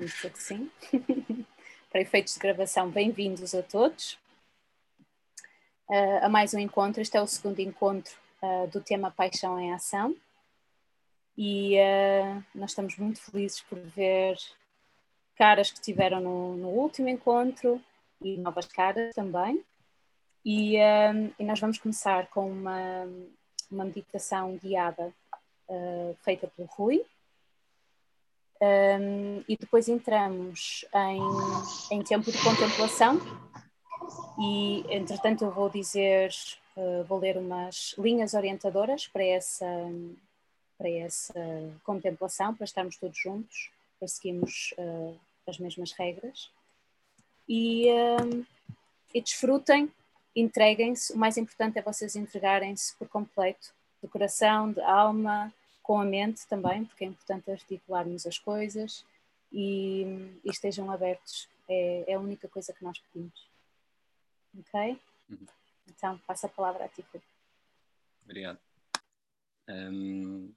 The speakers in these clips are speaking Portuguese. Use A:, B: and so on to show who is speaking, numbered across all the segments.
A: Vamos dizer que sim. Para efeitos de gravação, bem-vindos a todos uh, a mais um encontro. Este é o segundo encontro uh, do tema Paixão em Ação e uh, nós estamos muito felizes por ver caras que estiveram no, no último encontro e novas caras também. E, e nós vamos começar com uma, uma meditação guiada feita pelo Rui, um, e depois entramos em, em tempo de contemplação. E entretanto eu vou dizer, uh, vou ler umas linhas orientadoras para essa, para essa contemplação, para estarmos todos juntos, para seguirmos uh, as mesmas regras. E, e desfrutem, entreguem-se, o mais importante é vocês entregarem-se por completo, de coração, de alma, com a mente também, porque é importante articularmos as coisas e, e estejam abertos. É, é, a única coisa que nós pedimos. Ok? Uhum. Então, passo a palavra a ti, Filipe.
B: Obrigado. Um,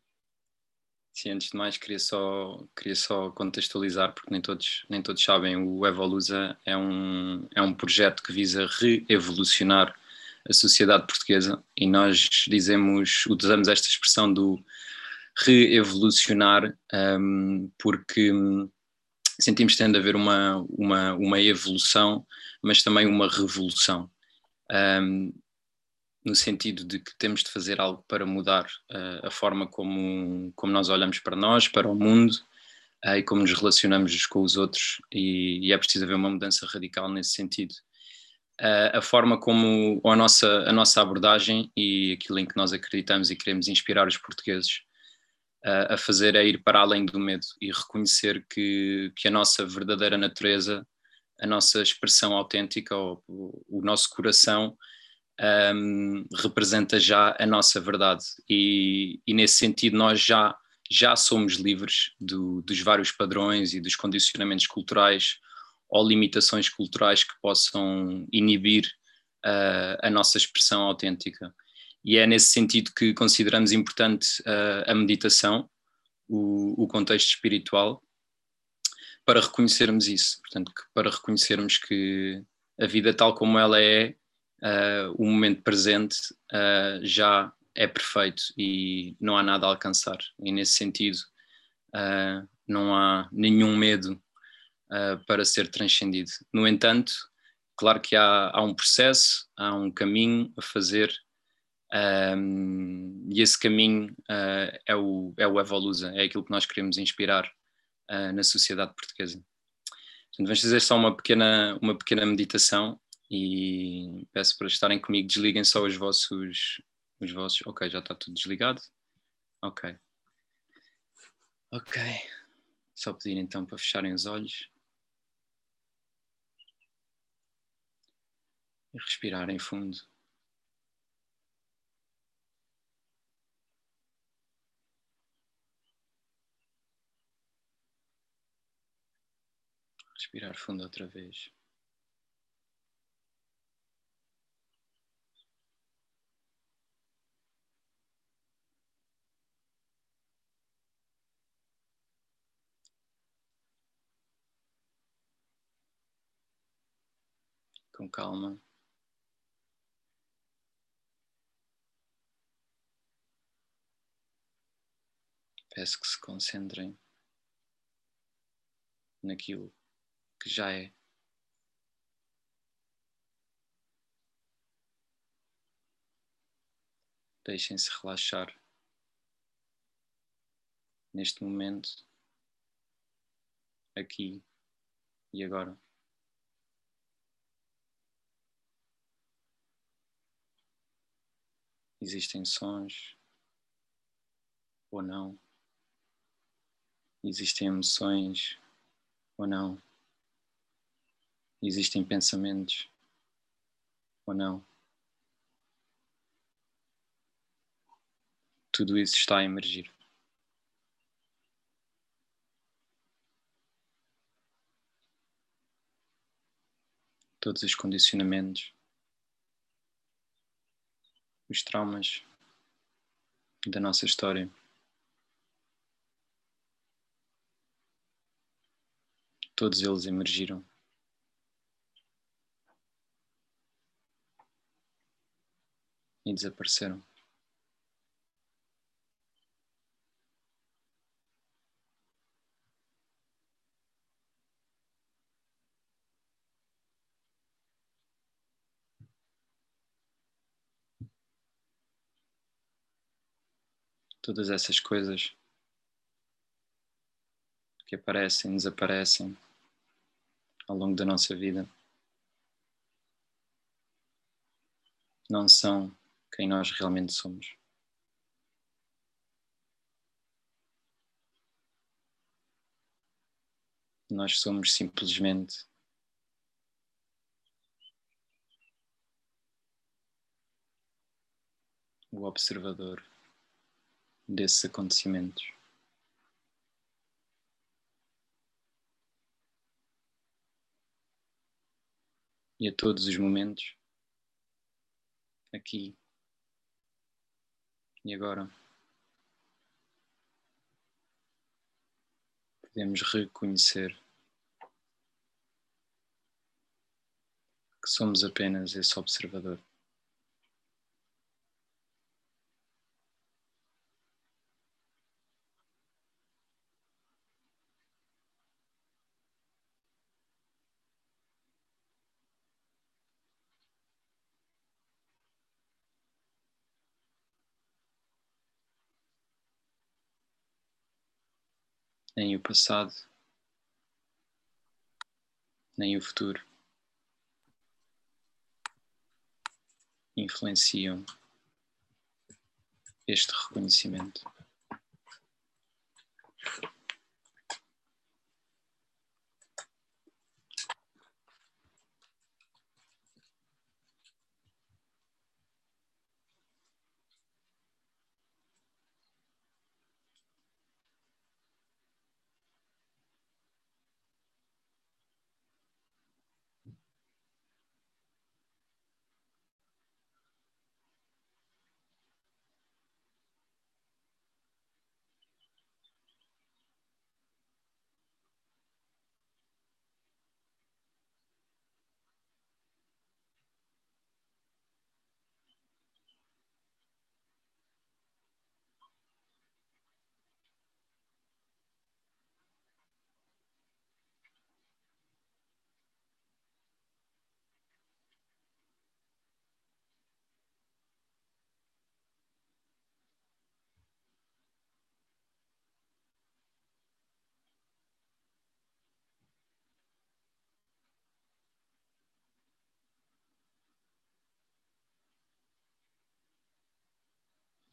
B: sim, antes de mais, queria só, queria só contextualizar, porque nem todos, nem todos sabem, o Evolusa é um, é um projeto que visa reevolucionar a sociedade portuguesa e nós dizemos, usamos esta expressão do reevolucionar, um, porque sentimos que tem de haver uma, uma, uma evolução, mas também uma revolução. Um, no sentido de que temos de fazer algo para mudar uh, a forma como, como nós olhamos para nós, para o mundo uh, e como nos relacionamos com os outros, e, e, é preciso haver uma mudança radical nesse sentido. Uh, a forma como a nossa, a nossa abordagem e aquilo em que nós acreditamos e queremos inspirar os portugueses a fazer é ir para além do medo e reconhecer que, que a nossa verdadeira natureza, a nossa expressão autêntica, o, o nosso coração, um, representa já a nossa verdade. E, e, nesse sentido, nós já, já somos livres do, dos vários padrões e dos condicionamentos culturais ou limitações culturais que possam inibir uh, a nossa expressão autêntica e é nesse sentido que consideramos importante uh, a meditação, o, o, contexto espiritual, para reconhecermos isso. Portanto, para reconhecermos que a vida tal como ela é, uh, o momento presente uh, já é perfeito e não há nada a alcançar. E nesse sentido, não há nenhum medo para ser transcendido. No entanto, claro que há, há um processo, há um caminho a fazer um, e esse caminho uh, é, o, é o Evolusa, é aquilo que nós queremos inspirar uh, na sociedade portuguesa. Portanto, vamos fazer só uma pequena, uma pequena meditação e peço para estarem comigo, desliguem só os vossos, os vossos. Ok, já está tudo desligado. Ok. Ok. Só pedir então para fecharem os olhos. E respirarem fundo. Respirar fundo outra vez. Com calma. Peço que se concentrem naquilo que já é. Deixem-se relaxar neste momento, aqui e agora. Existem sons ou não? Existem emoções ou não? Existem pensamentos ou não? Tudo isso está a emergir. Todos os condicionamentos, os traumas da nossa história. todos eles emergiram. E desapareceram. todas essas coisas que aparecem, desaparecem ao longo da nossa vida não são quem nós realmente somos. Nós somos simplesmente o observador desses acontecimentos. E a todos os momentos, aqui e agora, podemos reconhecer que somos apenas esse observador. Nem o passado, nem o futuro influenciam este reconhecimento.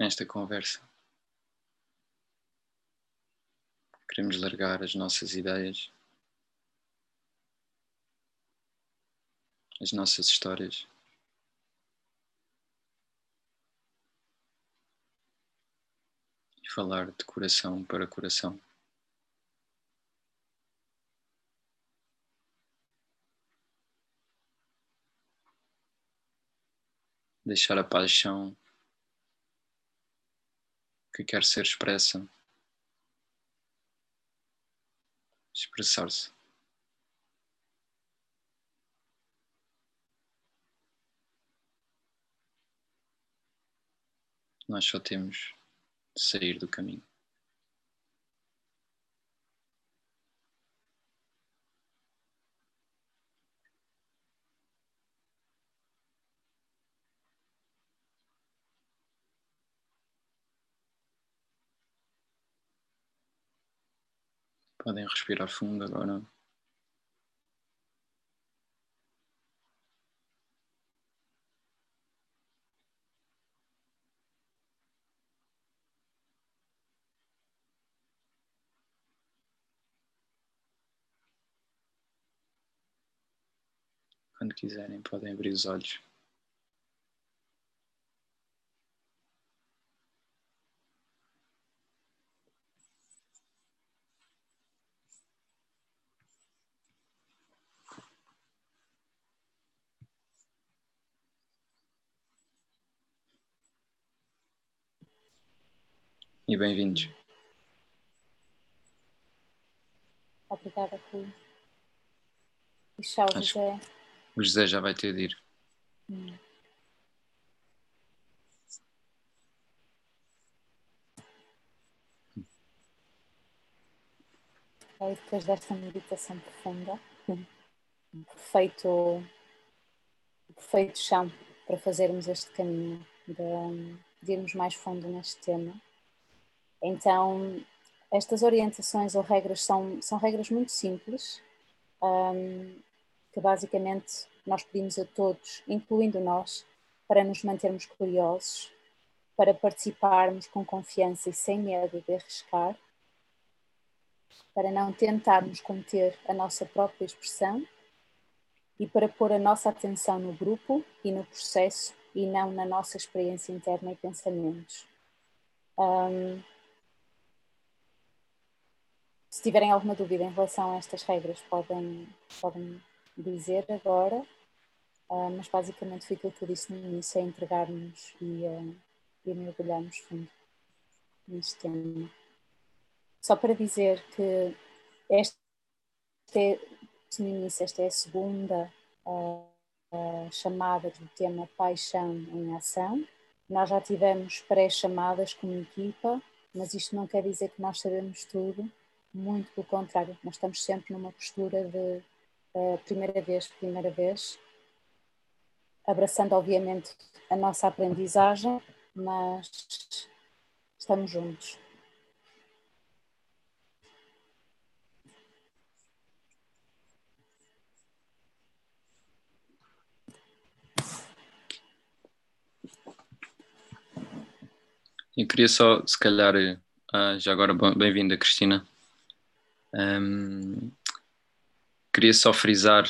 B: Nesta conversa. Queremos largar as nossas ideias, as nossas histórias. E falar de coração para coração. Deixar a paixão que quer ser expressa. Expressar-se. Nós só temos de sair do caminho. Podem respirar fundo agora. Quando quiserem, podem abrir os olhos. E bem-vindos.
A: Obrigada, Rui. Tchau, José.
B: O José já vai ter de ir. Hum.
A: E depois desta meditação profunda, um perfeito, perfeito chão para fazermos este caminho, de, de irmos mais fundo neste tema. Então, estas orientações ou regras são, são regras muito simples, um, que basicamente nós pedimos a todos, incluindo nós, para nos mantermos curiosos, para participarmos com confiança e sem medo de arriscar para não tentarmos conter a nossa própria expressão e para pôr a nossa atenção no grupo e no processo e não na nossa experiência interna e pensamentos. Um, se tiverem alguma dúvida em relação a estas regras, podem, podem dizer agora, uh, mas basicamente foi aquilo que eu disse no início: é entregarmos e, uh, e mergulharmos fundo neste tema. Só para dizer que esta é, no início, esta é a segunda uh, chamada do tema Paixão em Ação. Nós já tivemos pré-chamadas como equipa, mas isto não quer dizer que nós sabemos tudo, muito pelo contrário, nós estamos sempre numa postura de uh, primeira vez, primeira vez, abraçando obviamente a nossa aprendizagem, mas estamos juntos.
B: Eu queria só, se calhar, uh, já agora bem-vinda, Cristina. Um, queria só frisar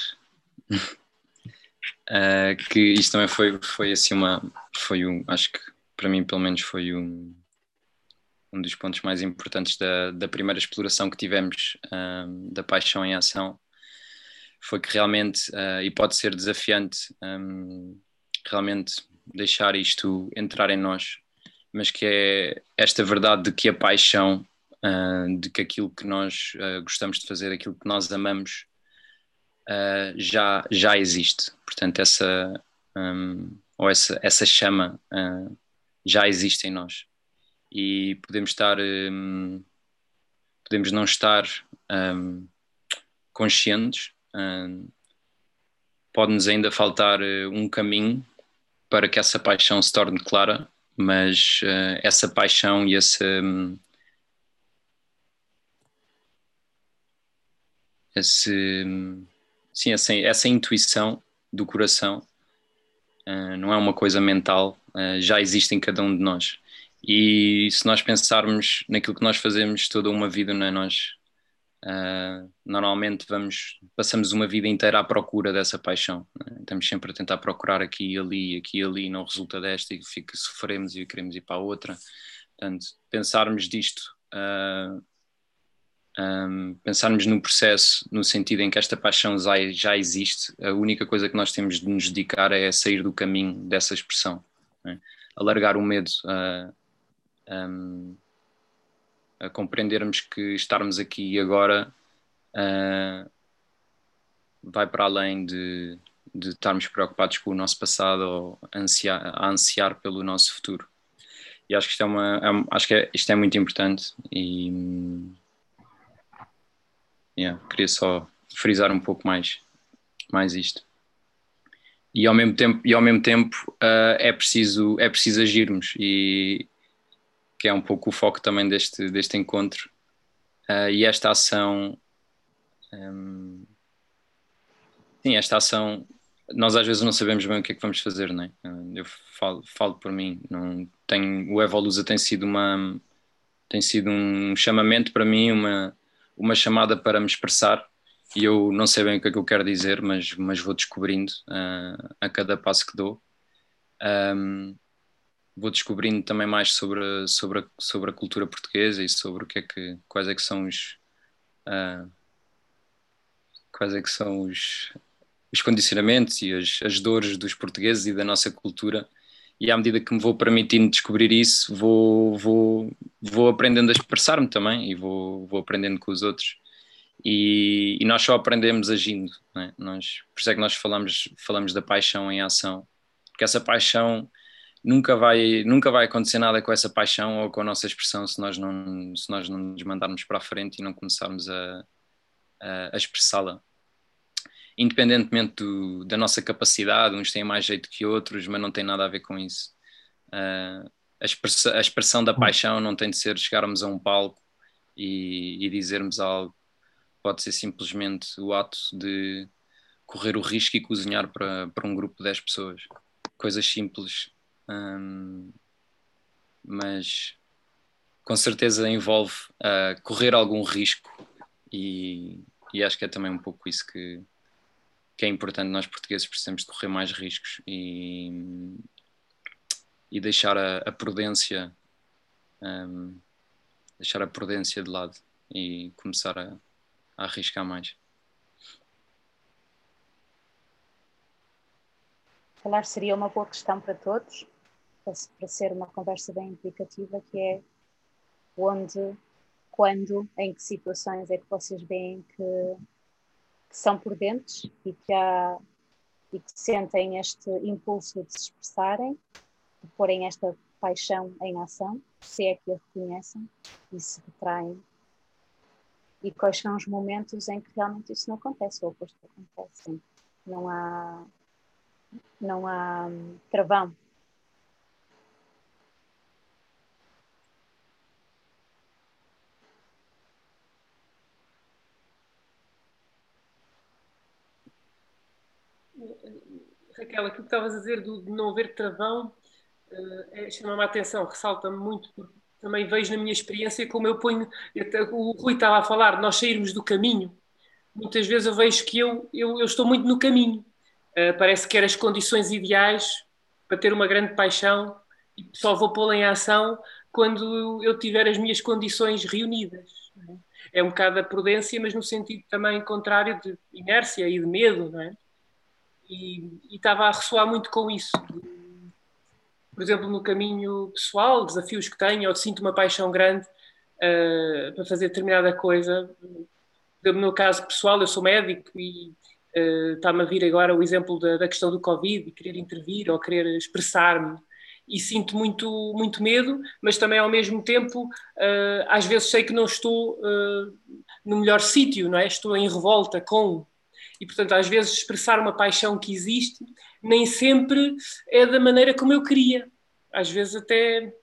B: uh, que isto também foi, foi assim uma. Foi um, acho que para mim, pelo menos, foi um, um dos pontos mais importantes da, da primeira exploração que tivemos um, da paixão em ação. Foi que realmente, uh, e pode ser desafiante, realmente deixar isto entrar em nós mas que é esta verdade de que a paixão, uh, de que aquilo que nós uh, gostamos de fazer, aquilo que nós amamos, uh, já, já existe. Portanto, essa, um, ou essa, essa chama já existe em nós. E podemos estar, um, podemos não estar um, conscientes, pode-nos ainda faltar um caminho para que essa paixão se torne clara mas uh, essa paixão e essa, esse, sim, essa, essa intuição do coração uh, não é uma coisa mental, uh, já existe em cada um de nós. E se nós pensarmos naquilo que nós fazemos toda uma vida, não é? nós Uh, normalmente vamos passamos uma vida inteira à procura dessa paixão né? estamos sempre a tentar procurar aqui e ali aqui e ali não resulta desta e fica sofremos e queremos ir para a outra portanto pensarmos disto um, pensarmos no processo no sentido em que esta paixão já, existe a única coisa que nós temos de nos dedicar é sair do caminho dessa expressão né? alargar o medo uh, um, a compreendermos que estarmos aqui e agora uh, vai para além de, de estarmos preocupados com o nosso passado ou ansiar, a ansiar pelo nosso futuro. E acho que isto é, uma, é, acho que é, isto é muito importante e yeah, queria só frisar um pouco mais, mais isto. E ao mesmo tempo, e ao mesmo tempo uh, é, preciso, é preciso agirmos e, que é um pouco o foco também deste, deste encontro. Uh, e esta ação. Um, sim, esta ação. Nós às vezes não sabemos bem o que é que vamos fazer, não é? Eu falo, falo por mim. Não tenho, o Evolusa tem sido uma. tem sido um chamamento para mim, uma, uma chamada para me expressar. E eu não sei bem o que é que eu quero dizer, mas, mas vou descobrindo uh, a cada passo que dou. Um, vou descobrindo também mais sobre, sobre, a, sobre a cultura portuguesa e sobre o que é que, quais é que são os uh, quais é que são os, os condicionamentos e as, as dores dos portugueses e da nossa cultura e à medida que me vou permitindo descobrir isso vou, vou, vou aprendendo a expressar-me também e vou, vou aprendendo com os outros E, e nós só aprendemos agindo, é? nós, por isso é que nós falamos, falamos da paixão em ação, porque essa paixão nunca vai, nunca vai acontecer nada com essa paixão ou com a nossa expressão se nós não, se nós não nos mandarmos para a frente e não começarmos a, a, a expressá-la. Independentemente do, da nossa capacidade, uns têm mais jeito que outros, mas não tem nada a ver com isso. Uh, a, expressão, a expressão da paixão não tem de ser chegarmos a um palco e, e dizermos algo. Pode ser simplesmente o ato de correr o risco e cozinhar para, para um grupo de 10 pessoas. Coisas simples um, mas com certeza envolve uh, correr algum risco e, e, acho que é também um pouco isso que, que é importante nós portugueses precisamos de correr mais riscos e, e deixar a, a prudência um, deixar a prudência de lado e começar a, a arriscar mais.
A: Falar seria uma boa questão para todos para, ser uma conversa bem implicativa, que é onde, quando, em que situações é que vocês veem que, que são prudentes e que, há, e que sentem este impulso de se expressarem, de porem esta paixão em ação, se é que a reconhecem e se retraem. E quais são os momentos em que realmente isso não acontece, ou o oposto acontece. Não há, não há hum, travão
C: Raquel, aquilo que estavas a dizer do, de não haver travão uh, é, chama-me a atenção, ressalta-me muito, porque também vejo na minha experiência como eu ponho. O Rui estava a falar, nós sairmos do caminho. Muitas vezes eu vejo que eu, eu, eu estou muito no caminho. Uh, parece que eram as condições ideais para ter uma grande paixão e só vou pô-la em ação quando eu tiver as minhas condições reunidas. É? é um bocado a prudência, mas no sentido também contrário de inércia e de medo, não é? E, estava a ressoar muito com isso. Por exemplo, no caminho pessoal, desafios que tenho, ou sinto uma paixão grande uh, para fazer determinada coisa. No meu caso pessoal, eu sou médico e uh, está-me a vir agora o exemplo da, da questão do Covid e querer intervir ou querer expressar-me e sinto muito, muito medo, mas também ao mesmo tempo, uh, às vezes sei que não estou no melhor sítio, não é? Estou em revolta com e, portanto, às vezes expressar uma paixão que existe nem sempre é da maneira como eu queria. Às vezes até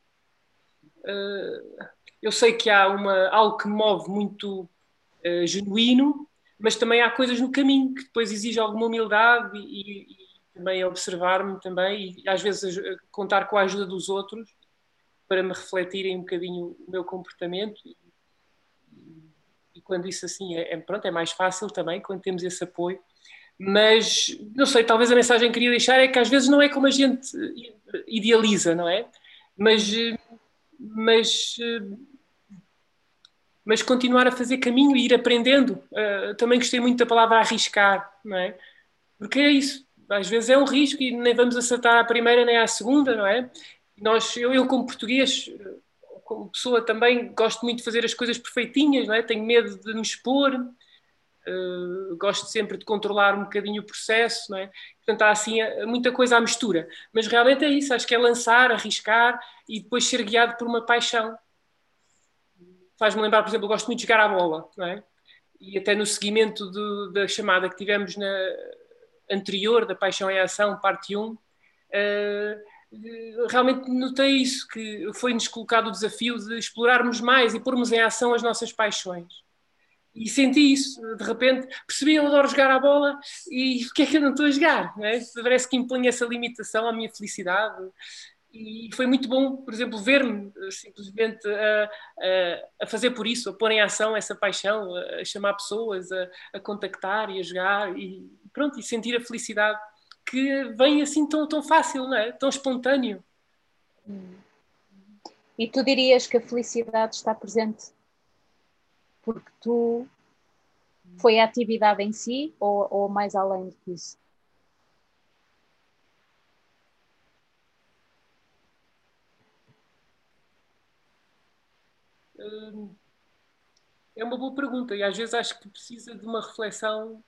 C: uh, eu sei que há uma, algo que me move muito uh, genuíno, mas também há coisas no caminho que depois exige alguma humildade e, e também observar-me também e às vezes contar com a ajuda dos outros para me refletirem um bocadinho o meu comportamento e quando isso assim é, é, pronto, é mais fácil também, quando temos esse apoio. Mas, não sei, talvez a mensagem que queria deixar é que às vezes não é como a gente idealiza, não é? Mas, mas, mas continuar a fazer caminho e ir aprendendo. Uh, também gostei muito da palavra arriscar, não é? Porque é isso. Às vezes é um risco e nem vamos acertar à primeira nem à segunda, não é? Nós, eu, eu como português, pessoa também gosto muito de fazer as coisas perfeitinhas, não é? tenho medo de me expor, uh, gosto sempre de controlar um bocadinho o processo, não é? portanto há assim eh, muita coisa à mistura, mas realmente é isso, acho que é lançar, arriscar e depois ser guiado por uma paixão. Faz-me lembrar, por exemplo, eu gosto muito de jogar à bola, não é? e até no seguimento da chamada que tivemos na anterior, da Paixão em Ação, parte 1, uh, realmente notei isso, que foi-nos colocado o desafio de explorarmos mais e pormos em ação as nossas paixões. E senti isso, de repente, percebi, eu adoro jogar a bola e o que é que eu não estou a jogar? É? Parece que impõe essa limitação à minha felicidade. E foi muito bom, por exemplo, ver-me eh, simplesmente a, a, a, fazer por isso, a pôr em ação essa paixão, a, a chamar pessoas, a contactar e a jogar e pronto, e sentir a felicidade que vem assim tão, tão fácil, não é? tão espontâneo.
A: E tu dirias que a felicidade está presente porque tu foi a atividade em si ou, ou mais além do que isso?
C: Hum, é uma boa pergunta e às vezes acho que precisa de uma reflexão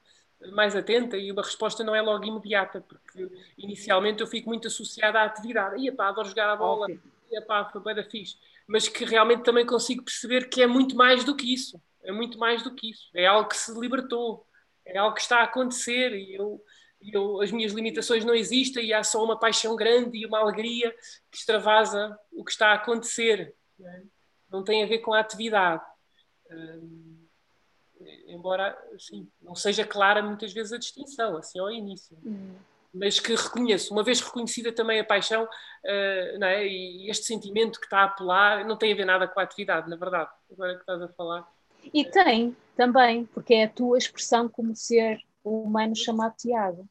C: mais atenta e uma resposta não é logo imediata, porque inicialmente eu fico muito associada à atividade. Ia pá, adoro jogar a bola, ia pá, foi bem da fixe. Mas que realmente também consigo perceber que é muito mais do que isso. É muito mais do que isso. É algo que se libertou. É algo que está a acontecer e eu, eu, as minhas limitações não existem e há só uma paixão grande e uma alegria que extravasa o que está a acontecer. Não, é? não tem a ver com a atividade. Hum, embora assim, não seja clara muitas vezes a distinção, assim ao início. Uhum. Mas que reconheço, uma vez reconhecida também a paixão uh, não é? e este sentimento que está a apelar, não tem a ver nada com a atividade, na verdade, agora que estás a falar.
A: E tem também, porque é a tua expressão como ser humano chamado Tiago.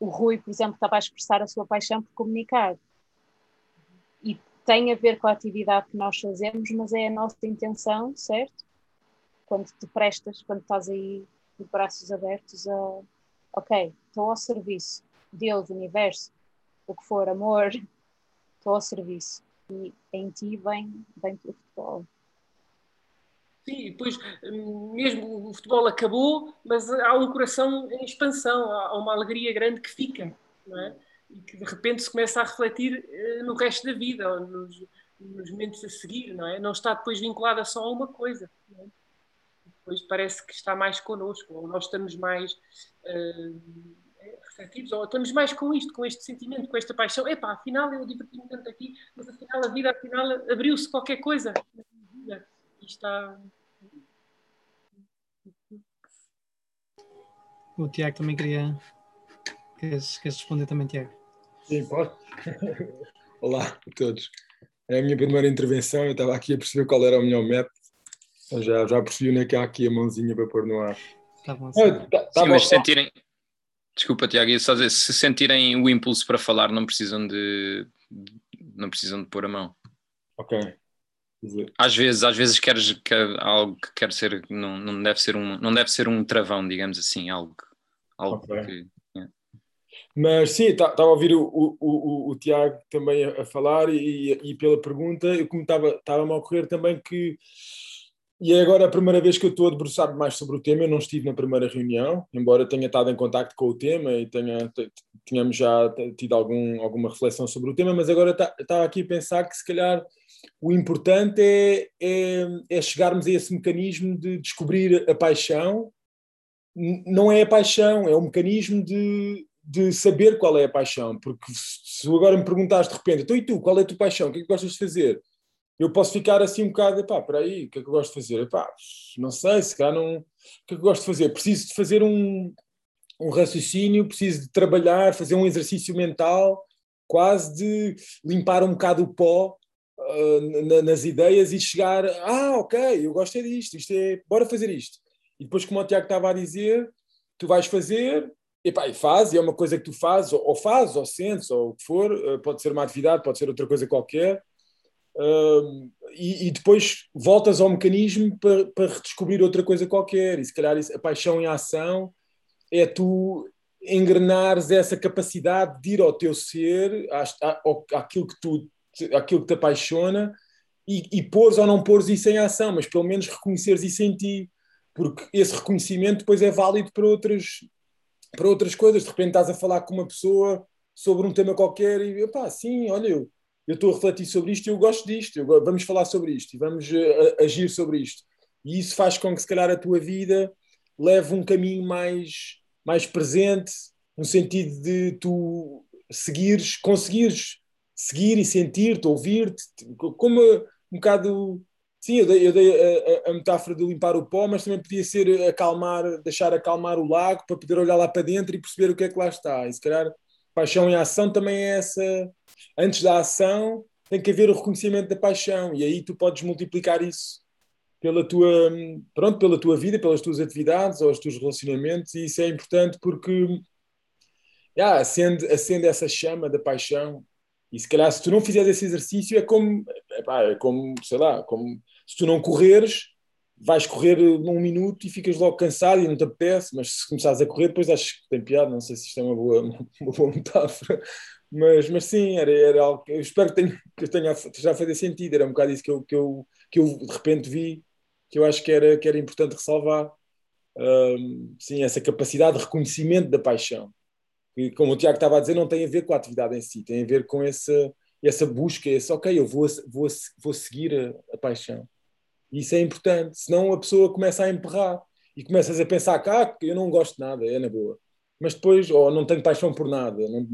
A: O Rui, por exemplo, estava a expressar a sua paixão por comunicar. E tem a ver com a atividade que nós fazemos, mas é a nossa intenção, certo? Quando te prestas, quando estás aí de braços abertos a ok, estou ao serviço, Deus, universo, o que for, amor, estou ao serviço. E em ti vem, vem pelo futebol.
C: Sim, depois mesmo o futebol acabou, mas há um coração em expansão, há uma alegria grande que fica, não é? E que de repente se começa a refletir eh, no resto da vida, nos, nos momentos a seguir, não é? Não está depois vinculada só a uma coisa. Não é? Depois parece que está mais connosco, ou nós estamos mais uh, receptivos, ou estamos mais com isto, com este sentimento, com esta paixão. Epá, afinal eu diverti-me tanto aqui, mas afinal a vida afinal abriu-se qualquer coisa. E está.
D: O Tiago também queria. Queres, queres responder também, Tiago?
E: Sim, pode. Olá a todos. É a minha primeira intervenção, eu estava aqui a perceber qual era o melhor método já, já percebi onde é que há aqui a mãozinha para pôr no ar.
D: Tá bom, sim. Ah,
B: tá, tá sim, mas sentirem. Desculpa, Tiago, ia só dizer, se sentirem o impulso para falar, não precisam de, não precisam de pôr a mão.
E: Ok.
B: Às vezes, às vezes queres que algo que quer ser, não, não deve ser um, não deve ser um travão, digamos assim, algo, algo okay. que. Yeah.
E: Mas sim, estava tá, a ouvir o, o, o, o Tiago também a, a falar e, e, pela pergunta, eu como estava-me a ocorrer também que e é agora a primeira vez que eu estou a debruçar mais sobre o tema. Eu não estive na primeira reunião, embora tenha estado em contacto com o tema e tenha, tenhamos já tido algum, alguma reflexão sobre o tema, mas agora está, está aqui a pensar que se calhar o importante é, é, é chegarmos a esse mecanismo de descobrir a paixão. Não é a paixão, é o mecanismo de, de saber qual é a paixão. Porque se agora me perguntares de repente, então e tu, qual é a tua paixão? O que é que gostas de fazer? Eu posso ficar assim um bocado, pá, para aí, o que é que eu gosto de fazer? Epá, não sei, se calhar não. O que é que eu gosto de fazer? Preciso de fazer um, um raciocínio, preciso de trabalhar, fazer um exercício mental, quase de limpar um bocado o pó uh, na, nas ideias e chegar, ah, ok, eu gosto é disto, isto é, bora fazer isto. E depois, como o Tiago estava a dizer, tu vais fazer, epá, e faz, e é uma coisa que tu fazes, ou, ou fazes, ou sentes, ou o que for, uh, pode ser uma atividade, pode ser outra coisa qualquer, E, e, depois voltas ao mecanismo para, para redescobrir outra coisa qualquer. E se calhar a paixão em ação é tu engrenares essa capacidade de ir ao teu ser, àquilo que tu aquilo que te apaixona e, e pôres ou não pôres isso em ação, mas pelo menos reconheceres isso em ti, porque esse reconhecimento depois é válido para outras, para outras coisas. De repente estás a falar com uma pessoa sobre um tema qualquer e pá, sim, olha, eu eu estou a refletir sobre isto e eu gosto disto, eu, vamos falar sobre isto e vamos uh, agir sobre isto. E isso faz com que, se calhar, a tua vida leve um caminho mais, mais presente, no sentido de tu seguires, conseguires seguir e sentir-te, ouvir-te, como um bocado. Sim, eu dei, eu dei a, a, a, metáfora de limpar o pó, mas também podia ser acalmar, deixar acalmar o lago para poder olhar lá para dentro e perceber o que é que lá está. E se calhar paixão em ação também é essa. Antes da ação tem que haver o reconhecimento da paixão. E aí tu podes multiplicar isso pela tua pronto pela tua vida pelas tuas atividades ou os teus relacionamentos. E isso é importante porque yeah, acende, acende essa chama da paixão. E se calhar se tu não fizeres esse exercício é como epá, é como sei lá como se tu não correres vais correr um minuto e ficas logo cansado e não te apetece, mas se começares a correr, depois acho que tem piada, não sei se isto é uma boa, uma boa metáfora, mas, mas sim, era, era algo que eu espero que tenha, que tenha já fazer sentido. Era um bocado isso que eu, que, eu, que eu de repente vi que eu acho que era, que era importante ressalvar. Um, sim, essa capacidade de reconhecimento da paixão. Que, como o Tiago estava a dizer, não tem a ver com a atividade em si, tem a ver com essa, essa busca, esse, ok, eu vou, vou, vou seguir a, a paixão. Isso é importante, senão a pessoa começa a emperrar e começas a pensar que ah, eu não gosto de nada, é na boa. Mas depois, ou oh, não tenho paixão por nada, não,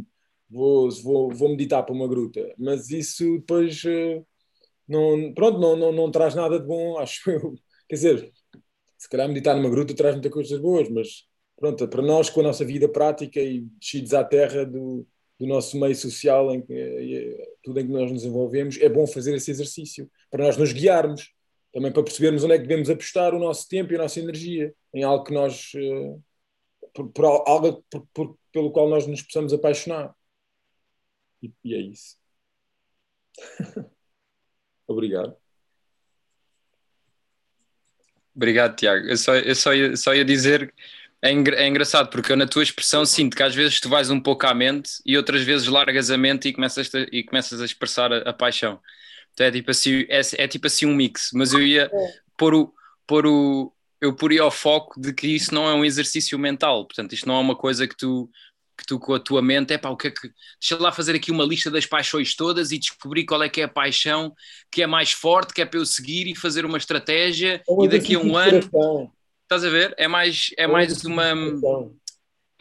E: vou, vou, vou meditar para uma gruta. Mas isso depois eh, não, pronto, não, não, não traz nada de bom, acho eu. Quer dizer, se calhar meditar numa gruta traz muitas coisas boas, mas pronto, para nós com a nossa vida prática e descidos à terra do, do nosso meio social, em eh, tudo em que nós nos envolvemos, é bom fazer esse exercício, para nós nos guiarmos, também para percebermos onde é que devemos apostar o nosso tempo e a nossa energia, em algo que nós, eh, por, por algo por, por, pelo qual nós nos possamos apaixonar. E, e é isso. Obrigado.
B: Obrigado, Tiago. Eu só, eu só, ia, só ia dizer é, é, engraçado porque eu na tua expressão sinto que às vezes tu vais um pouco à mente e outras vezes largas a mente e começas, a, e começas a expressar a, a paixão. Então é tipo assim, é, é, tipo assim um mix, mas eu ia é. pôr o, pôr o eu poria ao foco de que isso não é um exercício mental, portanto, isto não é uma coisa que tu que tu com a tua mente é pá, o que é que deixa lá fazer aqui uma lista das paixões todas e descobrir qual é que é a paixão que é mais forte, que é para eu seguir e fazer uma estratégia e daqui a um ano estás a ver? É mais, é mais uma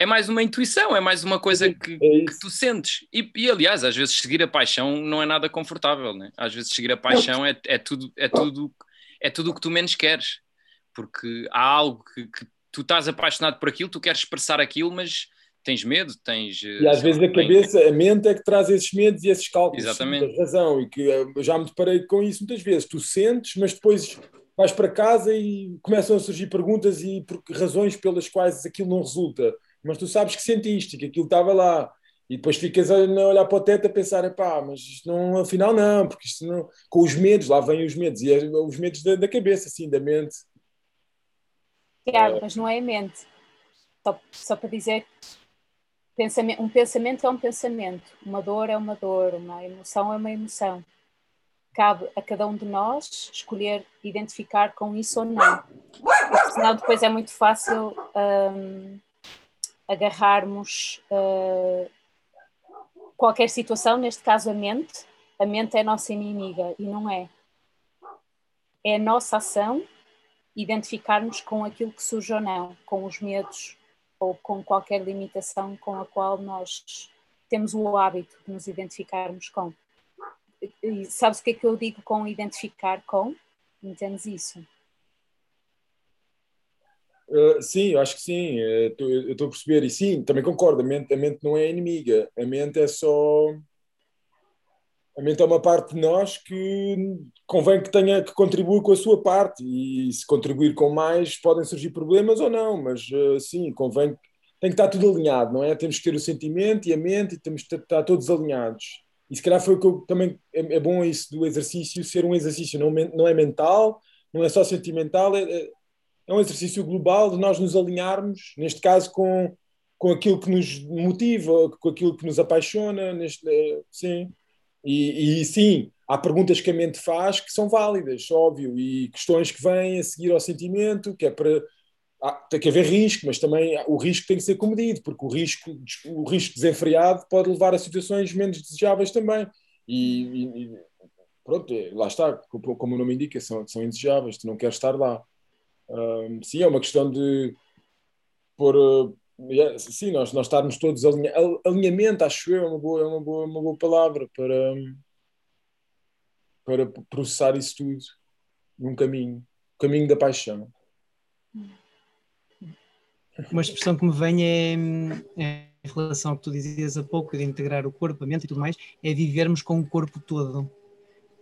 B: é mais uma intuição, é mais uma coisa que, é que tu sentes. E, e, aliás, às vezes seguir a paixão não é nada confortável, né? Às vezes seguir a paixão é, é tudo, é tudo, é tudo o que tu menos queres, porque há algo que, que tu estás apaixonado por aquilo, tu queres expressar aquilo, mas tens medo, tens.
E: E às vezes a cabeça, a mente é que traz esses medos e esses cálculos.
B: Exatamente.
E: Tens razão, e que eh, já me deparei com isso muitas vezes. Tu sentes, mas depois vais para casa e começam a surgir perguntas e por razões pelas quais aquilo não resulta mas tu sabes que sentiste, que aquilo estava lá. E depois ficas a olhar para o teto a pensar, pá, mas isto não, afinal não, porque isto não. Com os medos, lá vêm os medos, e é os medos da, da cabeça, assim, da mente.
A: Tiago, é. mas não é a mente. Só, só para dizer, pensamento, um pensamento é um pensamento, uma dor é uma dor, uma emoção é uma emoção. Cabe a cada um de nós escolher identificar com isso ou não. Porque senão depois é muito fácil. Hum, agarrarmos uh, qualquer situação, neste caso a mente, a mente é a nossa inimiga e não é. É a nossa ação identificarmos com aquilo que surge ou não, com os medos ou com qualquer limitação com a qual nós temos o hábito de nos identificarmos com. E sabes o que é que eu digo com identificar com? Entendes isso?
E: Uh, sim, eu acho que sim, tô, eu estou a perceber, e sim, também concordo, a mente, a mente não é inimiga, a mente é só. A mente é uma parte de nós que convém que tenha que contribuir com a sua parte, e se contribuir com mais podem surgir problemas ou não, mas uh, sim, convém tem que estar tudo alinhado, não é? Temos que ter o sentimento e a mente e temos que estar todos alinhados. E se calhar foi o que eu também é, é bom isso do exercício ser um exercício não, não é mental, não é só sentimental, é, é é um exercício global de nós nos alinharmos, neste caso, com, com aquilo que nos motiva, com aquilo que nos apaixona, neste, eh, sim. E, e sim, há perguntas que a mente faz que são válidas, óbvio, e questões que vêm a seguir ao sentimento, que é para. Ah, tem que haver risco, mas também o risco tem que ser comedido, porque o risco, o risco desenfreado pode levar a situações menos desejáveis também. E, e pronto, é, lá está, como o nome indica, são, são indesejáveis, tu não queres estar lá. Um, sim, é uma questão de pôr. Uh, yeah, sim, nós, nós estarmos todos alinhados. Alinhamento, acho eu, é uma boa, é uma boa, uma boa palavra para, para processar isso tudo num caminho o caminho da paixão.
D: Uma expressão que me vem é, é em relação ao que tu dizias há pouco, de integrar o corpo, a mente e tudo mais, é vivermos com o corpo todo.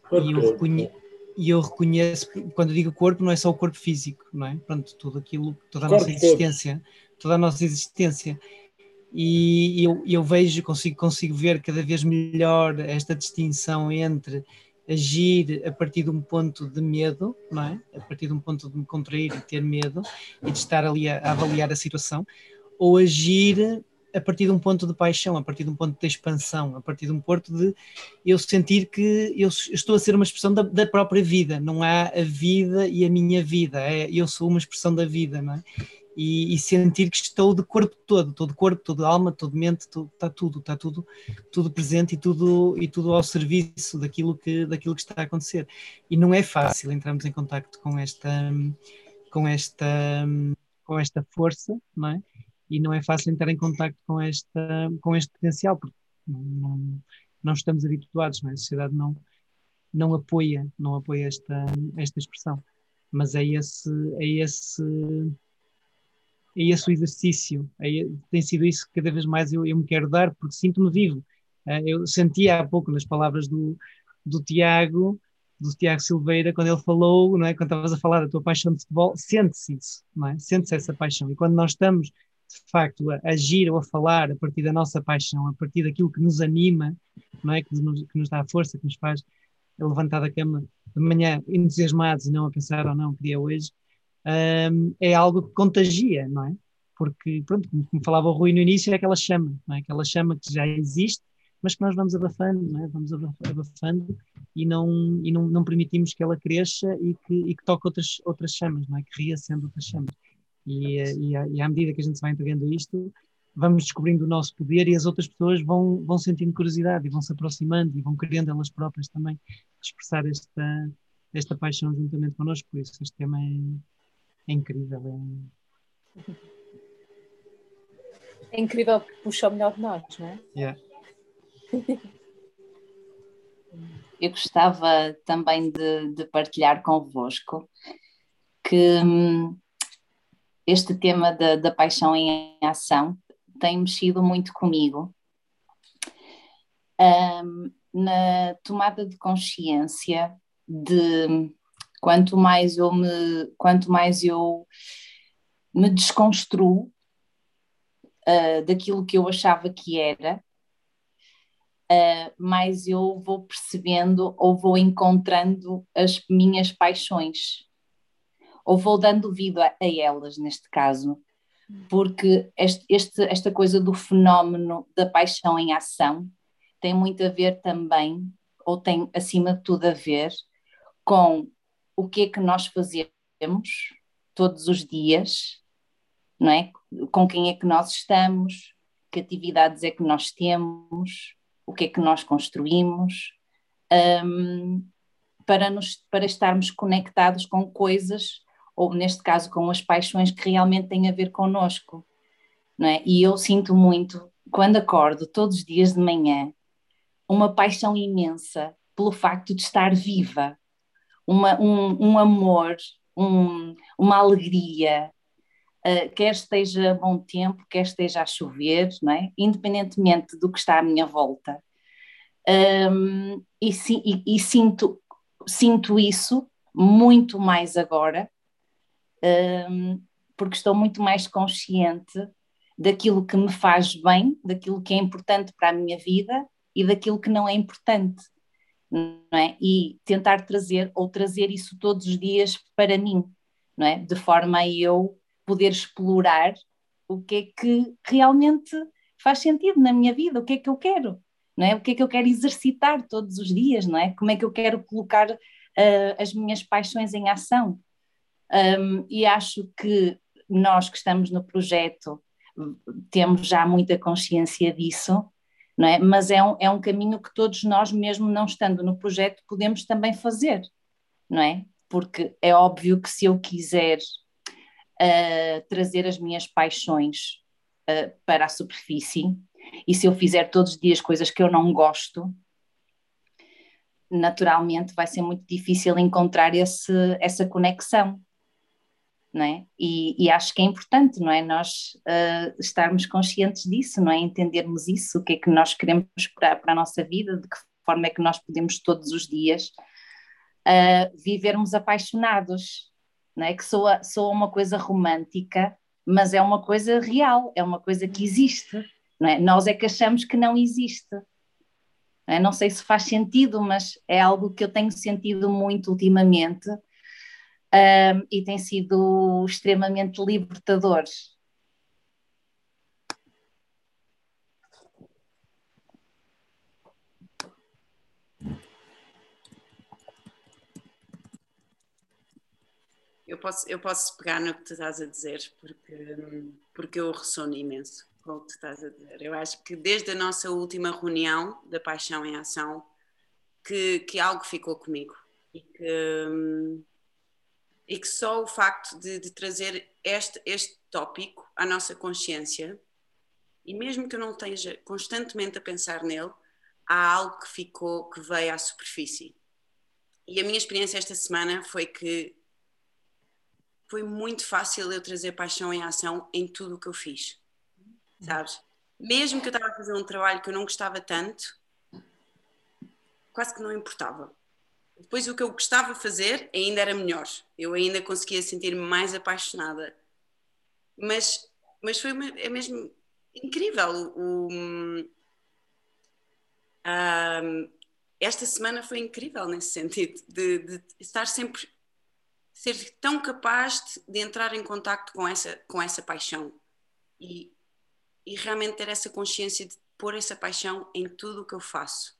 D: Corpo e eu reconheço e eu reconheço, quando digo corpo, não é só o corpo físico, não é? Pronto, tudo aquilo, toda a corpo nossa existência, toda a nossa existência. E eu, eu vejo, consigo, consigo ver cada vez melhor esta distinção entre agir a partir de um ponto de medo, não é? A partir de um ponto de me contrair e ter medo e de estar ali a, a avaliar a situação, ou agir a partir de um ponto de paixão, a partir de um ponto de expansão, a partir de um ponto de eu sentir que eu estou a ser uma expressão da, da própria vida, não há a vida e a minha vida, é, eu sou uma expressão da vida, não é? E, e, sentir que estou de corpo todo, todo corpo, todo alma, todo mente, está tudo, está tudo, tudo presente e tudo e tudo ao serviço daquilo que daquilo que está a acontecer. E não é fácil entrarmos em contacto com esta com esta com esta força, não é? E não é fácil entrar em contato com, esta, com este potencial, porque não, não, não estamos habituados, não é? a sociedade não, não apoia, não apoia esta, esta expressão. Mas é esse, é esse, é esse o exercício, é, tem sido isso que cada vez mais eu, eu me quero dar, porque sinto-me vivo. Eh, eu sentia há pouco nas palavras do, do Tiago, do Tiago Silveira, quando ele falou, não é? quando estavas a falar da tua paixão de futebol, sente-se isso, não é? sente-se essa paixão. E quando nós estamos, de facto, a agir ou a falar a partir da nossa paixão, a partir daquilo que nos anima, não é? que, nos, que nos dá força, que nos faz levantar da cama de manhã entusiasmados e não a pensar ou oh, não, queria hoje, um, é algo que contagia, não é? Porque, pronto, como, como falava o Rui no início, é aquela chama, não é? aquela chama que já existe, mas que nós vamos abafando, não é? vamos abafando e não, e não, não permitimos que ela cresça e que, e que toque outras, outras chamas, não é? que reacenda outras chamas. E, e, e, à medida que a gente se vai entregando isto, vamos descobrindo o nosso poder e as outras pessoas vão, vão sentindo curiosidade e vão se aproximando e vão querendo elas próprias também expressar esta, esta paixão juntamente connosco. Por isso, este tema é, é incrível.
A: É... é incrível porque puxa o melhor de nós, não é?
D: Yeah.
F: Eu gostava também de, de partilhar convosco que hum, este tema da, da paixão em ação tem mexido muito comigo. Um, na tomada de consciência de quanto mais eu me quanto mais eu me desconstruo uh, daquilo que eu achava que era uh, mais eu vou percebendo ou vou encontrando as minhas paixões, ou vou dando vida a elas, neste caso, porque este, este, esta coisa do fenómeno da paixão em ação tem muito a ver também, ou tem acima de tudo a ver, com o que é que nós fazemos todos os dias, não é? Com quem é que nós estamos, que atividades é que nós temos, o que é que nós construímos, um, para, nos, para estarmos conectados com coisas, ou neste caso com as paixões que realmente têm a ver connosco. Não é? E eu sinto muito, quando acordo todos os dias de manhã, uma paixão imensa pelo facto de estar viva, uma, um, um amor, um, uma alegria, uh, quer esteja bom tempo, quer esteja a chover, não é? independentemente do que está à minha volta. Um, e, e, e, sinto, sinto isso muito mais agora, um, porque estou muito mais consciente daquilo que me faz bem, daquilo que é importante para a minha vida e daquilo que não é importante. Não é? E tentar trazer ou trazer isso todos os dias para mim, não é? De forma a eu poder explorar o que é que realmente faz sentido na minha vida, o que é que eu quero, não é? O que é que eu quero exercitar todos os dias, não é? Como é que eu quero colocar uh, as minhas paixões em ação? Um, e acho que nós que estamos no projeto temos já muita consciência disso, não é? Mas é um, é um caminho que todos nós, mesmo não estando no projeto, podemos também fazer, não é? Porque é óbvio que se eu quiser uh, trazer as minhas paixões uh, para a superfície, e se eu fizer todos os dias coisas que eu não gosto, naturalmente vai ser muito difícil encontrar esse, essa conexão. Não é? E, e, acho que é importante, não é? Nós uh, estarmos conscientes disso, não é? Entendermos isso, o que é que nós queremos para, para a nossa vida, de que forma é que nós podemos todos os dias uh, vivermos apaixonados, não é? Que soa, soa uma coisa romântica, mas é uma coisa real, é uma coisa que existe, não é? Nós é que achamos que não existe. Não, não sei se faz sentido, mas é algo que eu tenho sentido muito ultimamente um, e tem sido extremamente libertador.
G: Eu posso, eu posso pegar no que tu estás a dizer, porque, porque eu ressono imenso com o que tu estás a dizer. Eu acho que desde a nossa última reunião da Paixão em Ação, que, que algo ficou comigo e que, hum, e que só o facto de, de trazer este, este tópico à nossa consciência, e mesmo que eu não esteja constantemente a pensar nele, há algo que ficou, que veio à superfície. E a minha experiência esta semana foi que foi muito fácil eu trazer paixão em ação em tudo o que eu fiz, sabes? Mesmo que eu estava a fazer um trabalho que eu não gostava tanto, quase que não importava. Depois o que eu gostava de fazer ainda era melhor. Eu ainda conseguia sentir-me mais apaixonada. Mas, mas foi é mesmo incrível. O, um, esta semana foi incrível nesse sentido, de, de, estar sempre, ser tão capaz de, de, entrar em contato com essa, com essa paixão e, e realmente ter essa consciência de pôr essa paixão em tudo o que eu faço.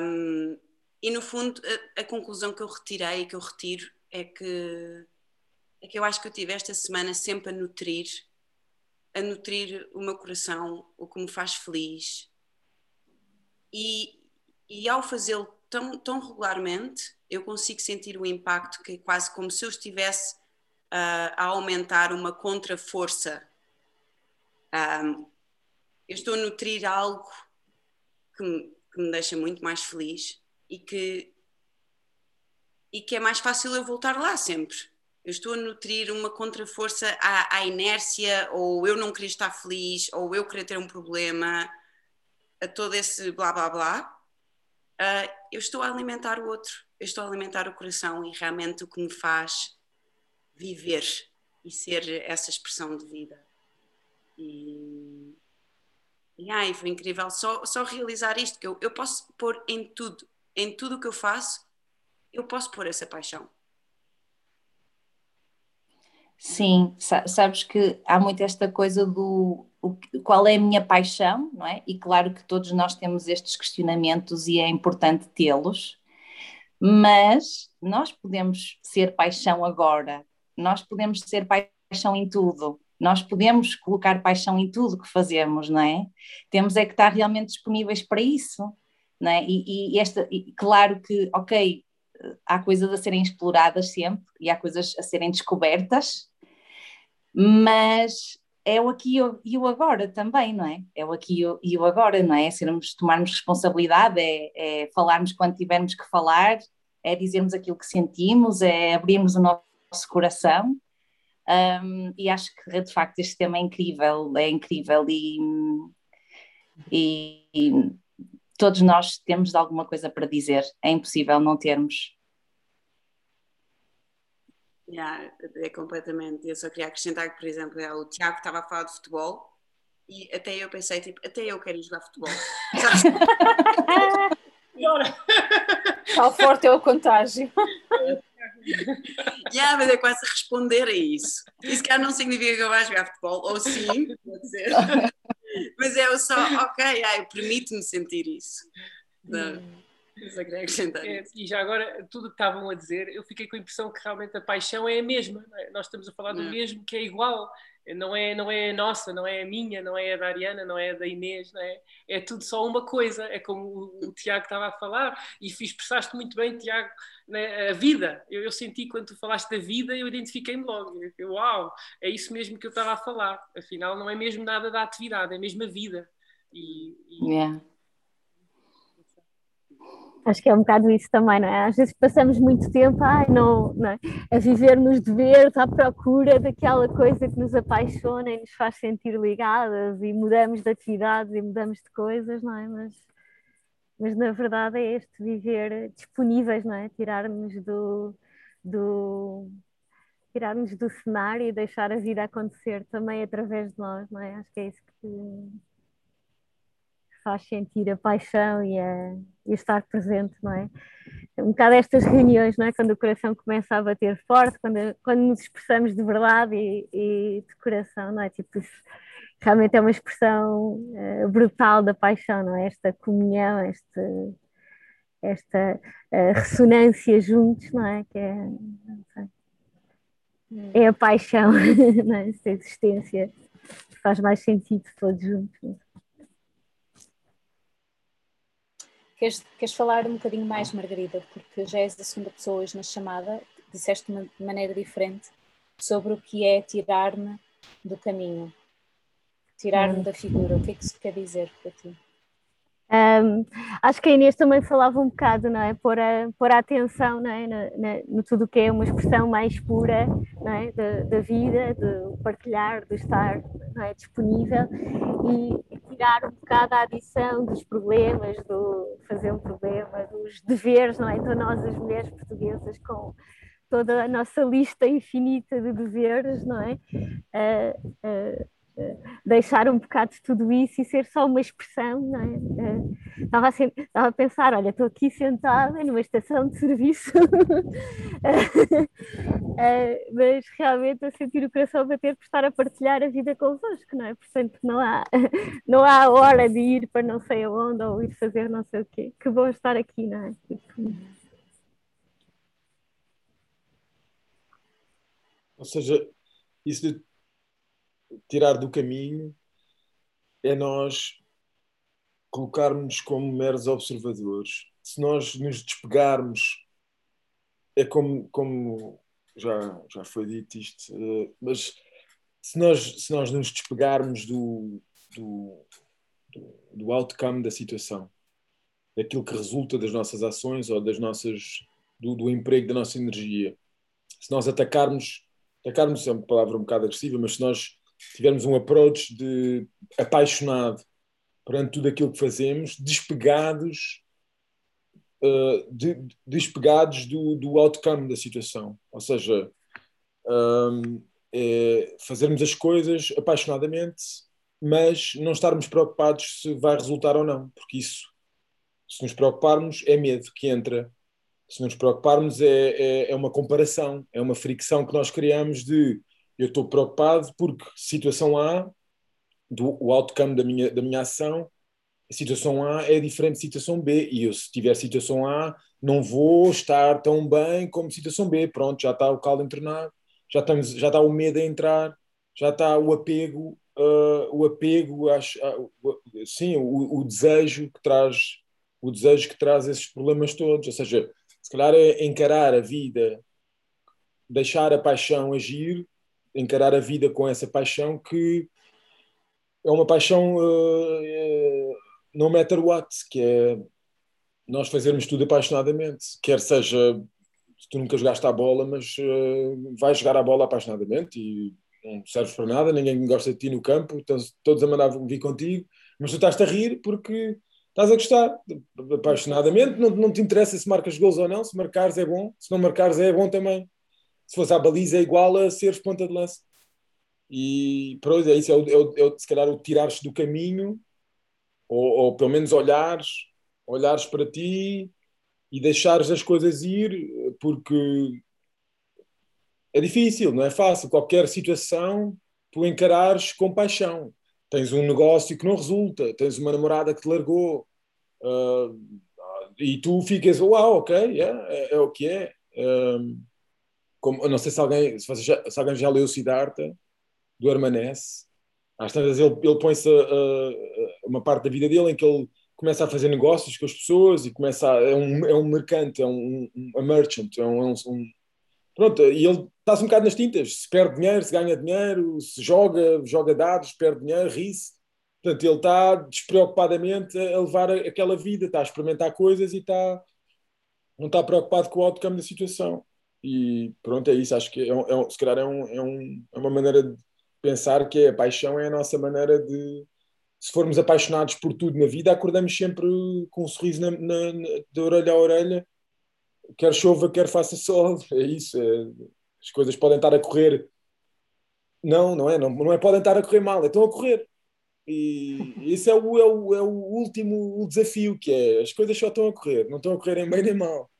G: Um, e no fundo, a, a, conclusão que eu retirei, que eu retiro, é que, é que eu acho que eu tive esta semana sempre a nutrir, a nutrir o meu coração, o que me faz feliz, e, e ao fazê-lo tão, tão regularmente, eu consigo sentir o impacto que é quase como se eu estivesse uh, a aumentar uma contra-força. Um, eu estou a nutrir algo que me, que me deixa muito mais feliz e que, e que é mais fácil eu voltar lá sempre. Eu estou a nutrir uma contra-força à, à inércia, ou eu não querer estar feliz, ou eu querer ter um problema, a todo esse blá blá blá, uh, eu estou a alimentar o outro, eu estou a alimentar o coração e realmente o que me faz viver e ser essa expressão de vida. E, e ai, foi incrível só, só realizar isto, que eu, eu posso pôr em tudo, em tudo o que eu faço, eu posso pôr essa paixão.
F: Sim, sabes que há muito esta coisa do o, qual é a minha paixão, não é? E claro que todos nós temos estes questionamentos e é importante tê-los, mas nós podemos ser paixão agora, nós podemos ser paixão em tudo, nós podemos colocar paixão em tudo que fazemos, não é? Temos é que estar realmente disponíveis para isso, não é? E, e esta, e claro que, ok, há coisas a serem exploradas sempre e há coisas a serem descobertas, mas é o aqui e o agora também, não é? É o aqui e o agora, não é? Sermos, tomarmos responsabilidade, é, é falarmos quando tivermos que falar, é dizermos aquilo que sentimos, é abrirmos o nosso coração. Um, e acho que de facto este tema é incrível, é incrível e, e todos nós temos alguma coisa para dizer, é impossível não termos.
G: Yeah, é completamente. Eu só queria acrescentar que, por exemplo, é, o Tiago estava a falar de futebol e até eu pensei, tipo, até eu quero jogar futebol.
A: Qual forte é o contágio.
G: yeah, mas é quase responder a isso. Isso que não significa que eu vá jogar futebol, ou sim, pode ser. mas é só, ok, eu permito-me sentir isso. Hum.
C: É, e já agora, tudo o que estavam a dizer, eu fiquei com a impressão que realmente a paixão é a mesma. É? Nós estamos a falar do mesmo, que é igual. Não é, não é a nossa, não é a minha, não é a da Ariana, não é a da Inês, não é? É tudo só uma coisa. É como o, o Tiago estava a falar e expressaste muito bem, Tiago, né? a vida. Eu, eu, senti quando tu falaste da vida, eu identifiquei-me logo. Eu, uau, é isso mesmo que eu estava a falar. Afinal, não é mesmo nada da atividade, é mesmo a vida. E, e...
F: Yeah
H: Acho que é um bocado isso também, não é? Às vezes passamos muito tempo ai, não, não é? a viver nos deveres, à procura daquela coisa que nos apaixona e nos faz sentir ligadas e mudamos de atividades e mudamos de coisas, não é? Mas, mas na verdade é este viver disponíveis, não é? Tirar-nos do, do tirar-nos do cenário e deixar a vida acontecer também através de nós, não é? Acho que é isso que faz sentir a paixão e a, e estar presente, não é? Um bocado estas reuniões, não é? Quando o coração começa a bater forte, quando, quando nos expressamos de verdade e, e de coração, não é? Tipo, isso realmente é uma expressão uh, brutal da paixão, não é? Esta comunhão, este, esta uh, ressonância juntos, não é? Que é, não é a paixão, não é? esta existência faz mais sentido todos juntos.
A: Queres, queres falar um bocadinho mais, Margarida, porque já és a segunda pessoa hoje na chamada, disseste de uma maneira diferente sobre o que é tirar-me do caminho, tirar-me hum. da figura. O que é que isso quer dizer para ti?
H: Um, acho que a Inês também falava um bocado, não é? Pôr a, pôr a atenção não é? no, no, no tudo o que é uma expressão mais pura não é? da, da vida, do partilhar, do estar não é? disponível e tirar um bocado a adição dos problemas, do fazer um problema, dos deveres, não é? Então nós, as mulheres portuguesas, com toda a nossa lista infinita de deveres, não é? Uh, uh, deixar um bocado de tudo isso e ser só uma expressão, não é? Eh, estava, a, estava a pensar, olha, estou aqui sentada numa estação de serviço, eh, mas realmente a sentir o coração bater por estar a partilhar a vida convosco, não é? Portanto, não há, não há hora de ir para não sei aonde ou ir fazer não sei o quê. Que bom estar aqui, não é?
E: Ou seja, isso de tirar do caminho é nós colocarmos como meros observadores. Se nós nos despegarmos, é como, como já, já foi dito isto, eh, mas se nós, se nós nos despegarmos do, do, do, do outcome da situação, daquilo que resulta das nossas ações ou das nossas, do, do emprego da nossa energia, se nós atacarmos, atacarmos é uma palavra um bocado agressiva, mas se nós tivermos um approach de apaixonado perante tudo aquilo que fazemos, despegados, uh, de, despegados do, do outcome da situação. Ou seja, um, é fazermos as coisas apaixonadamente, mas não estarmos preocupados se vai resultar ou não, porque isso, se nos preocuparmos, é medo que entra. Se nos preocuparmos, é, é, é uma comparação, é uma fricção que nós criamos de eu estou preocupado porque situação A, do, o outcome da minha, da minha ação, a situação A é diferente de situação B, e eu, se tiver situação A, não vou estar tão bem como situação B. Pronto, já está o caldo entornado, já, estamos, já está o medo a entrar, já está o apego, uh, o apego, acho, uh, sim, o, o, desejo que traz o desejo que traz esses problemas todos. Ou seja, se calhar é encarar a vida, deixar a paixão agir encarar a vida com essa paixão que é uma paixão uh, no matter what, que é nós fazermos tudo apaixonadamente, quer seja tu nunca jogaste a bola, mas uh, vais jogar a bola apaixonadamente e não serves para nada, ninguém gosta de ti no campo, estás todos a mandar vir contigo, mas tu estás-te a rir porque estás a gostar. Apaixonadamente, não, não te interessa se marcas gols ou não, se marcares é bom, se não marcares é bom também se fosse à baliza é igual a seres ponta de lança. E pronto, é isso, é, o, é, o, é o, se calhar o tirares do caminho, ou, ou, pelo menos olhares, olhares para ti e deixares as coisas ir, porque é difícil, não é fácil. Qualquer situação tu encarares com paixão. Tens um negócio que não resulta, tens uma namorada que te largou, uh, e tu ficas, uau, ok, yeah, é, é, o que é. Um, como, não sei se alguém, se, já, se alguém já leu Siddhartha, do Hermanesse, às tantas ele, ele põe-se a, a, uma parte da vida dele em que ele começa a fazer negócios com as pessoas e começa a, é, um, é um mercante, é um, um merchant, é um, é um, pronto, e ele está-se um bocado nas tintas, se perde dinheiro, se ganha dinheiro, se joga, joga dados, perde dinheiro, ri-se, portanto ele está despreocupadamente a levar aquela vida, está a experimentar coisas e está, não está preocupado com o outcome da situação. E pronto, é isso. Acho que é, é, se calhar é, um, é, um, é uma maneira de pensar que a paixão é a nossa maneira de. Se formos apaixonados por tudo na vida, acordamos sempre com um sorriso na, na, na de orelha a orelha, quer chova, quer faça sol. É isso. É, as coisas podem estar a correr. Não, não é? Não, não é podem estar a correr mal, estão a correr. E esse é o, é o, é o último desafio, que é as coisas só estão a correr, não estão a correr bem nem mal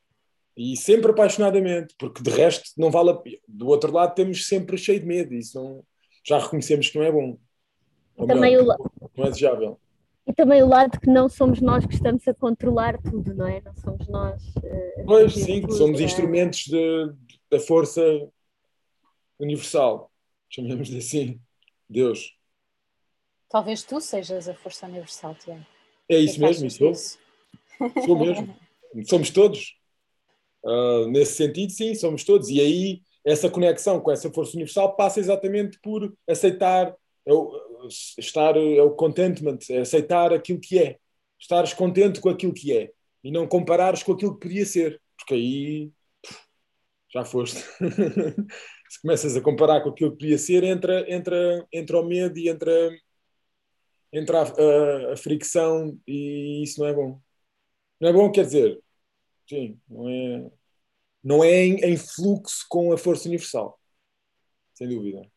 E: e sempre apaixonadamente, porque de resto não vale a pena. Do outro lado temos sempre cheio de medo, isso não, já reconhecemos que não é bom.
H: Também
E: não, o... não é desejável.
H: e também o lado que não somos nós que estamos a controlar tudo, não é? Não somos nós. Uh,
E: pois sim, tudo, somos é? instrumentos de, da força universal, chamemos de assim, Deus.
A: Talvez tu sejas a força universal, Tiago.
E: É isso mesmo, isso sou. Sou mesmo. somos todos. Uh, nesse sentido, sim, somos todos. E aí, essa conexão com essa força universal passa exatamente por aceitar, é o, estar, é o contentment, é aceitar aquilo que é. Estares contente com aquilo que é. E não comparares com aquilo que podia ser. Porque aí já foste. Se começas a comparar com aquilo que podia ser, entra, entra, entra o medo e entra, entra a, a, a fricção e isso não é bom. Não é bom, quer dizer, sim, não é, não é em, em fluxo com a força universal, sem dúvida.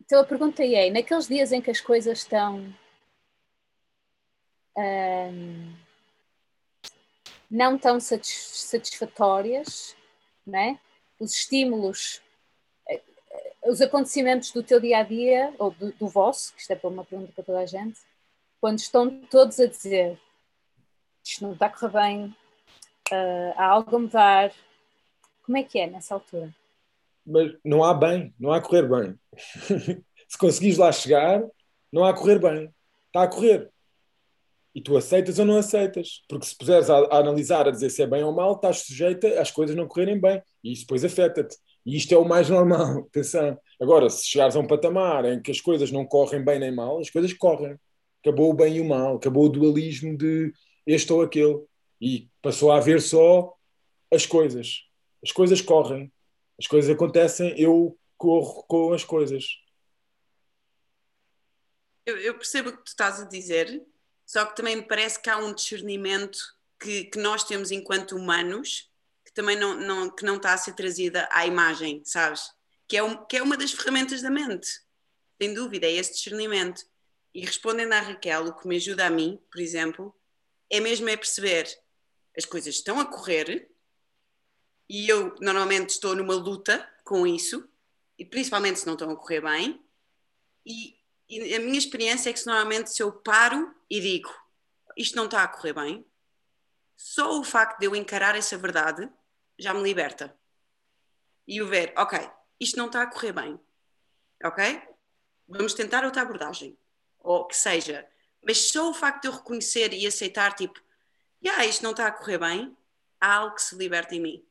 A: Então a pergunta é: naqueles dias em que as coisas estão não tão satisfatórias, né? os estímulos, eh, os acontecimentos do teu dia a dia, ou do, do vosso, que isto é uma pergunta para toda a gente, quando estão todos a dizer isto não está a correr bem, uh, há algo a mudar, como é que é nessa altura?
E: Mas não há bem, não há a correr bem. Se conseguires lá chegar, não há a correr bem. Está a correr. E tu aceitas ou não aceitas. Porque se puseres a, a, analisar, a dizer se é bem ou mal, estás sujeita às coisas não correrem bem. E isso depois afeta-te. E isto é o mais normal. Atenção. Agora, se chegares a um patamar em que as coisas não correm bem nem mal, as coisas correm. Acabou o bem e o mal. Acabou o dualismo de este ou aquele. E passou a haver só as coisas. As coisas correm. As coisas acontecem, eu corro com as coisas.
G: Eu, eu percebo o que tu estás a dizer, só que também me parece que há um discernimento que, que nós temos enquanto humanos que também não, não, que não está a ser trazida à imagem, sabes? Que é, um, que é uma das ferramentas da mente, sem dúvida, é esse discernimento. E respondendo à Raquel, o que me ajuda a mim, por exemplo, é mesmo é perceber as coisas estão a correr e eu normalmente estou numa luta com isso, e principalmente se não estão a correr bem, e e a minha experiência é que normalmente se eu paro e digo isto não está a correr bem, só o facto de eu encarar essa verdade já me liberta. E o ver, ok, isto não está a correr bem, ok? Vamos tentar outra abordagem, ou que seja, mas só o facto de eu reconhecer e aceitar, tipo, yeah, isto não está a correr bem, há algo que se liberta em mim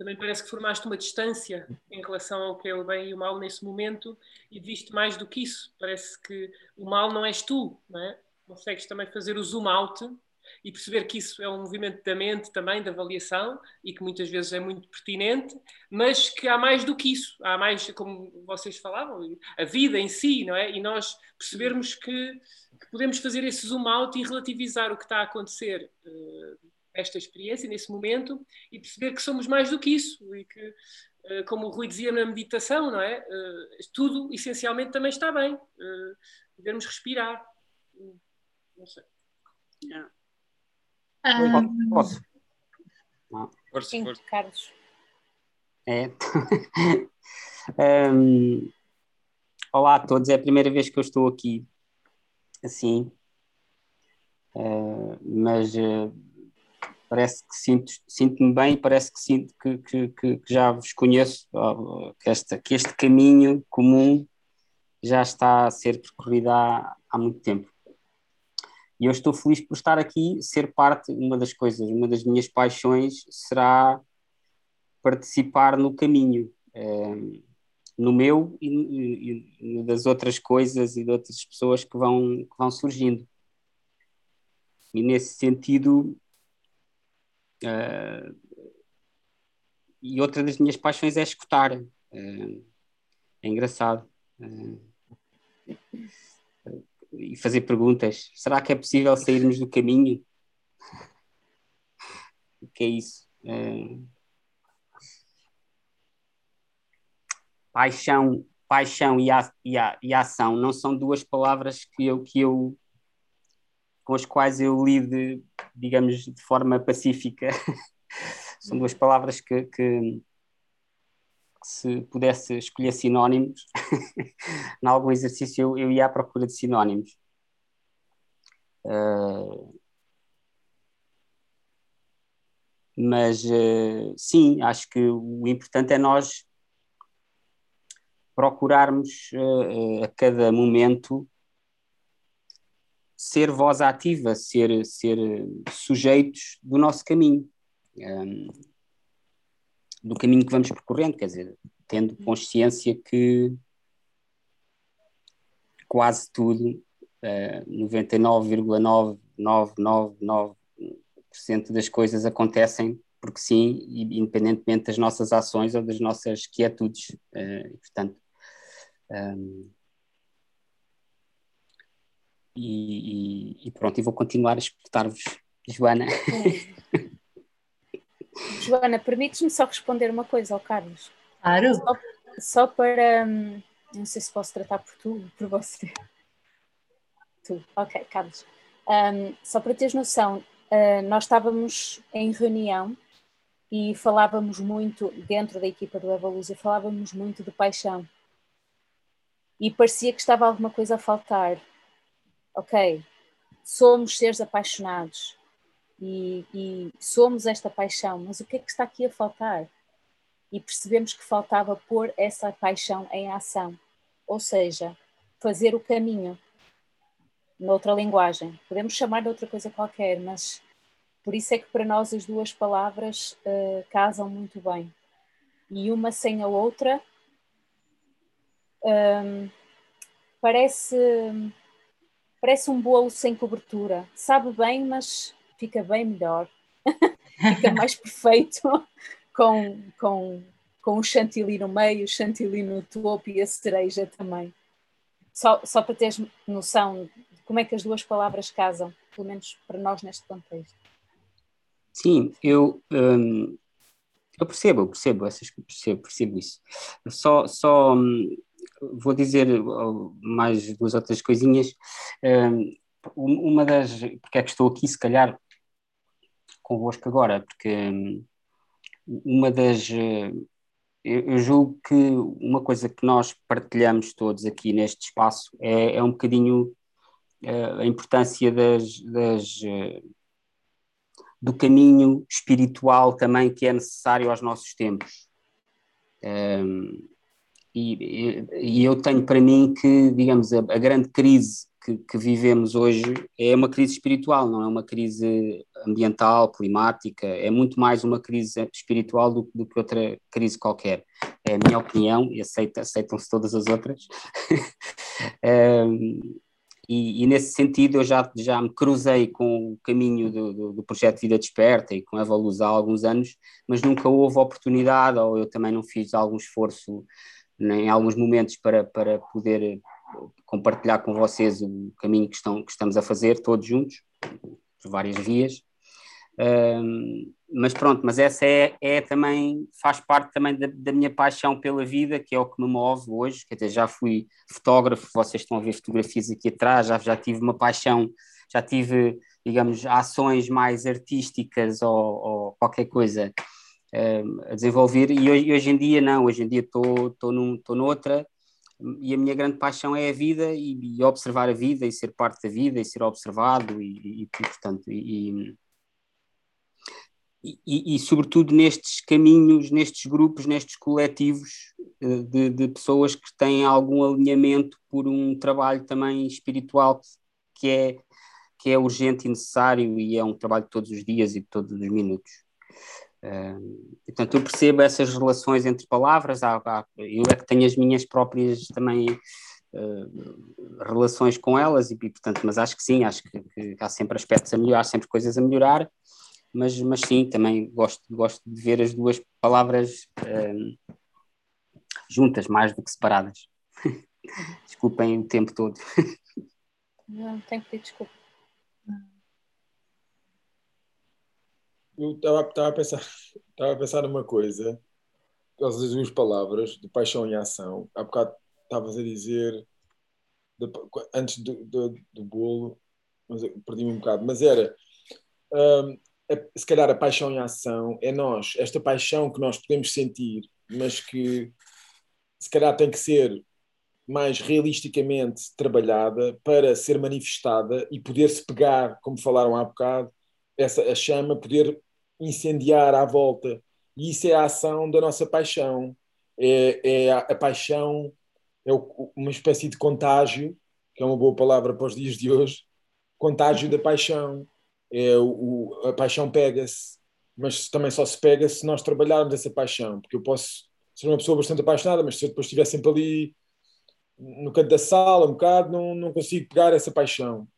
C: também parece que formaste uma distância em relação ao que é o bem e o mal nesse momento e viste mais do que isso. Parece que o mal não és tu, não é? Consegues também fazer o zoom out e perceber que isso é um movimento da mente também, da avaliação, e que muitas vezes é muito pertinente, mas que há mais do que isso. Há mais, como vocês falavam, a vida em si, não é? E nós percebermos que, que podemos fazer esse zoom out e relativizar o que está a acontecer. Uh, esta experiência, nesse momento, e perceber que somos mais do que isso e que, eh, como o Rui dizia na meditação, não é? Eh, tudo essencialmente também está bem. Eh, devemos respirar. Não sei. Yeah.
I: Um... Posso?
A: Força, Sim, força. Carlos.
I: É. um... Olá a todos, é a primeira vez que eu estou aqui assim, uh, mas uh, parece que sinto, sinto-me bem, parece que sinto que, que, que, já vos conheço, que, esta, que este caminho comum já está a ser percorrido há, há muito tempo. E eu estou feliz por estar aqui, ser parte, uma das coisas, uma das minhas paixões será participar no caminho, é, no meu e, das outras coisas e de outras pessoas que vão, que vão surgindo. E nesse sentido, Uh, e outra das minhas paixões é escutar. Uh, é engraçado. Uh, e fazer perguntas. Será que é possível sairmos do caminho? O que é isso? paixão, paixão e, a, e, a, e ação não são duas palavras que eu, que eu com as quais eu lido, digamos, de forma pacífica. São duas palavras que, que, se pudesse escolher sinónimos, em algum exercício eu, eu, ia à procura de sinónimos. Uh, mas uh, sim, acho que o importante é nós procurarmos uh, a cada momento ser voz ativa, ser, ser sujeitos do nosso caminho, um, do caminho que vamos percorrendo, quer dizer, tendo consciência que quase tudo, uh, 99,9999% das coisas acontecem porque sim, independentemente das nossas ações ou das nossas quietudes. Uh, portanto, um, e, e, e, pronto, e vou continuar a escutar-vos, Joana. É.
A: Joana, permites-me só responder uma coisa ao Carlos?
F: Claro.
A: Só, só para. Hum, não sei se posso tratar por tu por você. Tu, ok, Carlos. Um, só para teres noção, uh, nós estávamos em reunião e falávamos muito, dentro da equipa do Evolúcia, falávamos muito de paixão. E parecia que estava alguma coisa a faltar. Ok, somos seres apaixonados e, e somos esta paixão, mas o que é que está aqui a faltar? E percebemos que faltava pôr essa paixão em ação, ou seja, fazer o caminho noutra linguagem. Podemos chamar de outra coisa qualquer, mas por isso é que para nós as duas palavras uh, casam muito bem. E uma sem a outra um, parece, parece um bolo sem cobertura. Sabe bem, mas fica bem melhor. fica mais perfeito com, com, com o chantilly no meio, o chantilly no topo e a cereja também. Só, só para teres noção de como é que as duas palavras casam, pelo menos para nós neste contexto.
I: Sim, eu, hum, eu percebo, eu percebo, percebo, percebo isso. Só, só hum, vou dizer mais duas outras coisinhas. Hum, uma das, porque é que estou aqui, se calhar, convosco agora, porque hum, uma das. Eu, julgo que uma coisa que nós partilhamos todos aqui neste espaço é, é um bocadinho eh, a importância das, das eh, do caminho espiritual também que é necessário aos nossos tempos. Um, e, e, eu tenho para mim que, digamos, a, a grande crise que, que, vivemos hoje é uma crise espiritual, não é uma crise ambiental, climática, é muito mais uma crise espiritual do, do que outra crise qualquer. É a minha opinião e aceita, aceitam-se todas as outras. um, E, e, nesse sentido eu já, já me cruzei com o caminho do, do, do projeto Vida Desperta e com a Evolus há alguns anos, mas nunca houve oportunidade, ou eu também não fiz algum esforço em alguns momentos para, para poder compartilhar com vocês o caminho que, estão, que estamos a fazer todos juntos, por várias vias. Um, mas pronto, mas essa é, é também, faz parte também da, da, minha paixão pela vida, que é o que me move hoje, quer dizer, já fui fotógrafo, vocês estão a ver fotografias aqui atrás, já, já tive uma paixão, já tive, digamos, ações mais artísticas ou, ou qualquer coisa um, a desenvolver, e hoje, hoje, em dia não, hoje em dia estou noutra, e a minha grande paixão é a vida e, e, observar a vida e ser parte da vida e ser observado e, e portanto, e, e, e, sobretudo nestes caminhos, nestes grupos, nestes coletivos eh, de, de, pessoas que têm algum alinhamento por um trabalho também espiritual que é, que é urgente e necessário e é um trabalho de todos os dias e de todos os minutos. Uh, portanto, eu percebo essas relações entre palavras, há, há, eu é que tenho as minhas próprias também uh, relações com elas, e, portanto, mas acho que sim, acho que, que há sempre aspectos a melhorar, sempre coisas a melhorar, mas, mas sim, também gosto, gosto de ver as duas palavras um, juntas, mais do que separadas. Desculpem o tempo todo.
A: Não, tenho que pedir desculpa.
E: Eu estava a pensar, estava a pensar numa coisa, as duas palavras, de paixão e ação. Há bocado estavas a dizer, de, antes do, do, do bolo, perdi-me um bocado, mas era um, se calhar a paixão em ação é nós, esta paixão que nós podemos sentir mas que se calhar tem que ser mais realisticamente trabalhada para ser manifestada e poder-se pegar, como falaram há bocado, essa, a chama, poder incendiar à volta. E isso é a ação da nossa paixão. É, é a, a, paixão, é o, uma espécie de contágio, que é uma boa palavra para os dias de hoje, contágio da paixão. É o, a paixão pega-se, mas também só se pega se nós trabalharmos essa paixão, porque eu posso ser uma pessoa bastante apaixonada, mas se eu depois estiver sempre ali no canto da sala, um bocado, não, não consigo pegar essa paixão.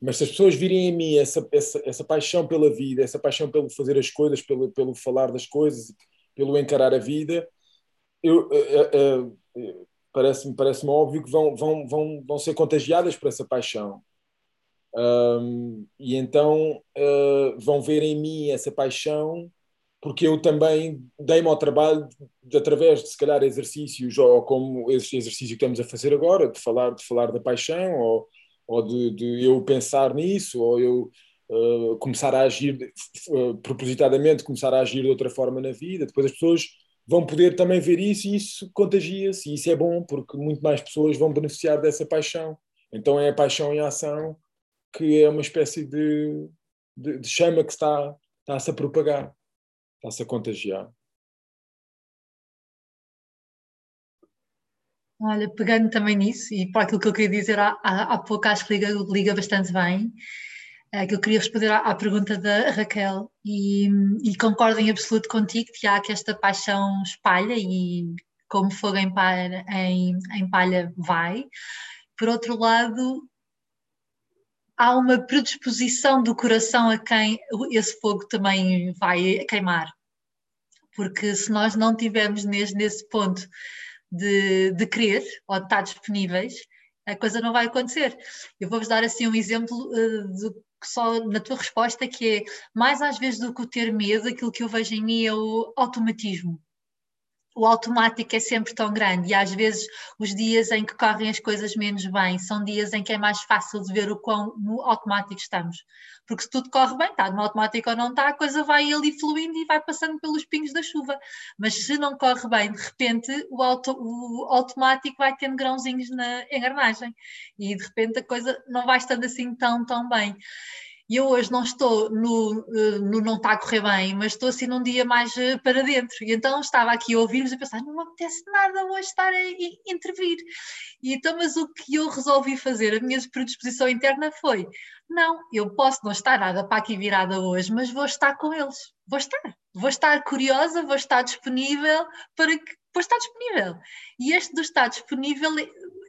E: Mas se as pessoas virem em mim essa, essa, essa paixão pela vida, essa paixão pelo fazer as coisas, pelo, pelo falar das coisas, pelo encarar a vida, eu, uh, uh, uh, parece-me parece óbvio que vão, vão, vão, vão ser contagiadas por essa paixão. Um, e então vão ver em mim essa paixão porque eu também dei-me ao trabalho de, através de se calhar exercícios ou como esse exercício que estamos a fazer agora de falar de falar da paixão ou, ou de, de eu pensar nisso ou eu uh, começar a agir uh, propositadamente começar a agir de outra forma na vida depois as pessoas vão poder também ver isso e isso contagia-se e isso é bom porque muito mais pessoas vão beneficiar dessa paixão então é a paixão em ação que é uma espécie de, de, de chama que está, está a propagar está-se a contagiar.
J: Olha, pegando também nisso, e para aquilo que eu queria dizer há, há, há pouco, acho que liga, liga bastante bem, é, que eu queria responder à, à pergunta da Raquel, e, e, concordo em absoluto contigo, que há que esta paixão espalha e como fogo em palha, em, em palha vai. Por outro lado, há uma predisposição do coração a quem esse fogo também vai queimar. Porque se nós não tivermos nesse, nesse ponto de, de querer ou de estar disponíveis, a coisa não vai acontecer. Eu vou-vos dar assim um exemplo uh, de, só na tua resposta, que é mais às vezes do que o ter medo, aquilo que eu vejo em mim é o automatismo o automático é sempre tão grande e às vezes os dias em que correm as coisas menos bem são dias em que é mais fácil de ver o quão no automático estamos. Porque se tudo corre bem, está no automático ou não está, a coisa vai ali fluindo e vai passando pelos pingos da chuva. Mas se não corre bem, de repente o, auto, o automático vai tendo grãozinhos na engrenagem e de repente a coisa não vai estando assim tão, tão bem e eu hoje não estou no, eh, no não está a correr bem, mas estou assim num dia mais eh, para dentro. E então estava aqui a ouvir-vos e pensar, não me apetece nada hoje estar a intervir. E então, mas o que eu resolvi fazer, a minha predisposição interna foi, não, eu posso não estar nada para aqui virada hoje, mas vou estar com eles. Vou estar. Vou estar curiosa, vou estar disponível para que. Vou estar disponível. E este do estar disponível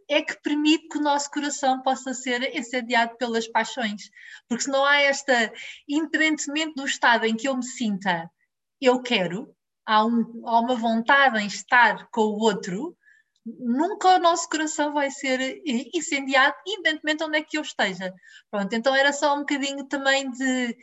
J: é que permite que o nosso coração possa ser incendiado pelas paixões. Porque se não há esta, independentemente do estado em que eu me sinta, eu quero, há, um, há uma vontade em estar com o outro, nunca o nosso coração vai ser incendiado, independentemente de onde é que eu esteja. Pronto, então era só um bocadinho também de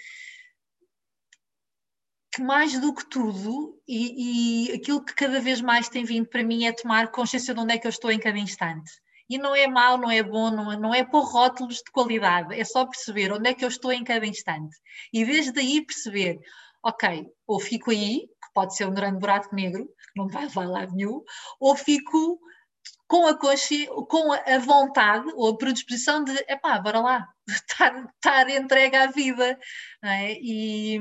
J: que mais do que tudo, e, e, aquilo que cada vez mais tem vindo para mim é tomar consciência de onde é que eu estou em cada instante. E não é mau, não é bom, não é, não é por rótulos de qualidade, é só perceber onde é que eu estou em cada instante. E desde aí perceber, ok, ou fico aí, que pode ser um grande buraco negro, não vai levar lá nenhum, ou fico com a, com a vontade ou a predisposição de, epá, bora lá, estar, estar entregue à vida. É? E,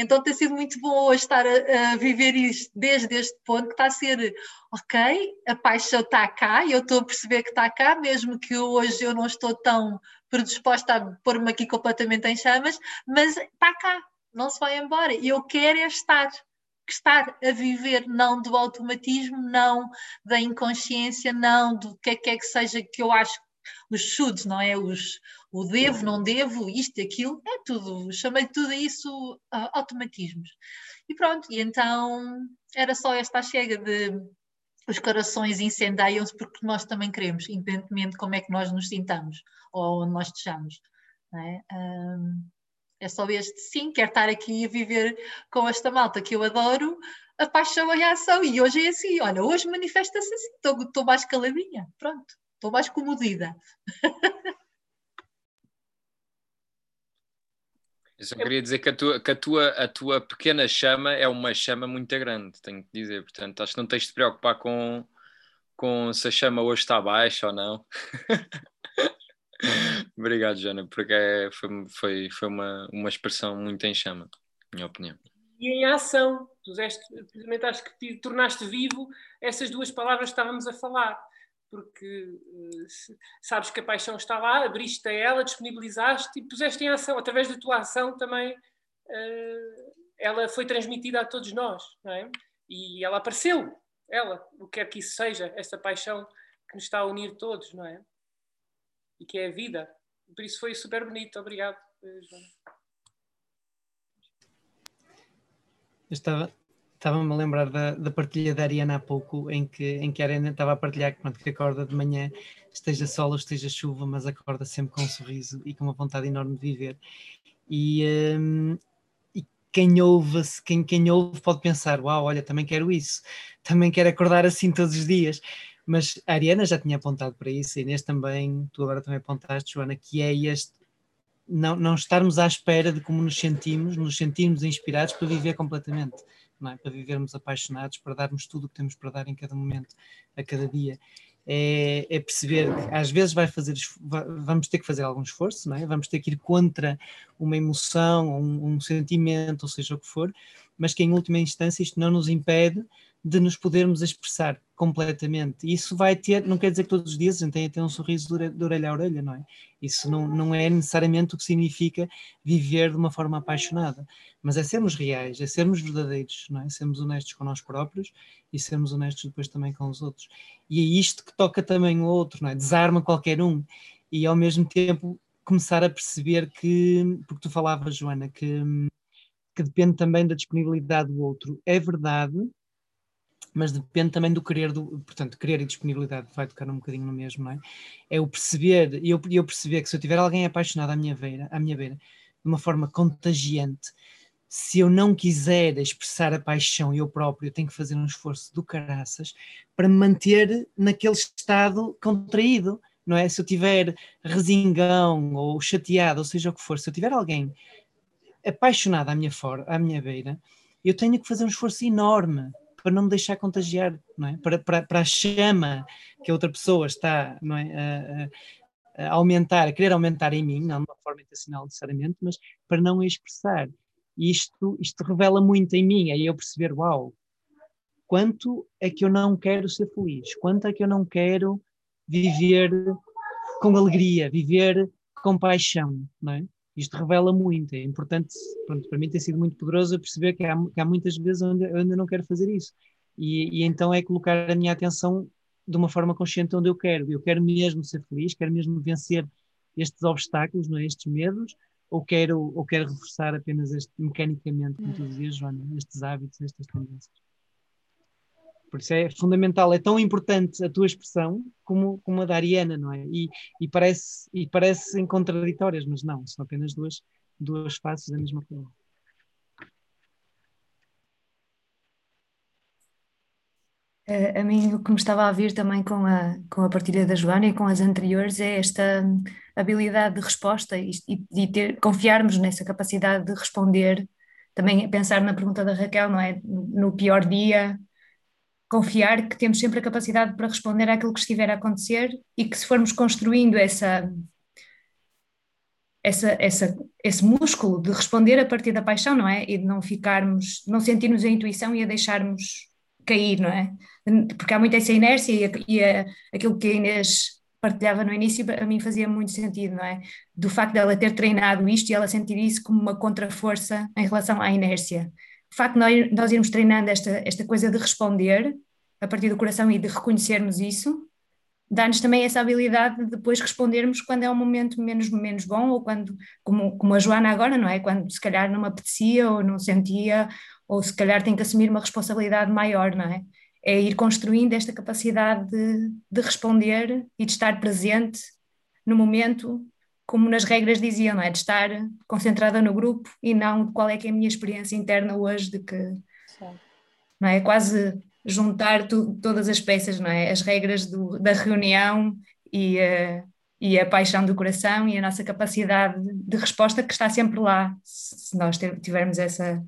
J: então tem sido muito bom hoje estar a, a, viver isto desde este ponto que está a ser, ok, a paixão está cá, eu estou a perceber que está cá, mesmo que hoje eu não estou tão predisposta a pôr-me aqui completamente em chamas, mas está cá, não se vai embora. E eu quero é estar, estar a viver, não do automatismo, não da inconsciência, não do que é que, é que seja que eu acho os shoulds, não é? Os, o devo, não devo, isto, aquilo, é tudo, chamei tudo isso uh, automatismos. E pronto, e então era só esta chega de os corações incendeiam-se porque nós também queremos, independentemente de como é que nós nos sintamos ou onde nós estejamos. É? Um, é só este, sim, quero estar aqui a viver com esta malta que eu adoro, a paixão e a ação. E hoje é assim, olha, hoje manifesta-se assim, estou mais caladinha, pronto, estou mais comodida.
B: Eu só queria dizer que, a tua, que a, tua, a tua pequena chama é uma chama muito grande, tenho que dizer. Portanto, acho que não tens de te preocupar com, com se a chama hoje está baixa ou não. Obrigado, Jana, porque é, foi, foi, foi uma, uma expressão muito em chama, minha opinião.
C: E em ação, precisamente acho que te tornaste vivo essas duas palavras que estávamos a falar, porque uh, sabes que a paixão está lá, abriste a ela, disponibilizaste e puseste em ação, através da tua ação também uh, ela foi transmitida a todos nós, não é? E ela apareceu, ela, o que quer que isso seja, esta paixão que nos está a unir todos, não é? E que é a vida. Por isso foi super bonito. Obrigado, Joana.
D: Eu estava, estava-me a lembrar da, da partilha da Ariana há pouco, em que, em que a Ariana estava a partilhar pronto, que acorda de manhã, esteja sol ou esteja chuva, mas acorda sempre com um sorriso e com uma vontade enorme de viver. E, um, e quem ouve, quem, quem ouve pode pensar, uau, olha, também quero isso, também quero acordar assim todos os dias. Mas a Ariana já tinha apontado para isso, e Inês também, tu agora também apontaste, Joana, que é este não, não estarmos à espera de como nos sentimos, nos sentirmos inspirados para viver completamente, é? para vivermos apaixonados, para darmos tudo o que temos para dar em cada momento, a cada dia. É, é perceber que às vezes vai fazer, vamos ter que fazer algum esforço, é? vamos ter que ir contra uma emoção, um, um sentimento, ou seja o que for, mas que em última instância isto não nos impede de nos podermos expressar completamente. Isso vai ter, não quer dizer que todos os dias a gente tenha ter um sorriso de orelha a orelha, não é? Isso não, não é necessariamente o que significa viver de uma forma apaixonada, mas é sermos reais, é sermos verdadeiros, não é? Sermos honestos com nós próprios e sermos honestos depois também com os outros. E é isto que toca também o outro, não é? Desarma qualquer um e ao mesmo tempo começar a perceber que, porque tu falavas, Joana, que, que depende também da disponibilidade do outro. É verdade, mas depende também do querer, do, portanto, querer e disponibilidade vai tocar um bocadinho no mesmo, não é? É o perceber, e eu, eu perceber que se eu tiver alguém apaixonado à minha beira, à minha beira, de uma forma contagiante, se eu não quiser expressar a paixão eu próprio, eu tenho que fazer um esforço do caraças para me manter naquele estado contraído, não é? Se eu tiver resingão ou chateado, ou seja o que for, se eu tiver alguém apaixonado à minha, for, à minha beira, eu tenho que fazer um esforço enorme para não me deixar contagiar, não é? Para, para, para a chama que a outra pessoa está não é? a, a, aumentar, a querer aumentar em mim, não de uma forma intencional necessariamente, mas para não a expressar. E isto, isto revela muito em mim, aí eu perceber, uau, quanto é que eu não quero ser feliz, quanto é que eu não quero viver com alegria, viver com paixão, não é? Isto revela muito, é importante, pronto, para mim tem sido muito poderoso perceber que há, que há muitas vezes onde eu ainda não quero fazer isso. E, e, então é colocar a minha atenção de uma forma consciente onde eu quero. Eu quero mesmo ser feliz, quero mesmo vencer estes obstáculos, não é? estes medos, ou quero, ou quero reforçar apenas este, mecanicamente, como tu dizias, Joana, estes hábitos, estas tendências. Por isso é fundamental, é tão importante a tua expressão como, como a da Ariana, não é? E, e, parece, e parecem contraditórias, mas não, são apenas duas, duas faces da mesma coisa.
K: A mim, o que me estava a vir também com a, com a partilha da Joana e com as anteriores é esta habilidade de resposta e, e ter, confiarmos nessa capacidade de responder. Também pensar na pergunta da Raquel, não é? No pior dia, confiar que temos sempre a capacidade para responder àquilo que estiver a acontecer e que se formos construindo essa, essa, essa, esse músculo de responder a partir da paixão, não é? E de não ficarmos, não sentirmos a intuição e a deixarmos cair, não é? Porque há muita essa inércia e, a, e a, aquilo que a Inês partilhava no início, a mim fazia muito sentido, não é? Do facto dela ter treinado isto e ela sentir isso como uma contraforça em relação à inércia o facto de nós, irmos treinando esta, esta coisa de responder a partir do coração e de reconhecermos isso, dá-nos também essa habilidade de depois respondermos quando é um momento menos, menos bom ou quando, como, como a Joana agora, não é? Quando se calhar não me apetecia ou não sentia, ou se calhar tem que assumir uma responsabilidade maior, não é? É ir construindo esta capacidade de, de responder e de estar presente no momento como nas regras diziam, não é? De estar concentrada no grupo e não de qual é que é a minha experiência interna hoje, de que não é quase juntar tu, todas as peças, não é? As regras do, da reunião e, uh, e a paixão do coração e a nossa capacidade de resposta que está sempre lá, se nós tivermos essa.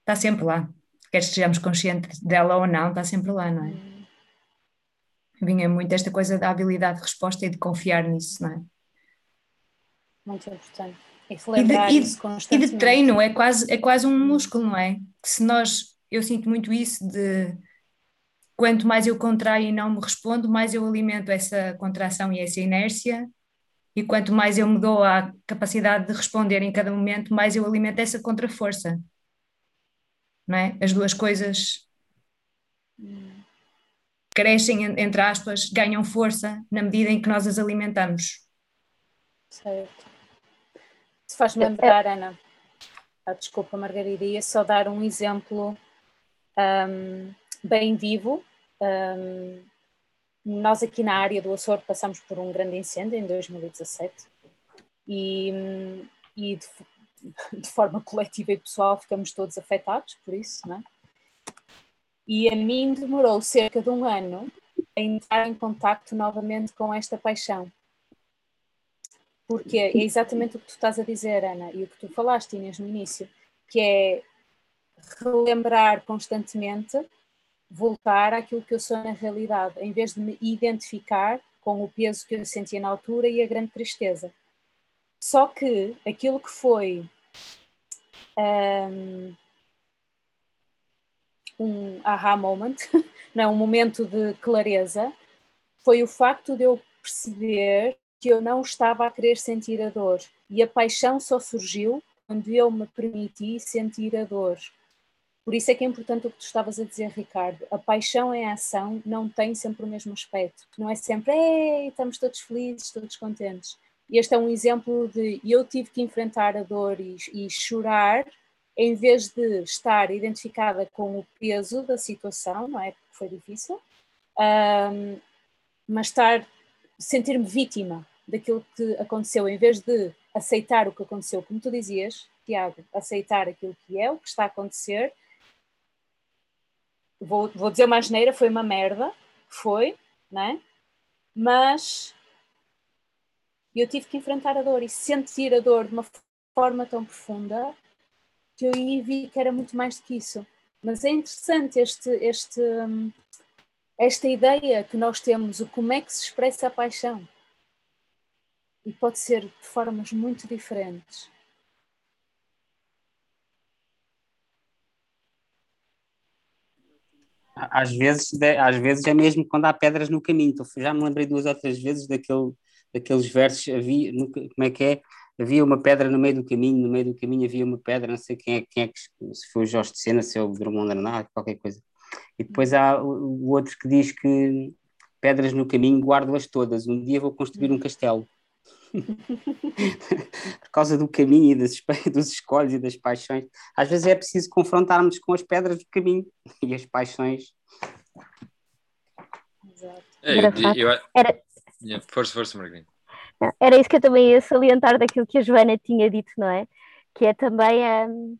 K: Está sempre lá. Quer estejamos conscientes dela ou não, está sempre lá, não é? Vinha muito esta coisa da habilidade de resposta e de confiar nisso, não é?
A: Muito importante.
K: E, de, e, e de treino, é quase, é quase um músculo, não é? Que se nós, eu sinto muito isso de quanto mais eu contraio e não me respondo, mais eu alimento essa contração e essa inércia, e quanto mais eu me dou a capacidade de responder em cada momento, mais eu alimento essa contraforça. Não é? As duas coisas crescem, entre aspas, ganham força na medida em que nós as alimentamos.
A: Certo. Faz-me lembrar, Ana, ah, desculpa, Margarida, ia só dar um exemplo um, bem vivo. Um, nós aqui na área do Açor passamos por um grande incêndio em 2017 e, e de, de, forma coletiva e pessoal ficamos todos afetados por isso, não é? E a mim demorou cerca de um ano a entrar em contacto novamente com esta paixão. Porque é exatamente o que tu estás a dizer, Ana, e o que tu falaste, Inês, no início, que é relembrar constantemente voltar àquilo que eu sou na realidade, em vez de me identificar com o peso que eu sentia na altura e a grande tristeza. Só que aquilo que foi um, um aha moment, não um momento de clareza, foi o facto de eu perceber que eu não estava a querer sentir a dor. E a paixão só surgiu quando eu me permiti sentir a dor. Por isso é que é importante o que tu estavas a dizer, Ricardo. A paixão em ação não tem sempre o mesmo aspecto. Não é sempre, ei, estamos todos felizes, todos contentes. Este é um exemplo de eu tive que enfrentar a dor e, e chorar em vez de estar identificada com o peso da situação, não é? Porque foi difícil, um, mas estar, sentir-me vítima daquilo que aconteceu, em vez de aceitar o que aconteceu, como tu dizias, Tiago, aceitar aquilo que é, o que está a acontecer vou, vou dizer uma asneira, foi uma merda, foi, né? Mas eu tive que enfrentar a dor e sentir a dor de uma forma tão profunda que eu vi que era muito mais do que isso. Mas é interessante este, este, esta ideia que nós temos, o como é que se expressa a paixão. E pode ser de formas muito diferentes.
I: às vezes, às vezes é mesmo quando há pedras no caminho. Então, já me lembrei duas ou três vezes daquele, daqueles versos, havia, como é que é? Havia uma pedra no meio do caminho, no meio do caminho havia uma pedra, não sei quem é, quem é que, se foi o Jorge de Sena, se é o Drummond Arnaud, qualquer coisa. E depois há o, o outro que diz que pedras no caminho guardo-as todas, um dia vou construir um castelo. por causa do caminho e das, dos escolhos e das paixões. Às vezes é preciso confrontarmos com as pedras do caminho e as paixões.
B: Exato. É, eu, eu, Era... Força, força, Margarida.
H: Era isso que eu também ia salientar daquilo que a Joana tinha dito, não é? Que é também um,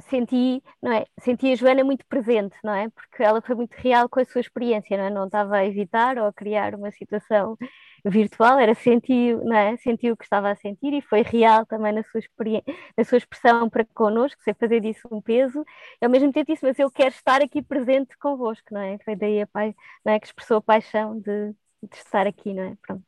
H: senti, não é? Senti a Joana muito presente, não é? Porque ela foi muito real com a sua experiência, não é? Não estava a evitar ou a criar uma situação virtual, era sentir, não é? sentir o que estava a sentir e foi real também na sua, na sua expressão para connosco, sem fazer disso um peso, e ao mesmo tempo disse, mas eu quero estar aqui presente convosco, não é? Foi daí a pai, não é? que expressou a paixão de, de estar aqui, não é? Pronto.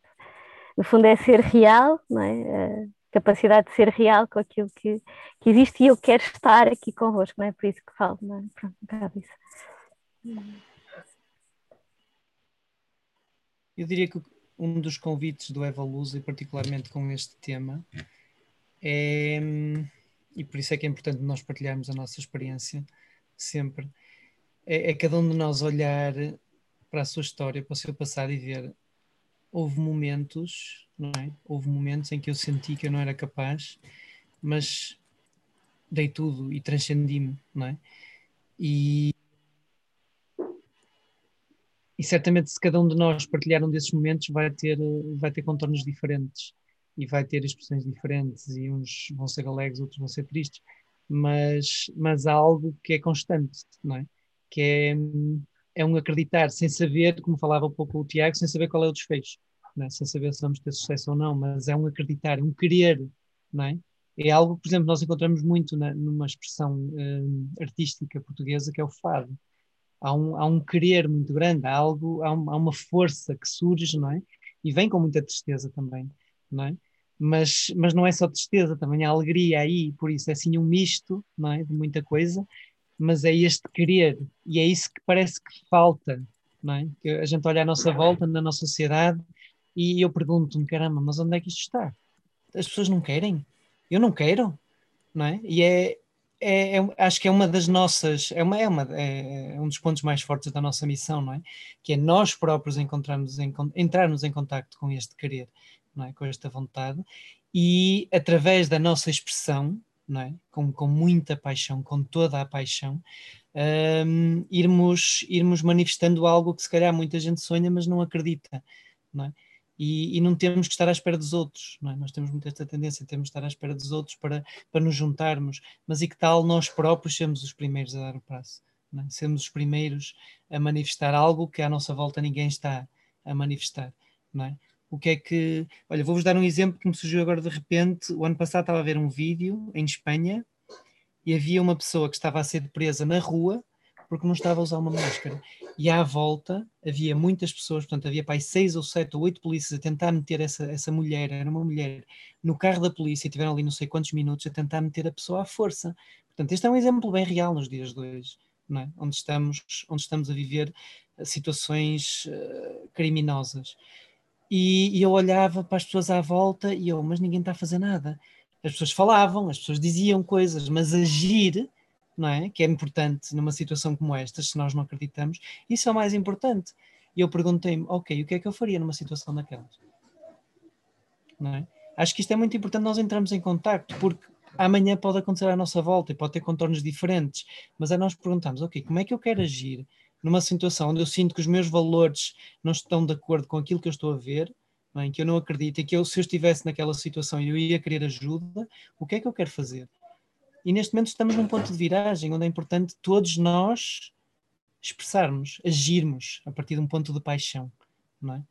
H: No fundo é ser real, não é? A capacidade de ser real com aquilo que, que existe e eu quero estar aqui convosco, não é? Por isso que falo, não é? Pronto, bocado isso.
D: Eu diria que um dos convites do Eva Luz, e particularmente com este tema, é, e por isso é que é importante nós partilharmos a nossa experiência sempre, é, é cada um de nós olhar para a sua história, para o seu passado e ver houve momentos, não é? Houve momentos em que eu senti que eu não era capaz, mas dei tudo e transcendi-me, não é? E e certamente se cada um de nós partilhar um desses momentos vai ter, vai ter contornos diferentes e vai ter expressões diferentes e uns vão ser alegres, outros vão ser tristes, mas, mas há algo que é constante, não é? Que é, é um acreditar sem saber, como falava um pouco o Tiago, sem saber qual é o desfecho. é? sem saber se vamos ter sucesso ou não, mas é um acreditar, um querer, não é? É algo, por exemplo, nós encontramos muito na, numa expressão hum, artística portuguesa que é o fado. Há um, há um querer muito grande, há, algo, há, um, há uma força que surge, não é? E vem com muita tristeza também, não é? Mas, mas não é só tristeza, também há alegria aí, por isso é assim um misto, não é? De muita coisa, mas é este querer, e é isso que parece que falta, não é? Que a gente olha à nossa volta, na nossa sociedade, e eu pergunto-me, caramba, mas onde é que isto está? As pessoas não querem? Eu não quero, não é? E é, é, é acho que é uma das nossas, é, uma, é, uma, é, é, um dos pontos mais fortes da nossa missão, não é? Que é nós próprios encontrarmos entrarmos em contato com este querer, não é? Com esta vontade, e através da nossa expressão, não é? Com, com muita paixão, com toda a paixão, um, irmos, irmos manifestando algo que se calhar muita gente sonha, mas não acredita, não é? E, e, não temos que estar à espera dos outros, não é? Nós temos muito esta tendência, temos que estar à espera dos outros para, para nos juntarmos, mas e que tal nós próprios sermos os primeiros a dar o passo, é? sermos os primeiros a manifestar algo que à nossa volta ninguém está a manifestar, não é? O que é que. Olha, vou-vos dar um exemplo que me surgiu agora de repente. O ano passado estava a ver um vídeo em Espanha e havia uma pessoa que estava a ser presa na rua porque não estava a usar uma máscara. E à volta havia muitas pessoas, portanto, havia aí seis ou sete ou oito polícias a tentar meter essa, essa mulher, era uma mulher, no carro da polícia e tiveram ali não sei quantos minutos a tentar meter a pessoa à força. Portanto, este é um exemplo bem real nos dias de hoje, é? onde, estamos, onde estamos a viver eh, situações uh, criminosas. E, e, eu olhava para as pessoas à volta e eu, mas ninguém está a fazer nada. As pessoas falavam, as pessoas diziam coisas, mas agir não é? Que é importante numa situação como esta, se nós não acreditamos, isso é o mais importante. E eu perguntei-me, ok, o que é que eu faria numa situação daquelas? Não é? Acho que isto é muito importante nós entrarmos em contacto, porque amanhã pode acontecer à nossa volta e pode ter contornos diferentes, mas é nós perguntarmos, ok, como é que eu quero agir numa situação onde eu sinto que os meus valores não estão de acordo com aquilo que eu estou a ver, é? que eu não acredito, e que eu, se eu estivesse naquela situação e eu ia querer ajuda, o que é que eu quero fazer? E neste momento estamos num ponto de viragem onde é importante todos nós expressarmos, agirmos a partir de um ponto de paixão, não é?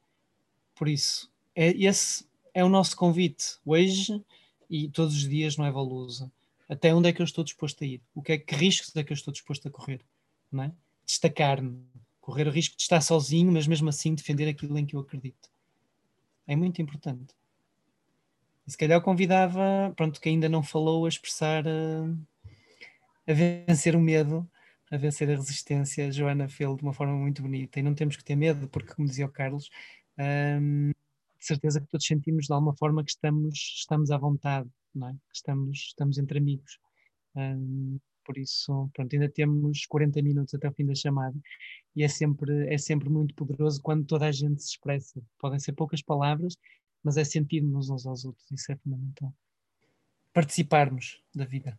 D: Por isso, é, esse é o nosso convite hoje e todos os dias no Evolusa. Até onde é que eu estou disposto a ir? O que é que riscos é que eu estou disposto a correr? Não é? Destacar-me, correr o risco de estar sozinho, mas mesmo assim defender aquilo em que eu acredito. É muito importante. Se calhar convidava, pronto, que ainda não falou, a expressar, a, eh, a vencer o medo, a vencer a resistência. A Joana fez de uma forma muito bonita e não temos que ter medo, porque, como dizia o Carlos, hum, de certeza que todos sentimos de alguma forma que estamos, estamos à vontade, não é? que estamos, estamos entre amigos. Hum, por isso, pronto, ainda temos 40 minutos até o fim da chamada e é sempre, é sempre muito poderoso quando toda a gente se expressa. Podem ser poucas palavras, mas é sentirmos uns aos outros, isso é fundamental. Participarmos da vida.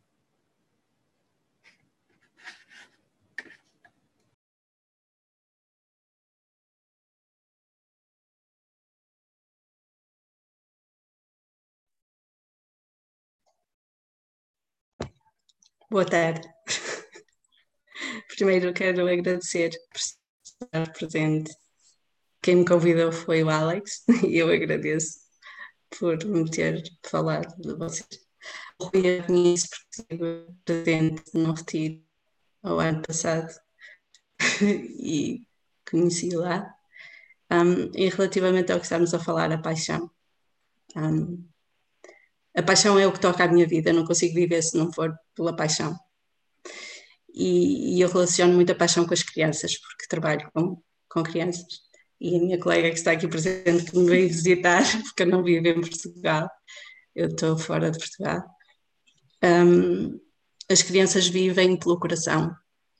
L: Boa tarde. Primeiro quero agradecer por estar presente quem me convidou foi o Alex e eu agradeço por me ter falado de vocês. O Rui eu conheço porque estive presente no retiro ao ano passado e conheci lá. Um, e relativamente ao que estamos a falar, a paixão. Um, a paixão é o que toca a minha vida, eu não consigo viver se não for pela paixão. E, e eu relaciono muito a paixão com as crianças, porque trabalho com, com crianças e a minha colega que está aqui presente que me veio visitar, porque eu não vivo em Portugal, eu estou fora de Portugal. Um, as crianças vivem pelo coração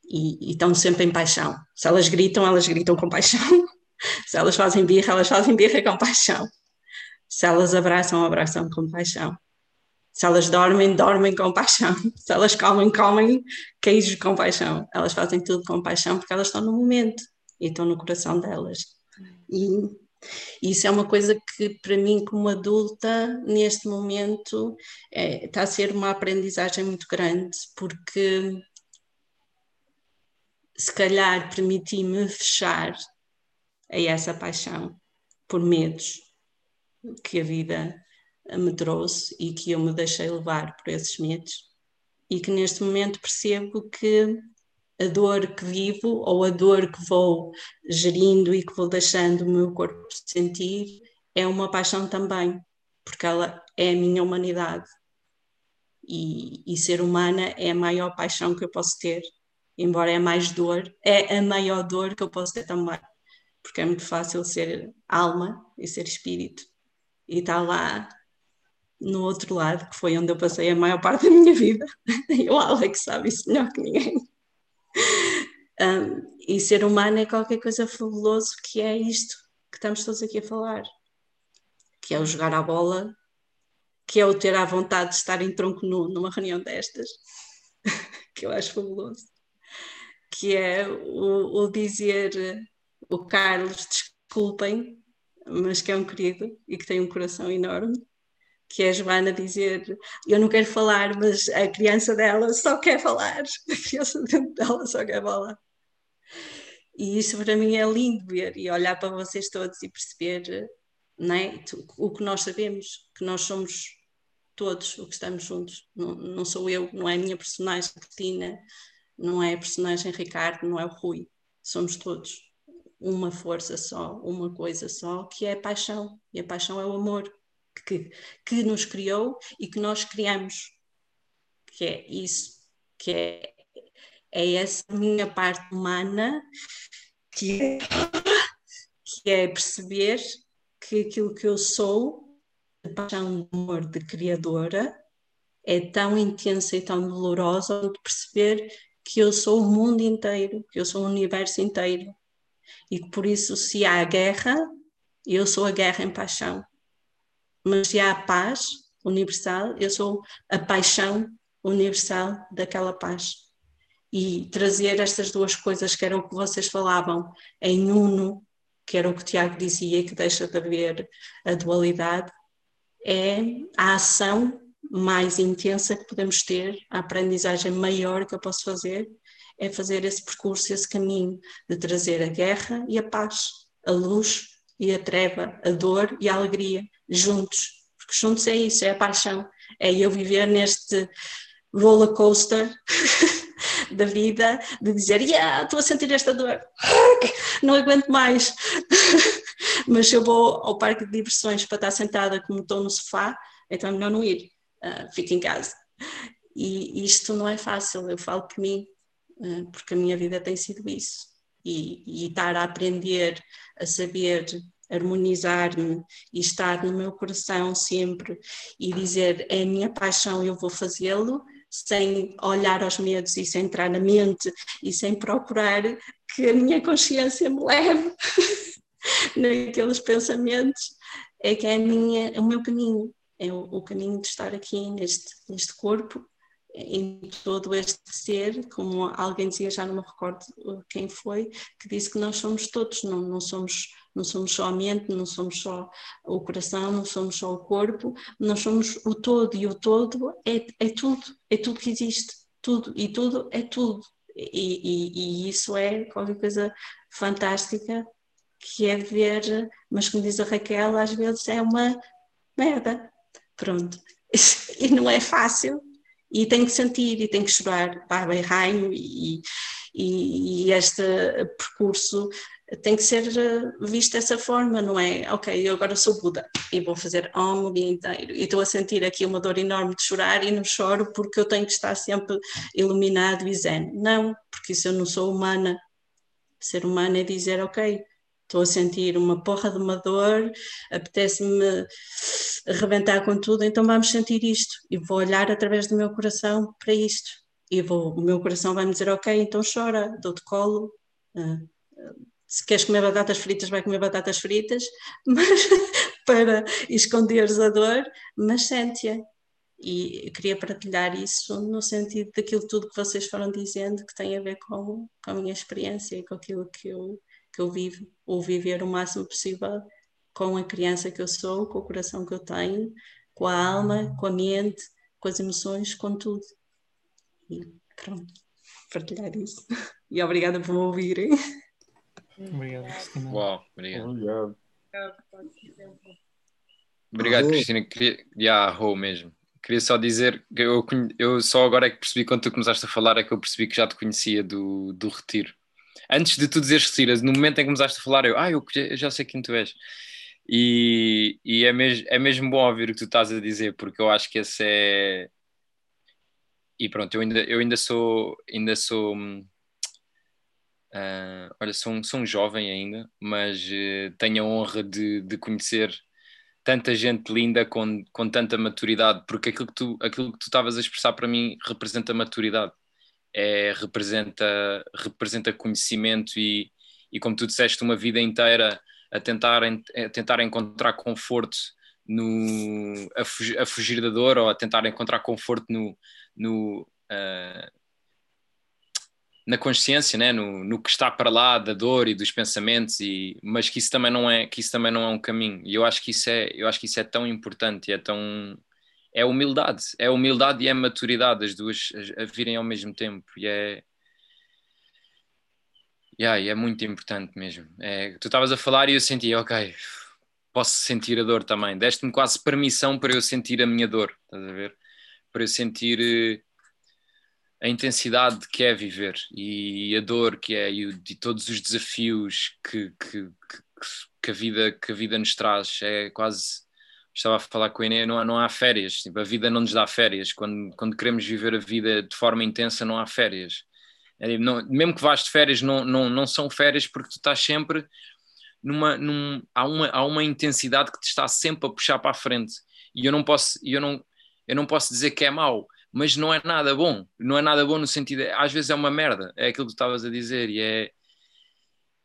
L: e, e, estão sempre em paixão. Se elas gritam, elas gritam com paixão. Se elas fazem birra, elas fazem birra com paixão. Se elas abraçam, abraçam com paixão. Se elas dormem, dormem com paixão. Se elas comem, comem queijo com paixão. Elas fazem tudo com paixão porque elas estão no momento e estão no coração delas. E isso é uma coisa que, para mim, como adulta, neste momento, é, está a ser uma aprendizagem muito grande, porque se calhar permiti-me fechar a essa paixão por medos, que a vida me trouxe e que eu me deixei levar por esses medos. E que neste momento percebo que a dor que vivo ou a dor que vou gerindo e que vou deixando o meu corpo sentir é uma paixão também, porque ela é a minha humanidade. E, e ser humana é a maior paixão que eu posso ter, embora é mais dor, é a maior dor que eu posso ter também, porque é muito fácil ser alma e ser espírito e estar lá no outro lado, que foi onde eu passei a maior parte da minha vida. E o Alex sabe isso melhor que ninguém. Um, e ser humano é qualquer coisa fabuloso que é isto que estamos todos aqui a falar, que é o jogar a bola, que é o ter à vontade de estar em tronco nu numa reunião destas, que eu acho fabuloso, que é o, o dizer o Carlos, desculpem, mas que é um querido e que tem um coração enorme, que é a Joana dizer eu não quero falar, mas a criança dela só quer falar, a criança dentro dela só quer falar. E isso para mim é lindo ver e olhar para vocês todos e perceber não é? o que nós sabemos, que nós somos todos o que estamos juntos. Não, não sou eu, não é a minha personagem Cristina, não é a personagem Ricardo, não é o Rui. Somos todos uma força só, uma coisa só, que é a paixão. E a paixão é o amor que, que nos criou e que nós criamos. Que é isso, que é, é essa minha parte humana que é, que é perceber que aquilo que eu sou, a paixão de amor de criadora, é tão intensa e tão dolorosa de perceber que eu sou o mundo inteiro, que eu sou o universo inteiro. E que por isso, se há guerra, eu sou a guerra em paixão mas se há a paz universal, eu sou a paixão universal daquela paz. E trazer estas duas coisas, que eram o que vocês falavam, em uno, que era o que o Tiago dizia, que deixa de haver a dualidade, é a ação mais intensa que podemos ter, a aprendizagem maior que eu posso fazer, é fazer esse percurso, esse caminho de trazer a guerra e a paz, a luz e a treva, a dor e a alegria juntos, porque juntos é isso, é a paixão, é eu viver neste roller coaster da vida, de dizer, yeah, estou a sentir esta dor, não aguento mais, mas eu vou ao parque de diversões para estar sentada como estou no sofá, então é melhor não ir, uh, fico em casa. E isto não é fácil, eu falo por mim, uh, porque a minha vida tem sido isso. E, e estar a aprender a saber harmonizar-me e estar no meu coração sempre e dizer é a minha paixão, eu vou fazê-lo, sem olhar aos medos e sem entrar na mente e sem procurar que a minha consciência me leve naqueles pensamentos, é que é minha, o meu caminho, é o, o caminho de estar aqui neste, neste corpo em todo este ser, como alguém dizia, já não me recordo quem foi, que disse que nós somos todos, não, não, somos, não somos só a mente, não somos só o coração, não somos só o corpo, nós somos o todo, e o todo é, é tudo, é tudo que existe, tudo, e tudo é tudo. E, e, e isso é qualquer coisa fantástica que é ver, mas como diz a Raquel, às vezes é uma merda. Pronto. E não é fácil, e tem que sentir e tem que chorar, pá, bem raio e, e, e este percurso tem que ser eh, visto dessa forma, não é? Ok, eu agora sou Buda e vou fazer Om o dia inteiro e estou a sentir aqui uma dor enorme de chorar e não choro porque eu tenho que estar sempre iluminado e zen. Não, porque se eu não sou humana, ser humano é dizer, ok, estou a sentir uma porra de uma dor, apetece-me arrebentar com tudo, então vamos sentir isto e vou olhar através do meu coração para isto e vou, o meu coração vai me dizer ok, então chora, dou-te colo uh, se queres comer batatas fritas vai comer batatas fritas mas, para esconderes a dor mas sente-a e queria partilhar isso no sentido daquilo tudo que vocês foram dizendo que tem a ver com, com a minha experiência e com aquilo que eu, que eu vivo ou viver o máximo possível com a criança que eu sou, com o coração que eu tenho, com a alma, com a mente, com as emoções, com tudo. E pronto, partilhar isso. E obrigada por me ouvirem.
D: Obrigado, Cristina.
B: Uau, obrigado.
E: Obrigado.
B: Obrigado, Cristina. Queria, yeah, Rô mesmo. Queria só dizer que eu, eu só agora é que percebi, quando tu começaste a falar, é que eu percebi que já te conhecia do, do retiro. Antes de tu dizeres retiro, no momento em que começaste a falar, eu, ah, eu, eu já sei quem tu és. E, e é, mesmo, é mesmo bom ouvir o que tu estás a dizer, porque eu acho que esse é. E pronto, eu ainda, eu ainda sou. Ainda sou Uh, olha, sou um, sou um jovem ainda, mas uh, tenho a honra de, de conhecer tanta gente linda com, com tanta maturidade, porque aquilo que tu aquilo que tu estavas a expressar para mim representa maturidade, é, representa, representa conhecimento e, e, como tu disseste, uma vida inteira a tentar, a tentar encontrar conforto no, a, fugir, a fugir da dor ou a tentar encontrar conforto no, no uh, na consciência, né? no, no que está para lá da dor e dos pensamentos, e, mas que isso também não é que isso também não é um caminho. E eu acho que isso é eu acho que isso é tão importante, é tão é humildade, é humildade e é maturidade as duas a, a virem ao mesmo tempo e é yeah, e é muito importante mesmo. É, tu estavas a falar e eu senti, ok, posso sentir a dor também. Deste-me quase permissão para eu sentir a minha dor, estás a ver? Para eu sentir eh, a intensidade que é viver e a dor que é e, e todos os desafios que, que, que, a vida, que a vida nos traz. É quase. Estava a falar com a Inês, não não há férias, tipo, a vida não nos dá férias. Quando, quando queremos viver a vida de forma intensa, não há férias. É, não, mesmo que vás de férias, não, não, não são férias porque tu estás sempre numa. Num, há, uma, há uma intensidade que te está sempre a puxar para a frente. E eu não posso, eu não, eu não posso dizer que é mau, mas não é nada bom. Não é nada bom no sentido, às vezes é uma merda, é aquilo que tu estavas a dizer, e é.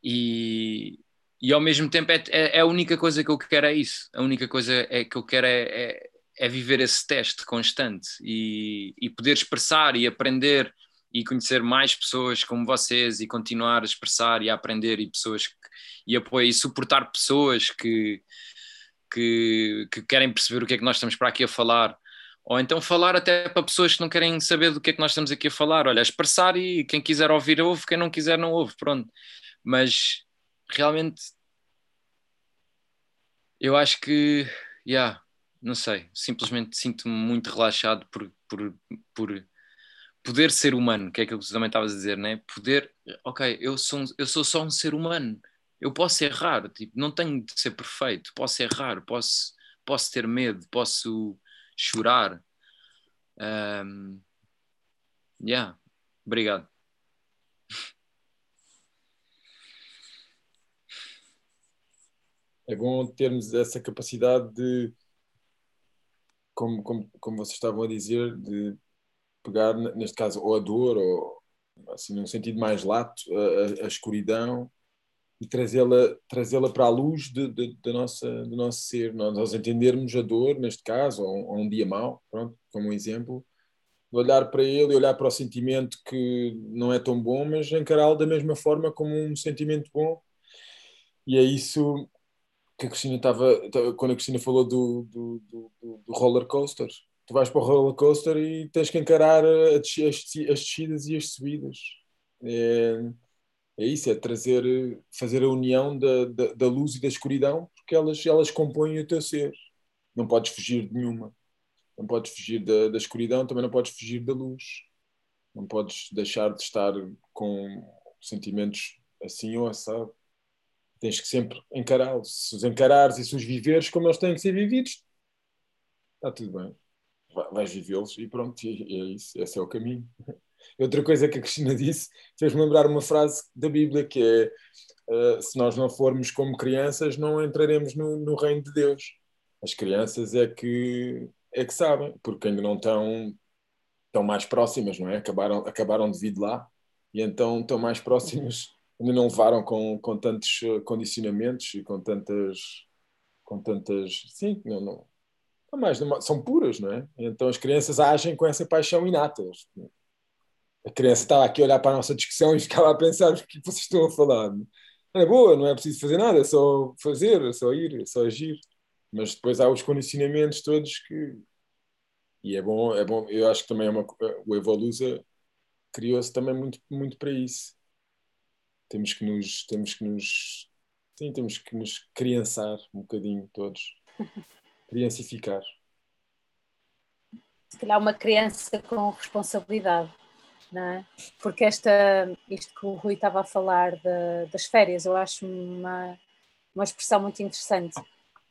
B: E, e ao mesmo tempo é, é, é, a única coisa que eu quero é isso. A única coisa é que eu quero é, é, é viver esse teste constante e, e poder expressar e aprender e conhecer mais pessoas como vocês e continuar a expressar e a aprender e pessoas que, e apoiar e suportar pessoas que, que, que querem perceber o que é que nós estamos para aqui a falar ou então falar até para pessoas que não querem saber do que é que nós estamos aqui a falar. Olha, expressar e quem quiser ouvir ouve, quem não quiser não ouve, pronto. Mas realmente eu acho que, yeah, não sei, simplesmente sinto-me muito relaxado por, por, por poder ser humano, que é aquilo que tu também estavas a dizer, né? Poder, ok, eu sou, eu sou só um ser humano, eu posso errar, tipo, não tenho de ser perfeito, posso errar, posso, posso ter medo, posso chorar. Um, yeah, obrigado.
E: É bom termos essa capacidade de, como, como, como vocês estavam a dizer, de pegar, neste caso, ou a dor, ou assim, num sentido mais lato, a, a escuridão e trazê-la trazê-la para a luz de, de, de, nossa, do nosso ser, nós entendermos a dor, neste caso, ou, ou um dia mau, pronto, como um exemplo, olhar para ele e olhar para o sentimento que não é tão bom, mas encará-lo da mesma forma como um sentimento bom. E é isso que a Cristina estava, quando a Cristina falou do, do, do, do roller coaster. Tu vais para o roller coaster e tens que encarar as, descidas e as subidas. É, é isso, é trazer, fazer a união da, da, da, luz e da escuridão, porque elas, elas compõem o teu ser. Não podes fugir de nenhuma. Não podes fugir da, da escuridão, também não podes fugir da luz. Não podes deixar de estar com sentimentos assim ou assado. Tens que sempre encará-los. Se os encarares e se os viveres como eles têm que ser vividos, está tudo bem. Vais vivê-los e pronto, é isso. Esse é o caminho. Outra coisa que a Cristina disse fez-me lembrar uma frase da Bíblia que é uh, se nós não formos como crianças não entraremos no, no, reino de Deus. As crianças é que é que sabem, porque ainda não estão, estão mais próximas, não é? Acabaram, acabaram de vir de lá e então estão mais próximas, ainda não levaram com, com tantos eh, condicionamentos e com tantas com tantas, sim, não, não, mais, são puras, não é? Então as crianças agem com essa paixão inata a criança estava aqui a olhar para a nossa discussão e ficava a pensar o que vocês estão a falar. É boa, não é preciso fazer nada, é só fazer, é só ir, é só agir. Mas depois há os condicionamentos todos que. E é bom, é bom. Eu acho que também é uma, o Evolusa criou-se também muito, muito para isso. Temos que nos. Temos que nos sim, temos que nos criançar um bocadinho todos. Criancificar.
A: Se calhar uma criança com responsabilidade, é? Porque esta, isto que o Rui estava a falar de, das férias, eu acho uma, uma expressão muito interessante,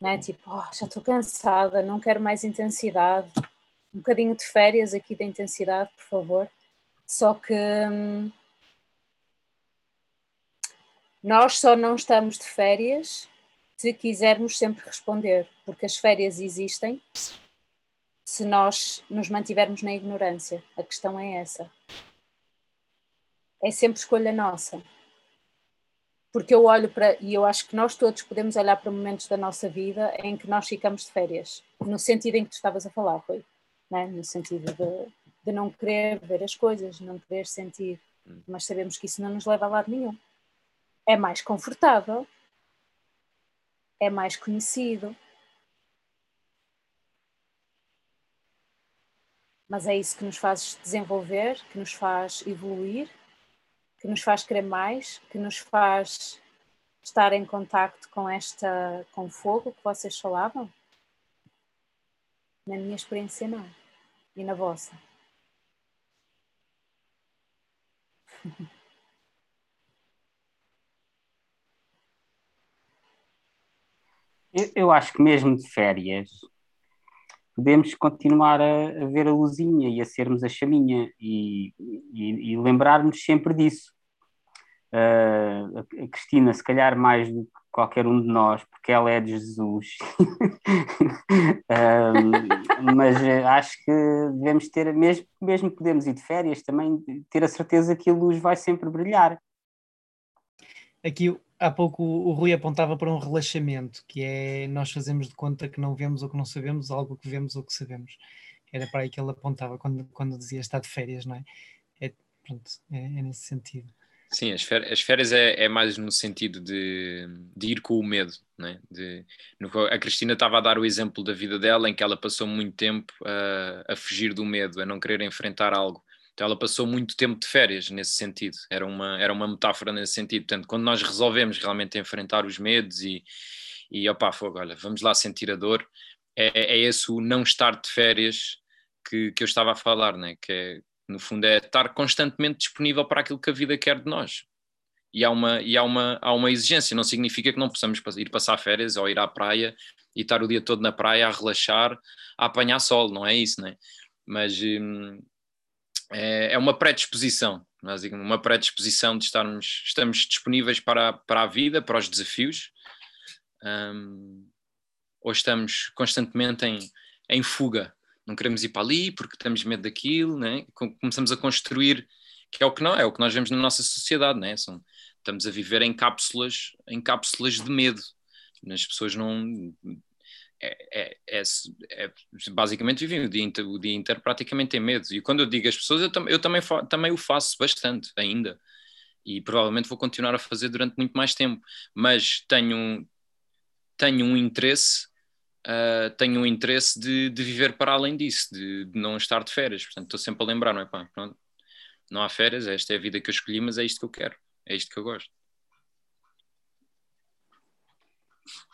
A: é? Tipo, oh, já estou cansada, não quero mais intensidade, um bocadinho de férias aqui da intensidade, por favor. Só que hum, nós só não estamos de férias se quisermos sempre responder, porque as férias existem se nós nos mantivermos na ignorância. A questão é essa. É sempre escolha nossa. Porque eu olho para, e eu acho que nós todos podemos olhar para momentos da nossa vida em que nós ficamos de férias, no sentido em que tu estavas a falar, Rui, né? no sentido de, de não querer ver as coisas, não querer sentir, hum. mas sabemos que isso não nos leva a lado nenhum. É mais confortável, é mais conhecido, mas é isso que nos faz desenvolver, que nos faz evoluir, que nos faz querer mais, que nos faz estar em contacto com esta com fogo que vocês falavam? Na minha experiência não. E na vossa?
I: Eu, eu acho que mesmo de férias podemos continuar a, a, ver a luzinha e a sermos a chaminha e, e, e lembrarmos sempre disso. Uh, a, Cristina, se calhar mais do que qualquer um de nós, porque ela é de Jesus, uh, mas acho que devemos ter, mesmo, mesmo podemos ir de férias, também ter a certeza que a luz vai sempre brilhar.
D: Aqui há pouco o Rui apontava para um relaxamento, que é nós fazemos de conta que não vemos ou que não sabemos algo que vemos ou que sabemos. Era para aí que ele apontava quando, quando dizia estar de férias, não é? é pronto, é, é nesse sentido.
B: Sim, as férias, as férias é, é, mais no sentido de, de ir com o medo. Né? De, no, a Cristina estava a dar o exemplo da vida dela, em que ela passou muito tempo a, a fugir do medo, a não querer enfrentar algo. Então ela passou muito tempo de férias nesse sentido, era uma, era uma metáfora nesse sentido. Portanto, quando nós resolvemos realmente enfrentar os medos e, e opá, fogo, olha, vamos lá sentir a dor, é, é esse o não estar de férias que, que eu estava a falar, né? que é, no fundo é estar constantemente disponível para aquilo que a vida quer de nós. E há uma, e há uma, há uma exigência, não significa que não possamos ir passar férias ou ir à praia e estar o dia todo na praia a relaxar, a apanhar sol, não é isso, né? Mas hum, é, é uma predisposição, uma predisposição de estarmos estamos disponíveis para, para a vida, para os desafios, um, ou estamos constantemente em, em fuga, não queremos ir para ali porque temos medo daquilo, né? começamos a construir, que é o que não é, o que nós vemos na nossa sociedade, né? São, estamos a viver em cápsulas, em cápsulas de medo. As pessoas não é, é, é, é, basicamente vivem o dia, inteiro, o dia inteiro praticamente em medo. E quando eu digo as pessoas, eu, tam, eu também, também o faço bastante ainda. E provavelmente vou continuar a fazer durante muito mais tempo. Mas tenho, tenho um interesse, uh, tenho um interesse de, de viver para além disso, de, de, não estar de férias. Portanto, estou sempre a lembrar, não é? Pá, pronto, não há férias, esta é a vida que eu escolhi, mas é isto que eu quero, é isto que eu gosto.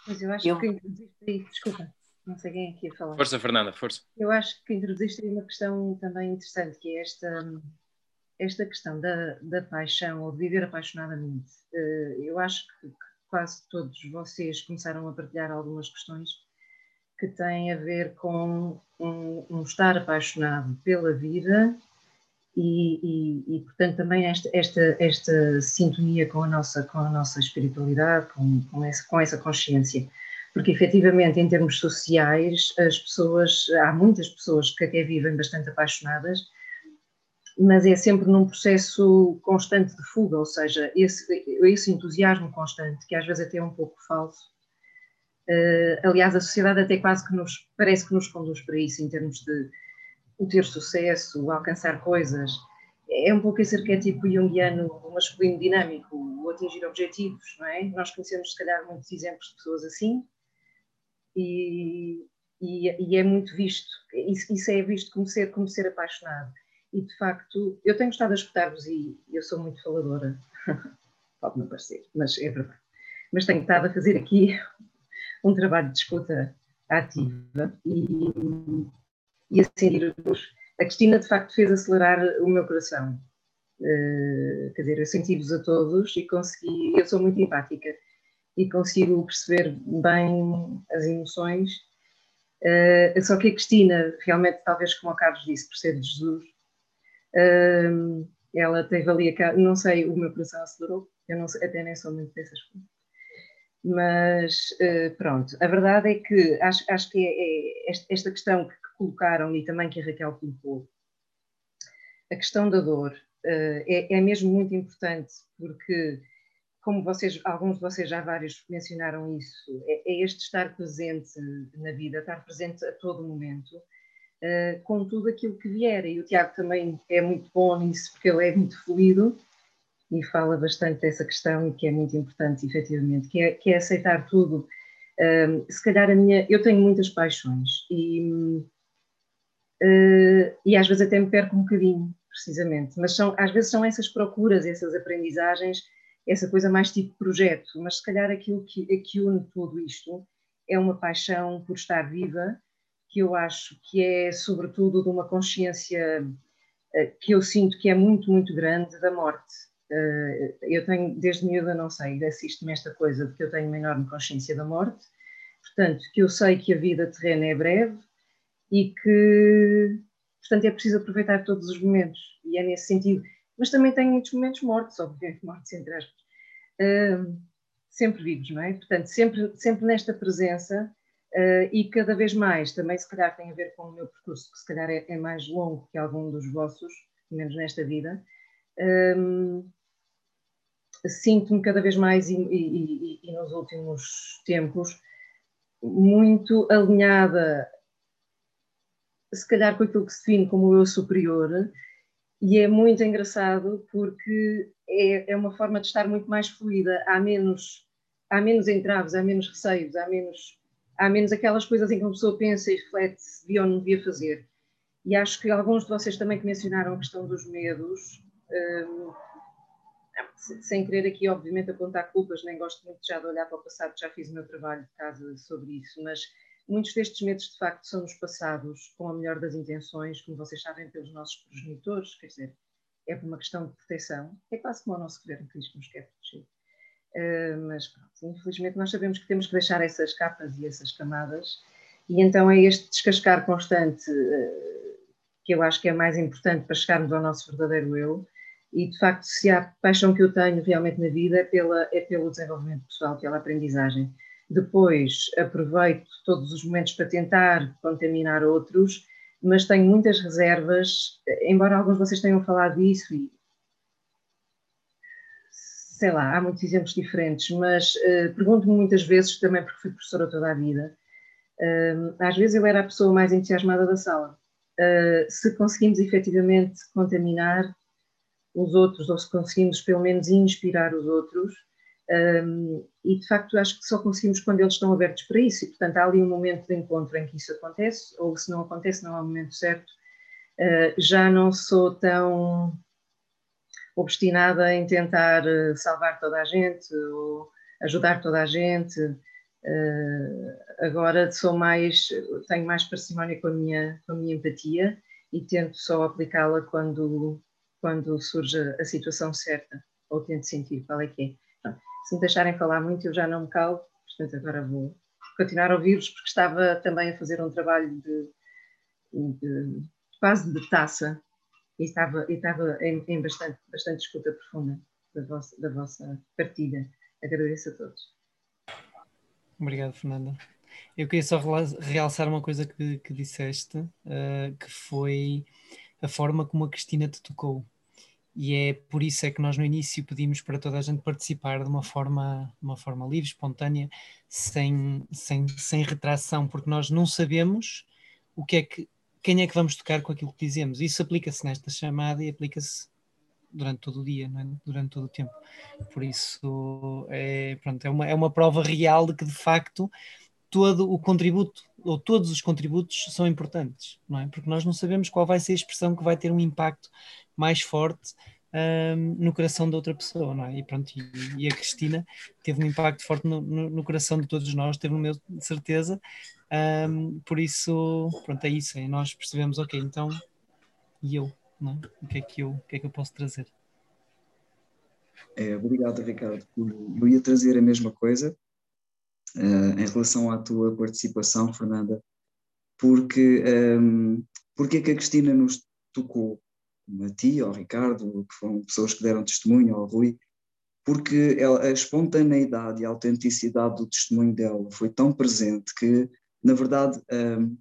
M: Mas eu acho eu... que introduziste aí, desculpa, não sei quem é que ia falar.
B: Força, Fernanda, força.
M: Eu acho que introduziste aí uma questão também interessante, que é esta, esta questão da, da paixão ou de viver apaixonadamente. Eh, eu acho que quase todos vocês começaram a partilhar algumas questões que têm a ver com um, um estar apaixonado pela vida e, e, e, portanto também esta, esta, esta sintonia com a nossa, com a nossa espiritualidade, com, com, essa, com essa consciência. Porque efetivamente em termos sociais as pessoas, há muitas pessoas que até vivem bastante apaixonadas, mas é sempre num processo constante de fuga, ou seja, esse, esse entusiasmo constante, que às vezes até é um pouco falso. Uh, aliás, a sociedade até quase que nos, parece que nos conduz para isso, em termos de o ter sucesso, o alcançar coisas. É um pouco esse arquétipo junguiano, o masculino dinâmico, o atingir objetivos, não é? Nós conhecemos, se calhar, muitos exemplos de pessoas assim e, e, e é muito visto, isso, é visto como ser, como ser apaixonado. E, de facto, eu tenho estado a escutar-vos e eu sou muito faladora, pode não parecer, mas é verdade. Mas tenho estado a fazer aqui um trabalho de escuta ativa e, e a a Cristina de facto fez acelerar o meu coração. Uh, quer dizer, eu senti-vos a todos e consegui, eu sou muito empática e consigo perceber bem as emoções. Uh, só que a Cristina, realmente, talvez como o Carlos disse, por ser de Jesus, uh, ela teve ali a. Não sei, o meu coração acelerou, eu não sei, até nem sou muito dessas coisas. Mas uh, pronto, a verdade é que acho, acho que é, é esta questão que colocaram e também que a Raquel colocou, a questão da dor é, é mesmo muito importante porque como vocês, alguns de vocês já vários mencionaram isso, é, é este estar presente na vida, estar presente a todo momento, uh, com tudo aquilo que vier. E o Tiago também é muito bom nisso, porque ele é muito fluido e fala bastante dessa questão e que é muito importante, efetivamente, que é, que é aceitar tudo. Uh, se calhar a minha. Eu tenho muitas paixões e, uh, e às vezes até me perco um bocadinho, precisamente, mas são, às vezes são essas procuras, essas aprendizagens essa coisa mais tipo projeto, mas se calhar aquilo que, que une tudo isto é uma paixão por estar viva, que eu acho que é sobretudo de uma consciência eh, que eu sinto que é muito, muito grande da morte. Eh, eu tenho, desde miúda, não sei, assisto-me esta coisa de que eu tenho uma enorme consciência da morte, portanto, que eu sei que a vida terrena é breve e que, portanto, é preciso aproveitar todos os momentos, e é nesse sentido. Mas também tenho muitos momentos mortos, obviamente, mortos entre aspas, uh, sempre vivos, não é? Portanto, sempre, sempre nesta presença. Uh, e cada vez mais, também se calhar tem a ver com o meu percurso, que se calhar é, é mais longo que algum dos vossos, pelo menos nesta vida, um, sinto-me cada vez mais e, e, e, e nos últimos tempos muito alinhada se calhar com aquilo que se define como o eu superior, e é muito engraçado porque é, é uma forma de estar muito mais fluida, há menos, há menos entraves, há menos receios, há menos, há menos aquelas coisas em que uma pessoa pensa e reflete se devia ou não devia fazer. E acho que alguns de vocês também que mencionaram a questão dos medos, hum, sem querer aqui, obviamente, apontar culpas, nem gosto muito já de olhar para o passado, já fiz o meu trabalho de casa sobre isso, mas Muitos destes medos, de facto, são-nos passados com a melhor das intenções, como vocês sabem, pelos nossos progenitores, quer dizer, é por uma questão de proteção. É quase como o nosso governo que diz que nos quer proteger. Uh, mas, pronto, infelizmente, nós sabemos que temos que deixar essas capas e essas camadas, e então é este descascar constante uh, que eu acho que é mais importante para chegarmos ao nosso verdadeiro eu. E, de facto, se há paixão que eu tenho realmente na vida é, pela, é pelo desenvolvimento pessoal, pela aprendizagem depois aproveito todos os momentos para tentar contaminar outros, mas tenho muitas reservas, embora alguns de vocês tenham falado disso e sei lá, há muitos exemplos diferentes, mas uh, pergunto-me muitas vezes, também porque fui professora toda a vida, uh, às vezes eu era a pessoa mais entusiasmada da sala. Uh, se conseguimos efetivamente contaminar os outros, ou se conseguimos pelo menos inspirar os outros, um, e de facto acho que só conseguimos quando eles estão abertos para isso, e portanto há ali um momento de encontro em que isso acontece, ou se não acontece, não há o momento certo. Uh, já não sou tão obstinada em tentar uh, salvar toda a gente ou ajudar toda a gente. Uh, agora sou mais, tenho mais parcimónia com a minha, com a minha empatia e tento só aplicá-la quando, quando surge a situação certa, ou tento sentir qual é que é se me deixarem falar muito, eu já não me calo, portanto, agora vou continuar a ouvir-vos, porque estava também a fazer um trabalho de, de quase de taça e estava, e estava em, em, bastante, bastante escuta profunda da vossa, da vossa partilha. Agradeço a todos.
D: Obrigado, Fernanda. Eu queria só realçar uma coisa que, que disseste, uh, que foi a forma como a Cristina te tocou e é por isso é que nós no início pedimos para toda a gente participar de uma forma, uma forma livre, espontânea, sem, sem, sem retração, porque nós não sabemos o que é que, quem é que vamos tocar com aquilo que dizemos. Isso aplica-se nesta chamada e aplica-se durante todo o dia, é? durante todo o tempo. Por isso é, pronto, é, uma, é uma prova real de que de facto todo o contributo ou todos os contributos são importantes, não é? Porque nós não sabemos qual vai ser a expressão que vai ter um impacto mais forte um, no coração da outra pessoa, não é? E pronto, e, e a Cristina teve um impacto forte no, no, no, coração de todos nós, teve no meu, de certeza, Um, por isso, pronto, é isso. É nós percebemos, ok, então, e eu, não é? o, que é que eu, o que é que eu posso trazer?
N: É, obrigado, Ricardo. Eu ia trazer a mesma coisa uh, em relação à tua participação, Fernanda, porque um, porque é que a Cristina nos tocou, a ti, ao Ricardo, que foram pessoas que deram testemunho, ao Rui, porque ela, a espontaneidade e a autenticidade do testemunho dela foi tão presente que, na verdade, um,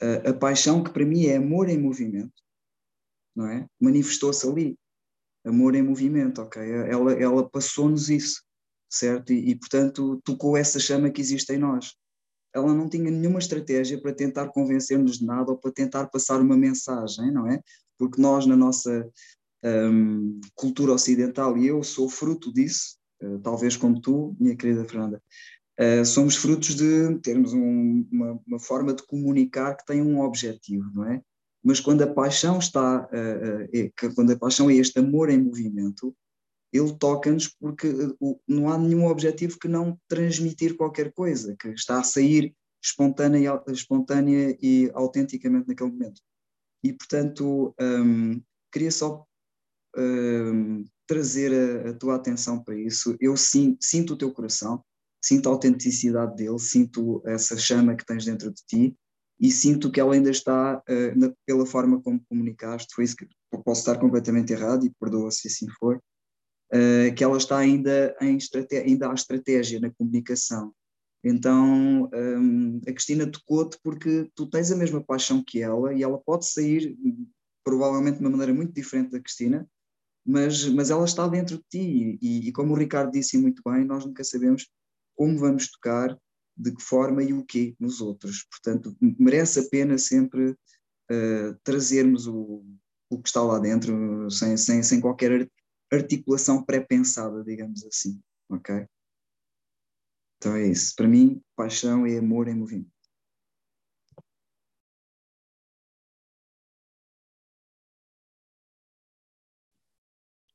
N: a, a paixão que para mim é amor em movimento, não é? Manifestou-se ali amor em movimento, ok? Ela, ela passou-nos isso, certo? E, e, portanto, tocou essa chama que existe em nós. Ela não tinha nenhuma estratégia para tentar convencer-nos de nada ou para tentar passar uma mensagem, não é? Porque nós, na nossa um, cultura ocidental, e eu sou fruto disso, uh, talvez como tu, minha querida Fernanda, uh, somos frutos de termos um, uma, uma forma de comunicar que tem um objetivo, não é? Mas quando a paixão está, é, quando a paixão é este amor em movimento, ele toca-nos porque não há nenhum objetivo que não transmitir qualquer coisa, que está a sair espontânea, espontânea e autenticamente naquele momento. E, portanto, um, queria só um, trazer a, a, tua atenção para isso. Eu sim, sinto o teu coração, sinto a autenticidade dele, sinto essa chama que tens dentro de ti e sinto que ela ainda está, uh, na, pela forma como comunicaste, foi isso que posso estar completamente errado e perdoa se assim for, uh, que ela está ainda, em ainda há estratégia na comunicação. Então, um, a Cristina tocou-te porque tu tens a mesma paixão que ela e ela pode sair provavelmente de uma maneira muito diferente da Cristina, mas, mas ela está dentro de ti e, e como o Ricardo disse muito bem, nós nunca sabemos como vamos tocar de que forma e o quê nos outros. Portanto, merece a pena sempre uh, trazermos o, o que está lá dentro sem, sem, sem qualquer articulação pré-pensada, digamos assim. Ok? Então é isso. Para mim, paixão é amor em movimento.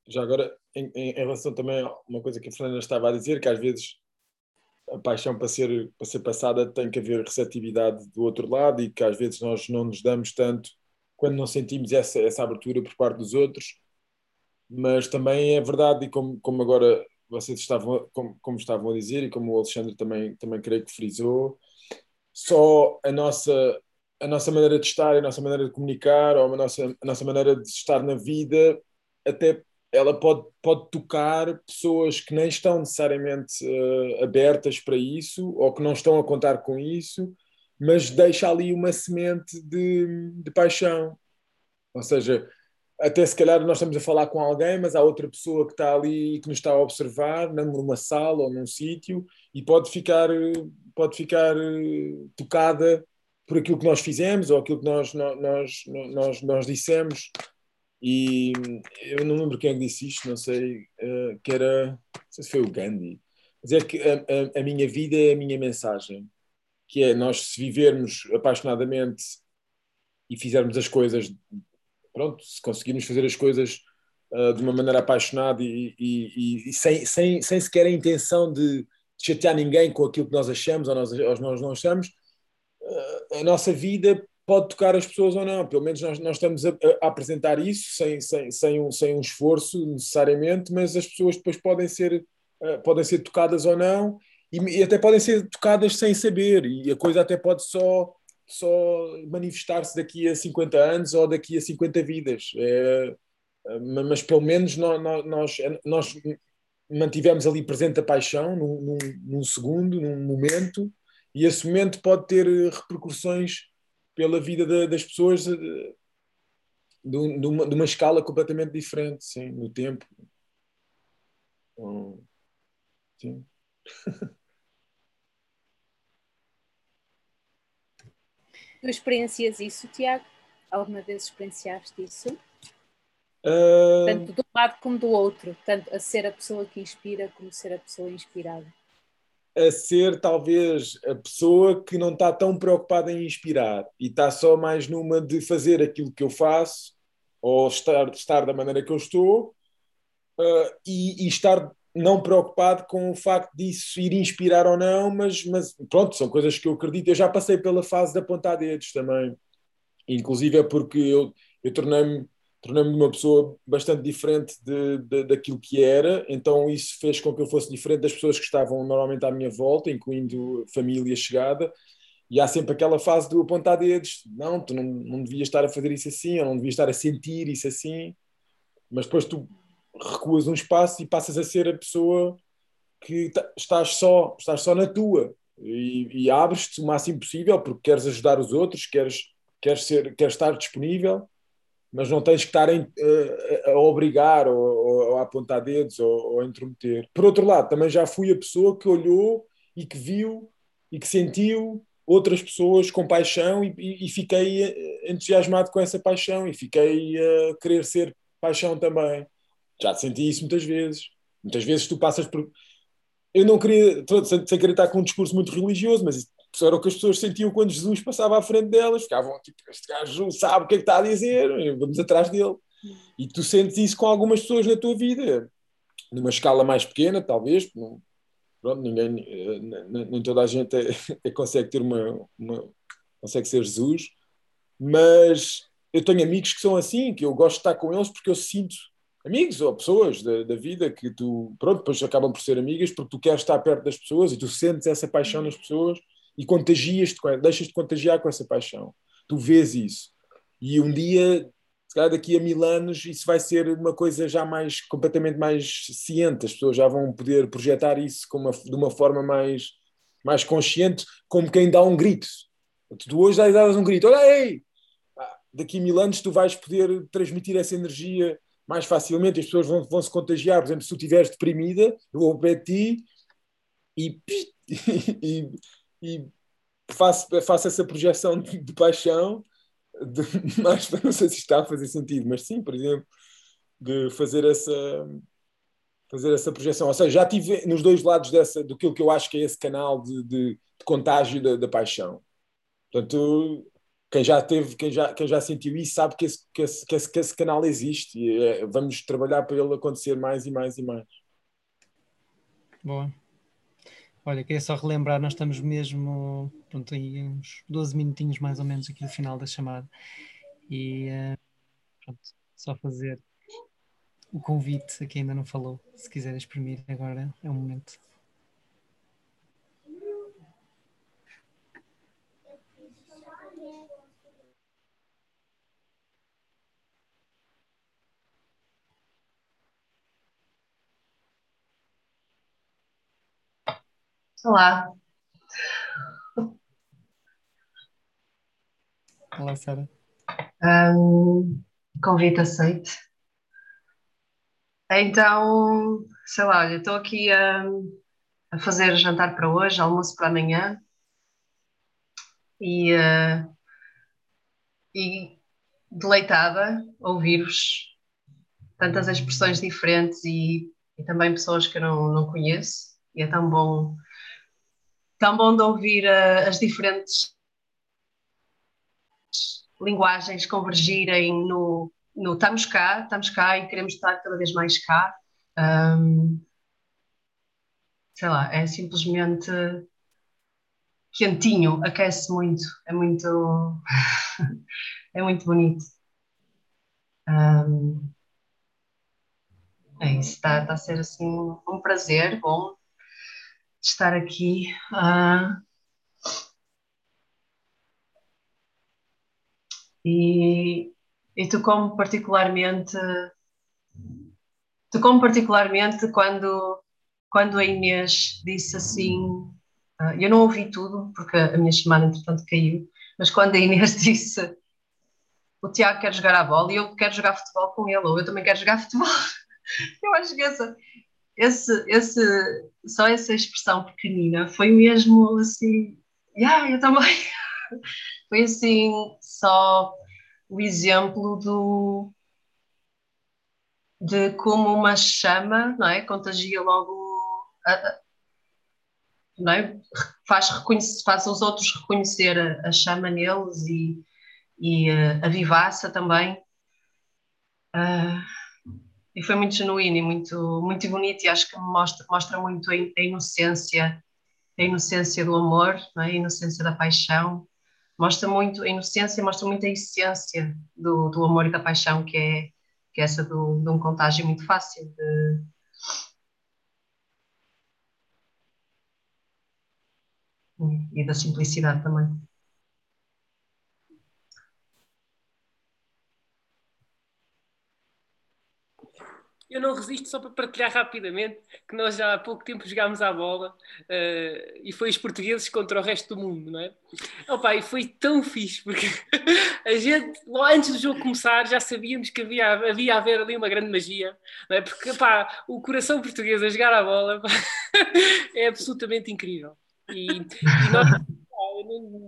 E: Já agora, em, em, relação também a uma coisa que a Fernanda estava a dizer, que às vezes a paixão para ser, para ser passada tem que haver receptividade do outro lado e que às vezes nós não nos damos tanto quando não sentimos essa, essa abertura por parte dos outros. Mas também é verdade, e como, como agora vocês estavam, como, como estavam a dizer, e como o Alexandre também, também creio que frisou, só a nossa, a nossa maneira de estar, a nossa maneira de comunicar, ou a nossa, a nossa maneira de estar na vida, até ela pode, pode tocar pessoas que nem estão necessariamente uh, abertas para isso ou que não estão a contar com isso, mas deixa ali uma semente de, de paixão. Ou seja, até se calhar nós estamos a falar com alguém, mas há outra pessoa que está ali e que nos está a observar numa sala ou num sítio e pode ficar, pode ficar eh, tocada por aquilo que nós fizemos ou aquilo que nós, nós, nós, nós dissemos. E eu não lembro quem é disse isto, não sei, uh, que era, não sei se foi o Gandhi, dizer é que a, a, a, minha vida é a minha mensagem, que é nós se vivermos apaixonadamente e fizermos as coisas, pronto, se conseguirmos fazer as coisas uh, de uma maneira apaixonada e, e, e, sem, sem, sem sequer a intenção de chatear ninguém com aquilo que nós achamos ou nós, ou nós não achamos, uh, a nossa vida pode tocar as pessoas ou não. Pelo menos nós, nós estamos a, a, apresentar isso sem, sem, sem, um, sem um esforço necessariamente, mas as pessoas depois podem ser, uh, podem ser tocadas ou não e, e, até podem ser tocadas sem saber e a coisa até pode só, só manifestar-se daqui a 50 anos ou daqui a 50 vidas. É, mas pelo menos nós, nós, nós mantivemos ali presente a paixão num, num, segundo, num momento, e esse momento pode ter repercussões pela vida de, das pessoas de, de, uma, de, uma, escala completamente diferente, sim, no tempo. Então, sim.
A: Tu experiencias isso, Tiago? Alguma vez experienciaste isso?
E: Uh...
A: Tanto de um lado como do outro, tanto a ser a pessoa que inspira como ser a pessoa inspirada
E: a ser talvez a pessoa que não está tão preocupada em inspirar e está só mais numa de fazer aquilo que eu faço ou estar, estar da maneira que eu estou uh, e, e, estar não preocupado com o facto disso ir inspirar ou não, mas, mas pronto, são coisas que eu acredito. Eu já passei pela fase de apontar dedos também, inclusive é porque eu, eu tornei-me tornei-me uma pessoa bastante diferente de, de, daquilo que era, então isso fez com que eu fosse diferente das pessoas que estavam normalmente à minha volta, incluindo família chegada, e há sempre aquela fase do apontar dedos, não, tu não, não devias estar a fazer isso assim, ou não devias estar a sentir isso assim, mas depois tu recuas um espaço e passas a ser a pessoa que estás só, estás só na tua e, e abres-te o máximo possível porque queres ajudar os outros, queres, queres, ser, queres estar disponível, mas não tens que estar em, a, a, obrigar ou, ou, a apontar dedos ou, ou a intrometer. Por outro lado, também já fui a pessoa que olhou e que viu e que sentiu outras pessoas com paixão e, e, e fiquei eh, entusiasmado com essa paixão e fiquei a querer ser paixão também. Já senti isso muitas vezes. Muitas vezes tu passas por. Eu não queria, sem, sem querer estar com um discurso muito religioso, mas isso era o que as pessoas sentiam quando Jesus passava à frente delas. Ficavam tipo, este gajo sabe o que é que está a dizer, vamos atrás dele. E tu sentes isso com algumas pessoas na tua vida, numa escala mais pequena, talvez. Pronto, ninguém, eh, nem toda a gente é, é, consegue ter uma, uma. consegue ser Jesus, mas eu tenho amigos que são assim, que eu gosto de estar com eles porque eu sinto amigos ou pessoas da, da, vida que tu, pronto, depois acabam por ser amigas porque tu queres estar perto das pessoas e tu sentes essa paixão nas pessoas e contagias-te, deixas-te contagiar com essa paixão. Tu vês isso. E um dia, se calhar daqui a mil anos, isso vai ser uma coisa já mais, completamente mais ciente. As pessoas já vão poder projetar isso uma, de uma forma mais, mais consciente, como quem dá um grito. Tu hoje dás um grito, olha aí! Ah, daqui a mil anos tu vais poder transmitir essa energia mais facilmente, as pessoas vão, vão se contagiar. Por exemplo, se tu estiveres deprimida, eu vou para ti e, e, e faço, faço essa projeção de, de paixão, de, mas não sei se está a fazer sentido, mas sim, por exemplo, de fazer essa fazer essa projeção. Ou seja, já tive nos dois lados dessa, do que eu acho que é esse canal de, de, de contágio da, da, paixão. Portanto, quem já teve, quem já, quem já sentiu isso sabe que esse, que esse, que esse, que esse canal existe e é, vamos trabalhar para ele acontecer mais e mais e mais.
D: Boa. Olha, queria só relembrar, nós estamos mesmo, pronto, aí uns 12 minutinhos mais ou menos aqui no final da chamada e uh, pronto, só fazer o convite a quem ainda não falou, se quiser exprimir agora é o momento.
O: Olá.
D: Olá, Sara.
O: Um, convite aceito. Então, sei lá, olha, estou aqui a, a, fazer jantar para hoje, almoço para amanhã e, uh, e deleitada ouvir-vos tantas expressões diferentes e, e, também pessoas que eu não, não conheço. E é tão bom tão bom de ouvir uh, as diferentes linguagens convergirem no, no estamos cá, estamos cá e queremos estar cada vez mais cá. Um, sei lá, é simplesmente quentinho, aquece muito, é muito, é muito bonito. Um, é isso, está, está a ser assim um prazer, bom, estar aqui. Uh, e, e tu como particularmente tu como particularmente quando quando a Inês disse assim uh, eu não ouvi tudo porque a minha chamada entretanto caiu mas quando a Inês disse o Tiago quer jogar a bola e eu quero jogar futebol com ele ou eu também quero jogar futebol eu acho que essa esse, esse, só essa expressão pequenina foi mesmo assim, yeah, eu também. foi assim, só o exemplo do, de como uma chama, não é? Contagia logo, a, não é? faz, faz os outros reconhecer a, a chama neles e, e a, a vivaça também. Uh,
L: e foi muito genuíno e muito, muito bonito e acho que mostra, mostra muito a inocência, a inocência do amor, é? a inocência da paixão, mostra muito a inocência, mostra muito a essência do, do amor e da paixão, que é, que é essa do, de um contágio muito fácil, de, e da simplicidade também.
C: Eu não resisto só para partilhar rapidamente que nós já há pouco tempo jogámos à bola uh, e foi os portugueses contra o resto do mundo, não é? Opa, e foi tão fixe, porque a gente, antes do jogo começar, já sabíamos que havia, havia a haver ali uma grande magia, não é? Porque, o coração português a jogar a bola é absolutamente incrível. E, e nós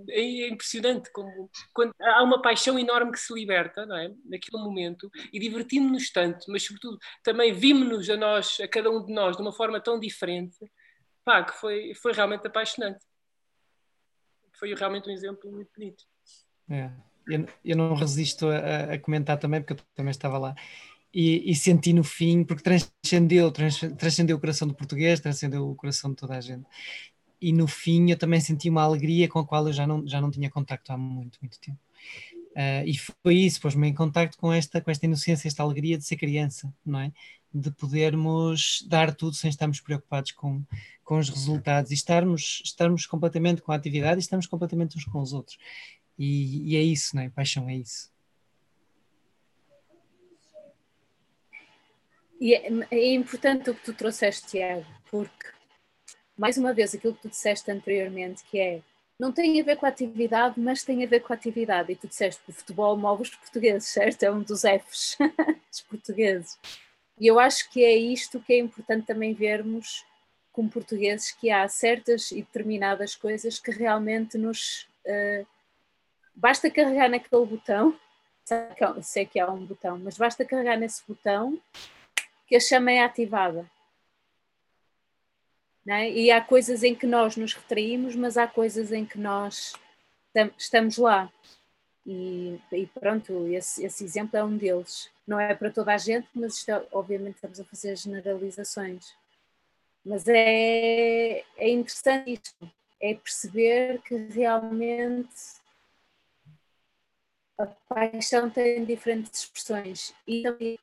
C: é impressionante como quando há uma paixão enorme que se liberta, não é? Naquele momento e divertimos-nos tanto, mas sobretudo também vimos-nos a nós, a cada um de nós, de uma forma tão diferente, pá, que foi, foi realmente apaixonante. Foi realmente um exemplo muito bonito.
D: É. Eu, eu não resisto a, a, comentar também, porque eu também estava lá. E, e, senti no fim, porque transcendeu, transcendeu o coração do português, transcendeu o coração de toda a gente e no fim eu também senti uma alegria com a qual eu já não, já não tinha contacto há muito, muito tempo. Uh, e foi isso, pôs-me em contacto com esta, com esta inocência, esta alegria de ser criança, não é? De podermos dar tudo sem estarmos preocupados com, com os resultados e estarmos, estarmos completamente com a atividade e estarmos completamente uns com os outros. E, e é isso, não é? Paixão é isso.
A: E é, é importante o que tu trouxeste, Tiago, porque mais uma vez, aquilo que tu disseste anteriormente, que é não tem a ver com a atividade, mas tem a ver com a atividade. E tu disseste que o futebol move os portugueses, certo? É um dos Fs dos portugueses. E eu acho que é isto que é importante também vermos como portugueses, que há certas e determinadas coisas que realmente nos... Uh, basta carregar naquele botão, sei que há um botão, mas basta carregar nesse botão que a chama é ativada é? E há coisas em que nós nos retraímos, mas há coisas em que nós estamos lá. E, e pronto, esse, esse, exemplo é um deles. Não é para toda a gente, mas isto, é, obviamente estamos a fazer generalizações. Mas é, é interessante isto, é perceber que realmente a paixão tem diferentes expressões e também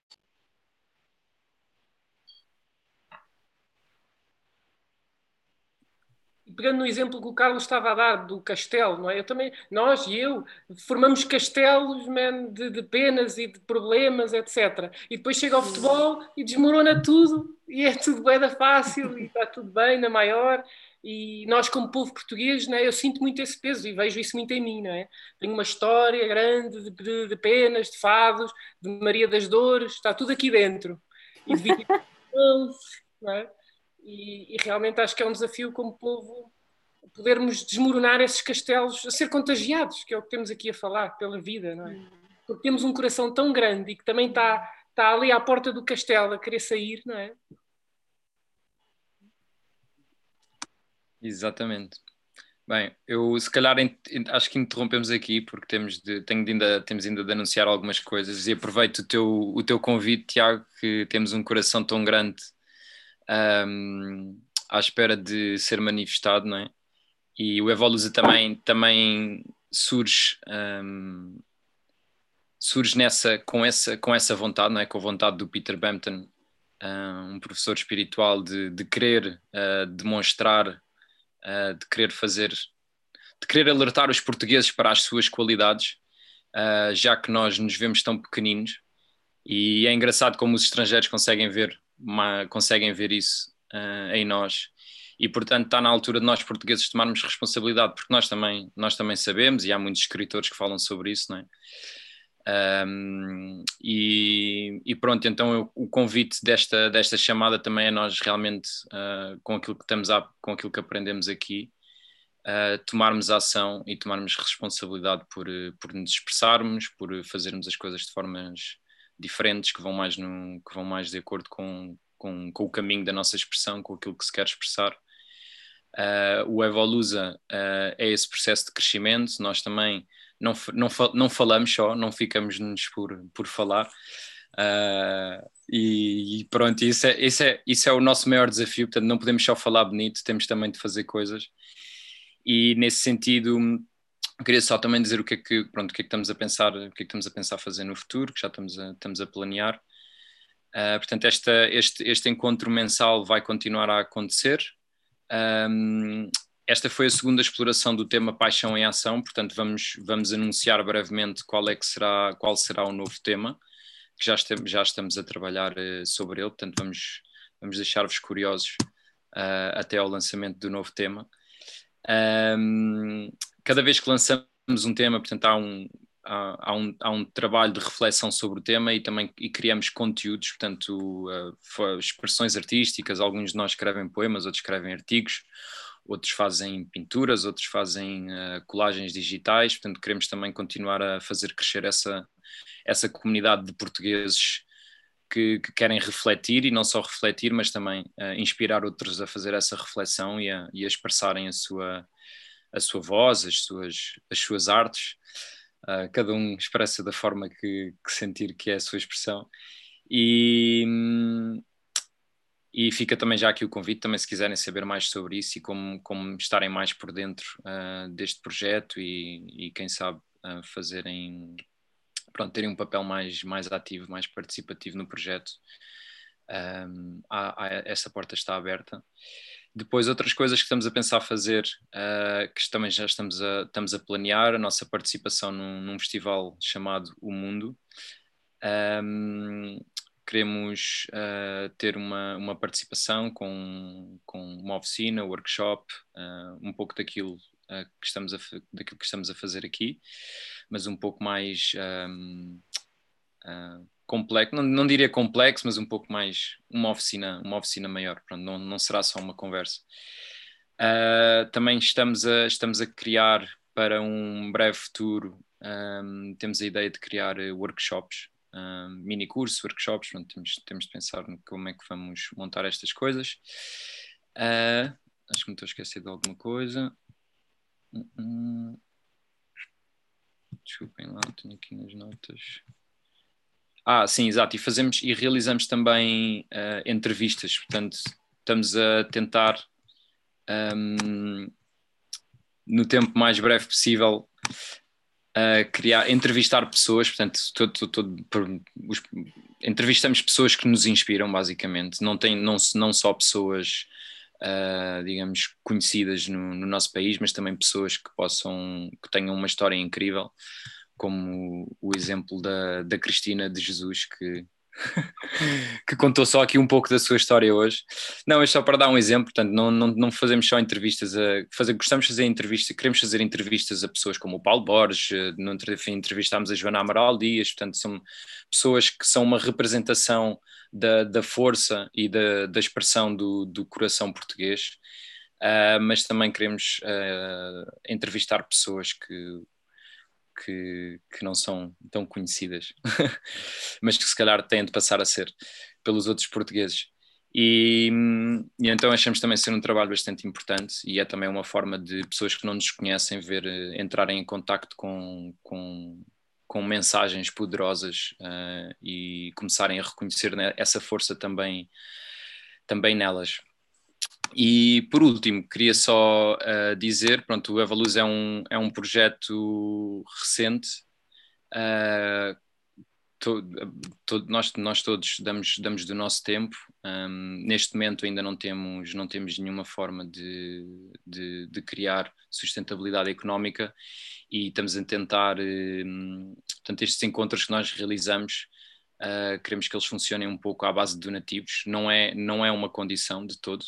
C: pegando no exemplo que o Carlos estava a dar do castelo, não é? Eu também, nós e eu formamos castelos man, de, de penas e de problemas, etc. E depois chega ao futebol e desmorona tudo e é tudo bem da fácil e está tudo bem na maior. E nós, como povo português, não é? eu sinto muito esse peso e vejo isso muito em mim. Não é? Tenho uma história grande de, de, de penas, de fados, de Maria das Dores, está tudo aqui dentro. E de não é? E, e, realmente acho que é um desafio como povo podermos desmoronar esses castelos, a ser contagiados, que é o que temos aqui a falar, pela vida, não é? Porque temos um coração tão grande e que também está, está ali à porta do castelo a querer sair, não é?
B: Exatamente. Bem, eu se calhar acho que interrompemos aqui porque temos, de, tenho de ainda, temos ainda de anunciar algumas coisas e aproveito o teu, o teu convite, Tiago, que temos um coração tão grande um, à espera de ser manifestado, não é? E o Evolusa também, também surge, um, surge nessa, com, essa, com essa vontade, não é? Com a vontade do Peter Bampton, um professor espiritual, de, de querer uh, demonstrar, uh, de querer fazer, de querer alertar os portugueses para as suas qualidades, uh, já que nós nos vemos tão pequeninos. E é engraçado como os estrangeiros conseguem ver uma, conseguem ver isso uh, em nós. E portanto está na altura de nós portugueses tomarmos responsabilidade porque nós também nós também sabemos e há muitos escritores que falam sobre isso não é? Um, e, e, pronto então eu, o convite desta desta chamada também é nós realmente uh, com aquilo que estamos a, com aquilo que aprendemos aqui uh, tomarmos ação e tomarmos responsabilidade por por nos expressarmos por fazermos as coisas de formas diferentes que vão mais, no, que vão mais de acordo com, com, com o caminho da nossa expressão, com aquilo que se quer expressar. Uh, o Evolusa uh, é esse processo de crescimento, nós também não, não, não falamos só, não ficamos-nos por, por falar. Uh, E, e, pronto, isso é, isso, é, isso é o nosso maior desafio. Portanto, não podemos só falar bonito, temos também de fazer coisas. E nesse sentido, queria só também dizer o que é que, pronto, o que, é que estamos a pensar, o que é que estamos a pensar fazer no futuro, que já estamos a, estamos a planear. Uh, portanto, esta, este, este encontro mensal vai continuar a acontecer. Um, esta foi a segunda exploração do tema Paixão em Ação, portanto, vamos, vamos anunciar brevemente qual, é que será, qual será o novo tema, que já, estamos, já estamos a trabalhar uh, sobre ele, portanto, vamos, vamos deixar-vos curiosos uh, até ao lançamento do novo tema. Um, cada vez que lançamos um tema, portanto, há um, há, há, um, há um trabalho de reflexão sobre o tema e também e criamos conteúdos, portanto, uh, expressões artísticas. Alguns de nós escrevem poemas, outros escrevem artigos, outros fazem pinturas, outros fazem uh, colagens digitais. Portanto, queremos também continuar a fazer crescer essa, essa comunidade de portugueses. Que, que, querem refletir e não só refletir, mas também uh, inspirar outros a fazer essa reflexão e a, e a expressarem a sua, a sua voz, as suas, as suas artes. Uh, cada um expressa da forma que, que, sentir que é a sua expressão. E, e fica também já aqui o convite, também se quiserem saber mais sobre isso e como, como estarem mais por dentro uh, deste projeto e, e quem sabe uh, fazerem, pronto, terem um papel mais, mais ativo, mais participativo no projeto. Um, há, há, essa porta está aberta. Depois, outras coisas que estamos a pensar fazer, uh, que também já estamos a, estamos a planear, a nossa participação num, num festival chamado O Mundo. Um, queremos uh, ter uma, uma participação com, com uma oficina, workshop, uh, um pouco daquilo, que estamos a, daquilo que estamos a fazer aqui, mas um pouco mais um, complexo, não, não, diria complexo, mas um pouco mais uma oficina, uma oficina maior, Pronto, não, não será só uma conversa. Uh, também estamos a, estamos a criar para um breve futuro, um, temos a ideia de criar workshops, um, mini cursos, workshops, pronto, temos, temos de pensar como é que vamos montar estas coisas. Uh, acho que me estou a esquecer de alguma coisa. Uh -uh. Desculpem lá, tenho aqui nas notas. Ah, sim, exato. E fazemos e realizamos também uh, entrevistas. Portanto, estamos a tentar, um, no tempo mais breve possível, uh, criar, entrevistar pessoas. Portanto, todo, os, entrevistamos pessoas que nos inspiram, basicamente. Não, tem, não, não só pessoas, uh, digamos, conhecidas no, no nosso país, mas também pessoas que possam, que tenham uma história incrível como o exemplo da, da Cristina de Jesus, que, que contou só aqui um pouco da sua história hoje. Não, é só para dar um exemplo, portanto, não, não, não fazemos só entrevistas a. Fazer, gostamos de fazer entrevistas, queremos fazer entrevistas a pessoas como o Paulo Borges, eh, no entrevistámos a Joana Amaral Dias, portanto, são pessoas que são uma representação da, da força e da, da expressão do, do coração português. Uh, mas também queremos uh, entrevistar pessoas que que, que não são tão conhecidas, mas que se calhar têm de passar a ser pelos outros portugueses. E, e, então achamos também ser um trabalho bastante importante e é também uma forma de pessoas que não nos conhecem ver eh, entrarem em contacto com, com, com mensagens poderosas uh, e começarem a reconhecer né, essa força também, também nelas. E por último, queria só uh, dizer, pronto, o Evaluz é um, é um projeto recente, uh, nós, nós todos damos, damos do nosso tempo, um, neste momento ainda não temos, não temos nenhuma forma de, de, de criar sustentabilidade económica e estamos a tentar, um, portanto, estes encontros que nós realizamos, uh, queremos que eles funcionem um pouco à base de donativos, não é, não é uma condição de todo,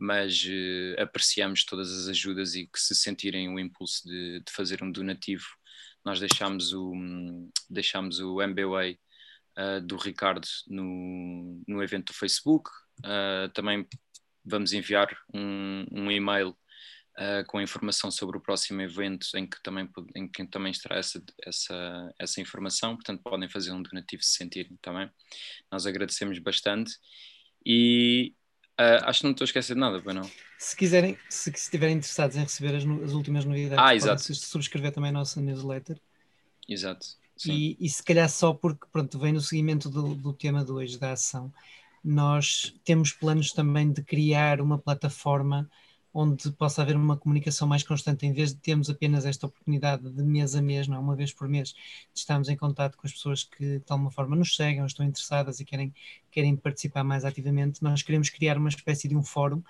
B: mas uh, apreciamos todas as ajudas e que se sentirem o impulso de, de fazer um donativo, nós deixamos o, deixamos o MBWay uh, eh, do Ricardo no, no evento do Facebook, uh, também vamos enviar um, um e-mail com informação sobre o próximo evento em que também, em que também estará essa, essa, essa informação, portanto podem fazer um donativo se sentirem também. Nós agradecemos bastante. E, Uh, acho que não estou a esquecer de nada, pois não.
D: Se quiserem, se, se estiverem interessados em receber as, as últimas novidades,
B: ah, exato.
D: subscrever também a nossa newsletter.
B: Exato.
D: E, e, se calhar só porque, pronto, vem no seguimento do, do tema de hoje, da ação, nós temos planos também de criar uma plataforma onde possa haver uma comunicação mais constante, em vez de termos apenas esta oportunidade de mês a mês, não é? uma vez por mês, de estarmos em contato com as pessoas que de alguma forma nos seguem, estão interessadas e querem, querem participar mais ativamente, nós queremos criar uma espécie de um fórum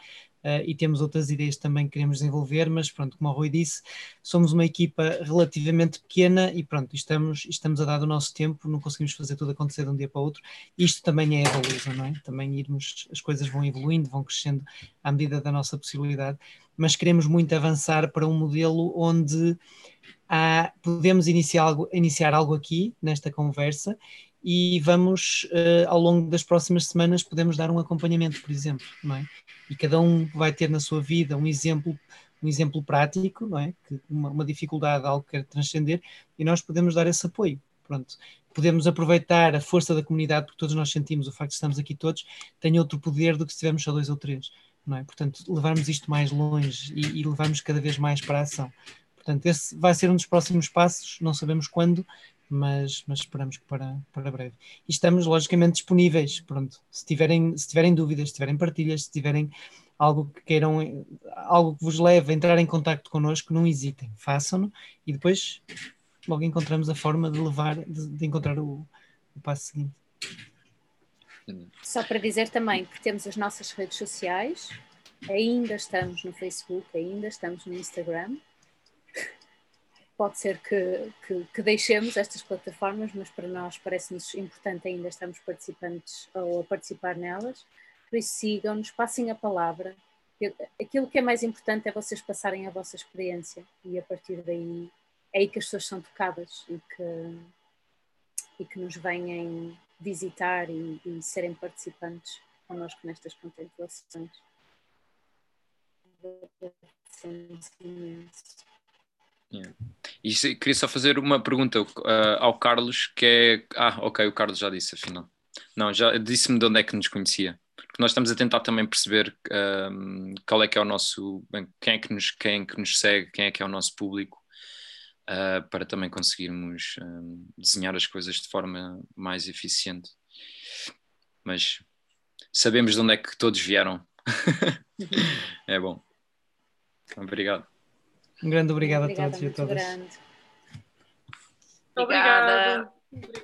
D: uh, e temos outras ideias também que queremos desenvolver, mas pronto, como o Rui disse, somos uma equipa relativamente pequena e pronto, estamos, estamos a dar o nosso tempo, não conseguimos fazer tudo acontecer de um dia para o outro. Isto também é evolução, não é? Também irmos, as coisas vão evoluindo, vão crescendo à medida da nossa possibilidade, mas queremos muito avançar para um modelo onde há, podemos iniciar algo, iniciar algo aqui nesta conversa e vamos, uh, ao longo das próximas semanas, podemos dar um acompanhamento, por exemplo, não é? E cada um vai ter na sua vida um exemplo, um exemplo prático, não é? Que uma, uma dificuldade, algo que quer transcender, e nós podemos dar esse apoio. Pronto. Podemos aproveitar a força da comunidade, porque todos nós sentimos o facto de estarmos aqui todos, tem outro poder do que se tivermos só dois ou três, não é? Portanto, levarmos isto mais longe e, e levarmos cada vez mais para a ação. Portanto, esse vai ser um dos próximos passos, não sabemos quando, mas, mas esperamos que para, para breve. E estamos logicamente disponíveis, pronto. Se tiverem, se tiverem dúvidas, se tiverem partilhas, se tiverem algo que queiram, algo que vos leve a entrar em contato connosco, não hesitem, façam-no e depois logo encontramos a forma de levar, de, de encontrar o, o passo seguinte.
A: Só para dizer também que temos as nossas redes sociais, ainda estamos no Facebook, ainda estamos no Instagram, pode ser que, que, que, deixemos estas plataformas, mas para nós parece-nos importante ainda estarmos participantes ou a participar nelas. Por isso sigam-nos, passem a palavra. Aquilo que é mais importante é vocês passarem a vossa experiência e a partir daí é aí que as pessoas são tocadas e que, e que nos venham visitar e, e serem participantes connosco nestas contemplações. Agradecemos imenso.
B: Yeah. E queria só fazer uma pergunta uh, ao Carlos, que é. Ah, ok, o Carlos já disse, afinal. Não, já disse-me de onde é que nos conhecia. Porque nós estamos a tentar também perceber qual é que é o nosso. Bem, quem, é que nos, quem é que nos segue, quem é que é o nosso público, uh, para também conseguirmos desenhar as coisas de forma mais eficiente. Mas sabemos de onde é que todos vieram. é bom. Obrigado.
D: Um grande obrigado Obrigada, a todos e a todas. Grande.
C: Obrigada.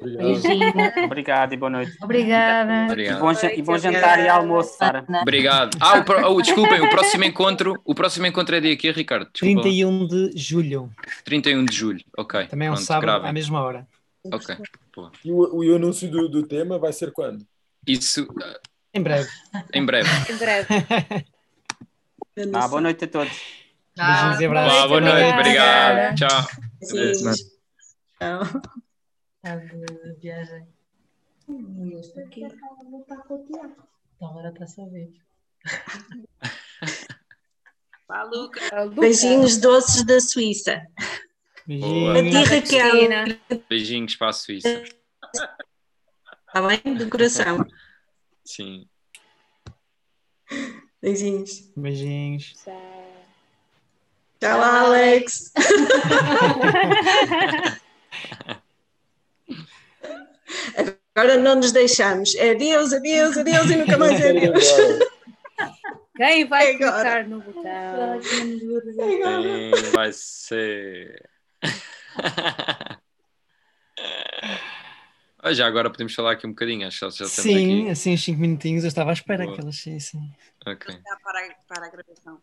I: Obrigado. Obrigado e boa noite.
K: Obrigada.
I: Obrigado. E, bom, e bom jantar e almoço, Sara.
B: Obrigado. Ah, o, oh, desculpem, o próximo encontro, o próximo encontro é dia aqui, Ricardo.
D: Desculpa. 31 de julho.
B: 31 de julho, ok.
D: Também é um Pronto, sábado gravem. à mesma hora.
B: Ok.
E: E o, o, anúncio do, do tema vai ser quando?
B: Isso.
D: Em breve.
B: Em breve.
A: em breve.
I: Ah, boa noite a todos.
D: Beijinhos e abraços.
B: Boa, boa noite, obrigado. Tchau.
J: Tchau. Tá de viagem. Então agora está só ver.
L: Beijinhos doces da Suíça.
D: Beijinhos.
L: A ti, Raquel.
B: Beijinhos para a Suíça.
L: Está bem? Do coração.
B: Sim.
L: Beijinhos.
D: Beijinhos.
A: Tchau.
L: Tchau, Alex. Agora não nos deixamos. É adeus, adeus, adeus e nunca mais é adeus.
A: Quem vai é clicar no botão?
B: Quem vai ser? já agora podemos falar aqui um bocadinho, acho que já
D: Sim,
B: aqui.
D: assim, uns 5 minutinhos, eu estava à espera Boa. que elas sim.
B: Ok.
G: Para, para a gravação.